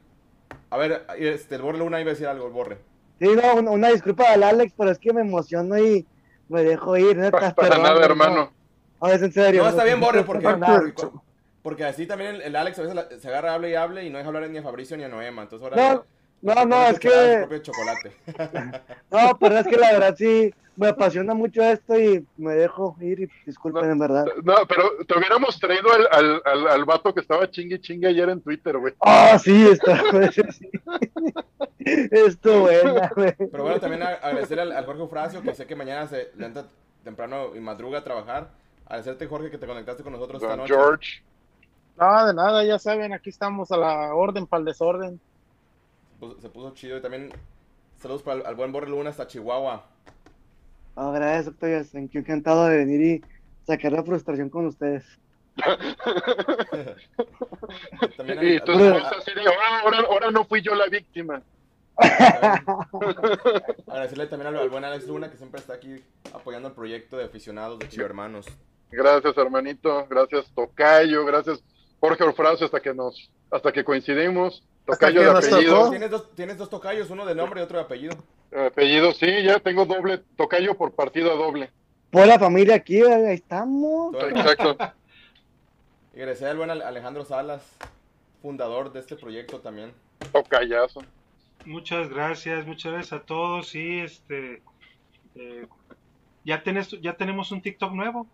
A ver, este, el Borre Luna iba a decir algo, el Borre. Sí, no, una, una disculpa al Alex, pero es que me emociono y me dejo ir. Pa- Para perdón, nada, no. hermano. No, es en serio. No, está bien, Borre, no, porque, así también el, el Alex a veces la- se agarra, hable y hable y no deja hablar ni a Fabricio ni a Noema. Entonces ahora. No, no, no, es que- propio chocolate. No, pero es que la verdad sí, me apasiona mucho esto y me dejo ir y disculpen, en verdad. No, pero te hubiéramos traído al, al, al, al vato que estaba chingue chingue ayer en Twitter, güey. Ah, sí, está, sí. Esto buena, güey. Pero bueno, también agradecer al, al Jorge Eufrasio, que sé que mañana se levanta temprano y madruga a trabajar. Agradecerte, Jorge, que te conectaste con nosotros esta noche. George. No, de nada, ya saben, aquí estamos a la orden para el desorden. Se puso, se puso chido. Y también saludos para el, al buen Borre Luna hasta Chihuahua. Yacen, que encantado de venir y sacar la frustración con ustedes. Y así de, "Ah, ahora, ahora no fui yo la víctima. Agradecerle también al, al buen Alex Luna, que siempre está aquí apoyando el proyecto de aficionados de Chivo Hermanos. Gracias, hermanito. Gracias, Tocayo. Gracias, Jorge Orfrazo, hasta que nos, hasta que coincidimos. Tocayo de apellido. tocó. Tienes dos, tienes dos tocayos, uno de nombre y otro de apellido. Apellido, sí, ya tengo doble. Tocayo por partido doble. Por la familia aquí, ahí estamos. Exacto. Y agradecer al buen Ale- Alejandro Salas, fundador de este proyecto también. Tocayazo. Muchas gracias, muchas gracias a todos. Sí, este. eh, ya, tenés, ya tenemos un TikTok nuevo.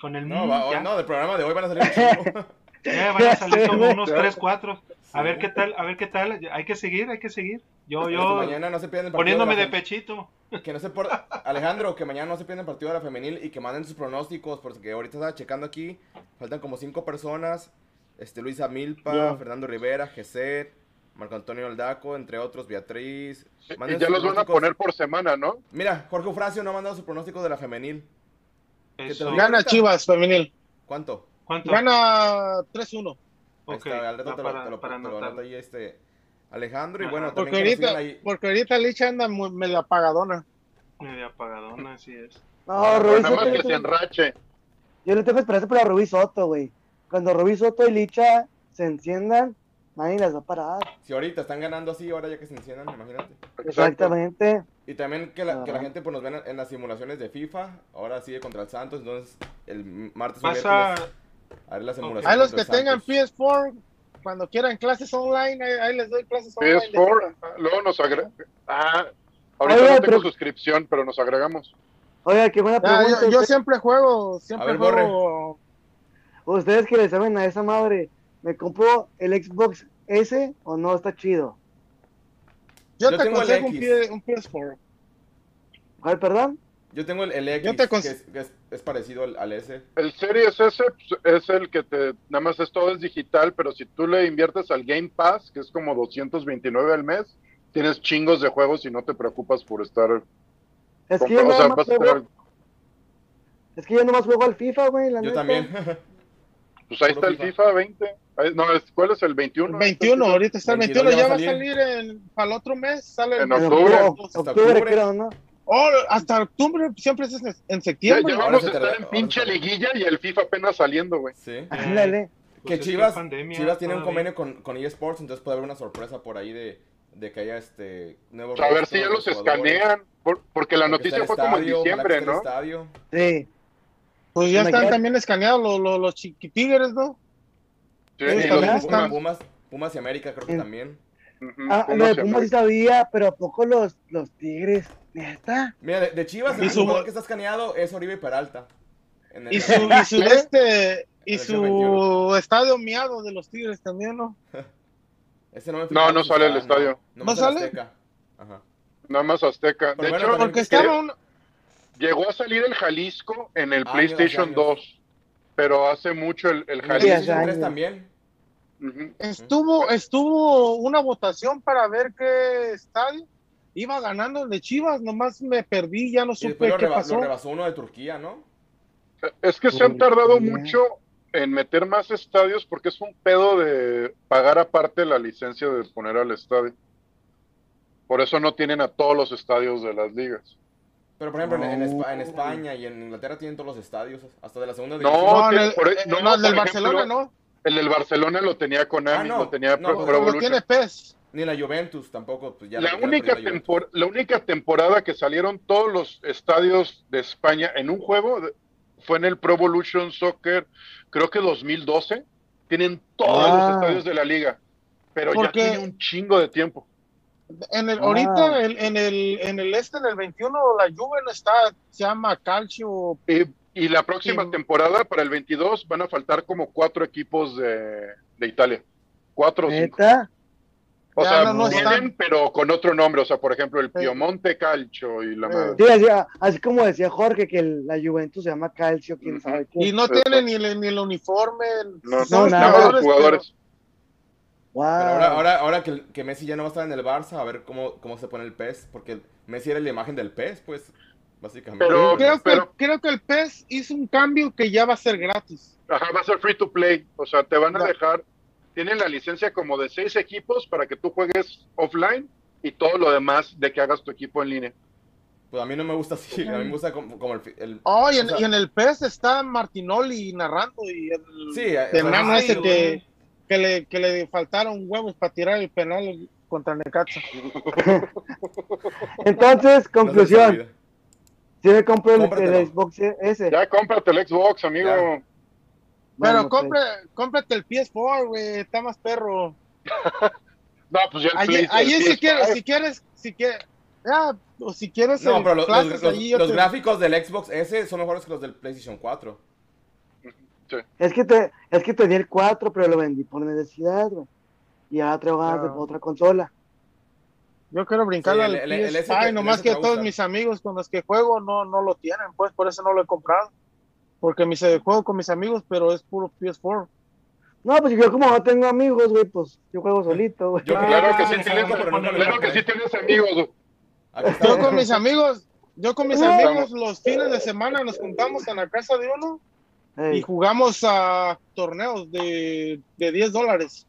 Con el No, va- ya, no, del programa de hoy van a salir un ya van a salir como unos Ya. 3, 4. A ver qué tal, a ver qué tal. Hay que seguir, hay que seguir. Yo, yo, mañana no se pierdan el partido poniéndome de pechito. Que no se por... Alejandro, que mañana no se pierdan el partido de la femenil y que manden sus pronósticos, porque ahorita estaba checando aquí, faltan como cinco personas, este Luisa Milpa, Ya. Fernando Rivera, Geset, Marco Antonio Aldaco, entre otros, Beatriz. Y Manden ya sus los van a poner por semana, ¿no? Mira, Jorge Eufrasio no ha mandado su pronóstico de la femenil. Gana Chivas femenil. ¿Cuánto? ¿Cuánto? Gana 3-1. Ahí Ok, está, al rato te lo, para- te lo- para te lo anotarlo. anota ahí este Alejandro y bueno, Porque también ahorita, ahí. porque ahorita Licha anda muy, medio apagadona. Media apagadona, así es. No, Pero Rubí nada Soto, más que se enrache. yo le tengo esperanza para Rubí Soto, güey. Cuando Rubí Soto y Licha se enciendan, nadie las va a parar. Si ahorita están ganando así, ahora ya que se enciendan, imagínate. Exacto. Exactamente. Y también que la, que la gente pues nos ven en las simulaciones de FIFA, ahora sigue contra el Santos, entonces el martes Pasa, miércoles haré la simulación. Ahí los que tengan Santos. PS4, cuando quieran clases online, ahí, ahí les doy clases online. de PS4, FIFA. luego nos agrega. Ah, ahorita Oiga, no tengo pero- suscripción, pero nos agregamos. Oiga, qué buena Ya, pregunta. yo, siempre juego, siempre ver, Borre. juego. Ustedes que le saben a esa madre, ¿me compro el Xbox S o no? Está chido. Yo, Yo te tengo el aconsejo un, X. pie- un PS4. ¿Cuál, perdón? Yo tengo el, el X, Yo te cons- que, es, que es- es parecido al, al S. El Series S pues, es el que te, nada más es todo es digital, pero si tú le inviertes al Game Pass, que es como 229 al mes, tienes chingos de juegos y no te preocupas por estar, Es que o yo sea, nada más vas a juego, tener- es que yo nomás juego al FIFA, güey, la Yo neta. también. pues ahí está el FIFA 20. Ahí- No, es- ¿cuál es el 21? El 21, ahorita está el 22 21, ya va a salir en, para el otro mes. Sale En octubre. octubre, octubre. creo, ¿no? Oh, hasta octubre siempre es en- en Ya, septiembre. ya Ahora vamos a estar en pinche liguilla y el FIFA apenas saliendo, güey. Sí. Ándale. Pues que es que Chivas, pandemia Chivas tiene un convenio con, con eSports, entonces puede haber una sorpresa por ahí de, de que haya este nuevos A ver si ya los jugadores. escanean, por- porque la Porque noticia fue como en estadio, ojalá que diciembre, ¿no? estadio. Sí. Pues ya Me están también escaneados los, los, los chiquitigres, ¿no? Sí, y Sí, los también Pumas, están- Pumas, Pumas y América creo que Sí. también. Ujú, Ah, lo de Pumas sí sabía, pero ¿a poco los, los Tigres? ¿Neta? Mira, de, de Chivas, Y el su- jugador que está escaneado es Oribe Peralta. En el- Y su, y su, este, y su 21. estadio miado de los tigres también, ¿no? Ese no, me No, no sale el estadio. No, ¿No sale? Azteca. Ajá. Nada más Azteca. Pero De bueno, hecho, Porque estaba un, llegó a salir el Jalisco en el PlayStation años. 2, pero hace mucho el, el Jalisco. hace PlayStation 3 años. también. Estuvo, estuvo una votación para ver qué estadio iba ganando el de Chivas, nomás me perdí, ya no supe qué reba- pasó. lo rebasó uno de Turquía, ¿no? Es que se han tardado mucho en meter más estadios porque es un pedo de pagar aparte la licencia de poner al estadio. Por eso no tienen a todos los estadios de las ligas. Pero por ejemplo, en. España y en Inglaterra tienen todos los estadios, hasta de la segunda división. No, en tiene- el, por- en no, el del ejemplo, Barcelona, ¿no? El del Barcelona lo tenía Konami, Ah, no, lo tenía no, Pro, Pro Lo Evolution. tiene PES. Ni la Juventus tampoco, pues ya La única, la tempor- la única temporada que salieron todos los estadios de España en un juego fue en el Pro Evolution Soccer, creo que 2012. Tienen todos Ah. los estadios de la liga, pero ya tiene un chingo de tiempo. En el, Ah. ahorita, en, el, en el este, en el 21, la Juve no está, se llama Calcio. Y, y la próxima temporada, para el 22, van a faltar como cuatro equipos de, de Italia. Cuatro o cinco. ¿Neta? O Ya sea, no- no tienen, están. pero con otro nombre. O sea, por ejemplo, el. Piemonte Calcio y la madre. Sí, así, así como decía Jorge, que el- la Juventus se llama Calcio, quién sabe qué. Y no tiene ni el, ni el uniforme. No, son no, nada. los pero- jugadores. Wow. Pero ahora, ahora, ahora que, que Messi ya no va a estar en el Barça, a ver cómo, cómo se pone el PES, porque Messi era la imagen del PES, pues, básicamente. Pero- Creo que, pero- creo que el PES hizo un cambio que ya va a ser gratis. Ajá, va a ser free to play. O sea, te van a No. dejar. Tienen la licencia como de seis equipos para que tú juegues offline y todo lo demás de que hagas tu equipo en línea. Pues a mí no me gusta así, a mí me gusta como, como el, el- Oh, y en, O sea- y en el PES está Martinoli narrando y el Sí, el o sea, ese que, que, le, que le faltaron huevos para tirar el penal contra Necaxa. Entonces, no conclusión. olvida. Si me compro el, Xbox ese. Ya cómprate el Xbox, amigo. Ya. Pero Bueno, pues. compre, cómprate el PS4, güey, está más perro. No, pues ya el Allí, Play- el allí si PS5. quieres, si quieres, si quieres, ya, o si quieres No, el pero los, los- los- allí yo los te- gráficos del Xbox S son mejores que los del PlayStation 4. Es que, te, es que tenía el 4, pero lo vendí por necesidad, güey. Y ahora traigo ganas de Ah. otra consola. Yo quiero brincar Sí, al el- el- el PS5, S te- el nomás que a todos mis amigos con los que juego no, no lo tienen, pues por eso no lo he comprado. Porque mis, eh, juego con mis amigos, pero es puro PS4. No, pues yo como no tengo amigos, güey, pues yo juego solito, güey. Yo Claro quería que sí el tienes, F5, pero nunca lo claro que sí tienes amigos. güey. Yo con mis amigos, yo con mis No. amigos los fines de semana nos juntamos en la casa de uno y jugamos a torneos de, de 10 dólares.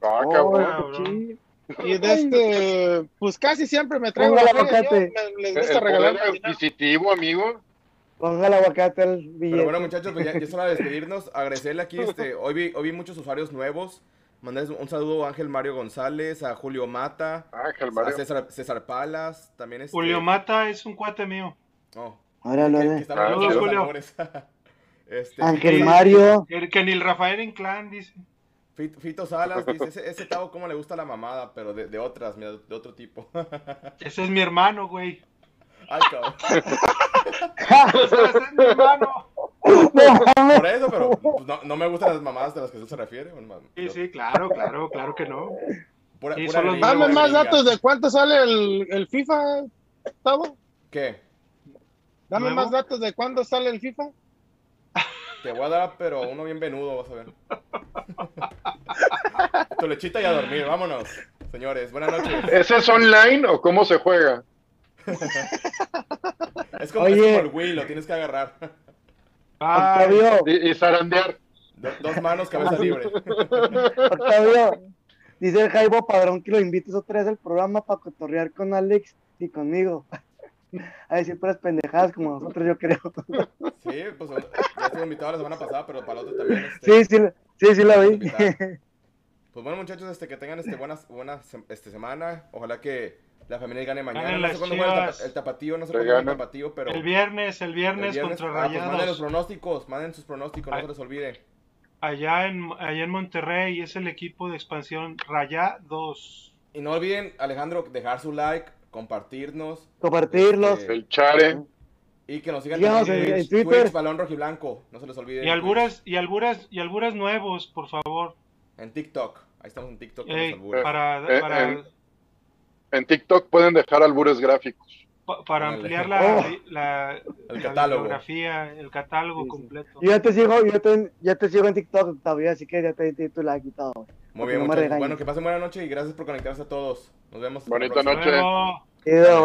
Ah, Oh, cabrón. Y de este, pues casi siempre me traigo yo, me- les gusta regalar adquisitivo, amigo. Ponga el aguacate al billete. Pero bueno, muchachos, pues ya, ya es hora de despedirnos. Agradecerle aquí, este, hoy vi, hoy vi muchos usuarios nuevos. Mandarles un saludo a Ángel Mario González, a Julio Mata, Ángel a Mario. César, César Palas, también este... Julio Mata es un cuate mío. Oh, Órale, que, que Saludos, Julio. este, Ángel. Mario. El que ni el Rafael Inclán dice. Fito, Fito Salas dice, ese, ese Tavo cómo le gusta la mamada, pero de, de otras, mira, de otro tipo. Ese es mi hermano, güey. Ay, cabrón. Hermano. Por eso, pero pues, no, no me gustan las mamadas de las que usted se refiere. hermano. Sí, Yo- sí, claro, claro, claro que no. Pura, Sí, pura solo gringa, Dame más datos de cuánto sale el, el FIFA, Tavo. ¿Qué? Dame ¿Nuevo? más datos de cuándo sale el FIFA. Te voy a dar, pero uno bien venudo, vas a ver. tu lechita y a dormir, vámonos. Señores, buenas noches. ¿Ese es online o cómo se juega? Es como, Oye. es como el Wii, lo tienes que agarrar. Bye. Octavio, Y, y zarandear. Do- dos manos, cabeza libre. Octavio. Dice el Jaibo Padrón que lo invites otra vez al programa para cotorrear con Alex y conmigo. A decir puras pendejadas como nosotros, yo creo. Sí, pues ya estuve invitado la semana pasada, pero para la otra también. Este, Sí, sí, sí, sí la vi. Pues bueno, muchachos, este, que tengan este, buena, buena sem- este, semana. Ojalá que la familia gane mañana. Ganen no sé cuándo juega el, tapa- el tapatío, no sé cuándo juega el tapatío, pero... El viernes, el viernes, el contra ah, pues manden los Rayados. pronósticos, manden sus pronósticos, no Ay. se les olvide. Allá en, allá en Monterrey es el equipo de expansión Rayados. Y no olviden, Alejandro, dejar su like, compartirnos Compartirlos. Este, El Chare. y que nos sigan en- en Twitter. Twitch, Balón Rojiblanco, no se les olvide. Y en alburas, y alburas, y alburas nuevos, por favor. En TikTok, ahí estamos en TikTok con Ey, para, Eh, para, en- TikTok pueden dejar albures gráficos. pa- para Ándale. ampliar la, Oh. la, El la catálogo. bibliografía, el catálogo Sí, sí. completo. Yo ya te sigo, yo te, ya te sigo en TikTok todavía, así que ya te di tu like y todo. Muy bien, no regañes. Bueno, que pasen buena noche y gracias por conectarse a todos. Nos vemos. Bonita la noche.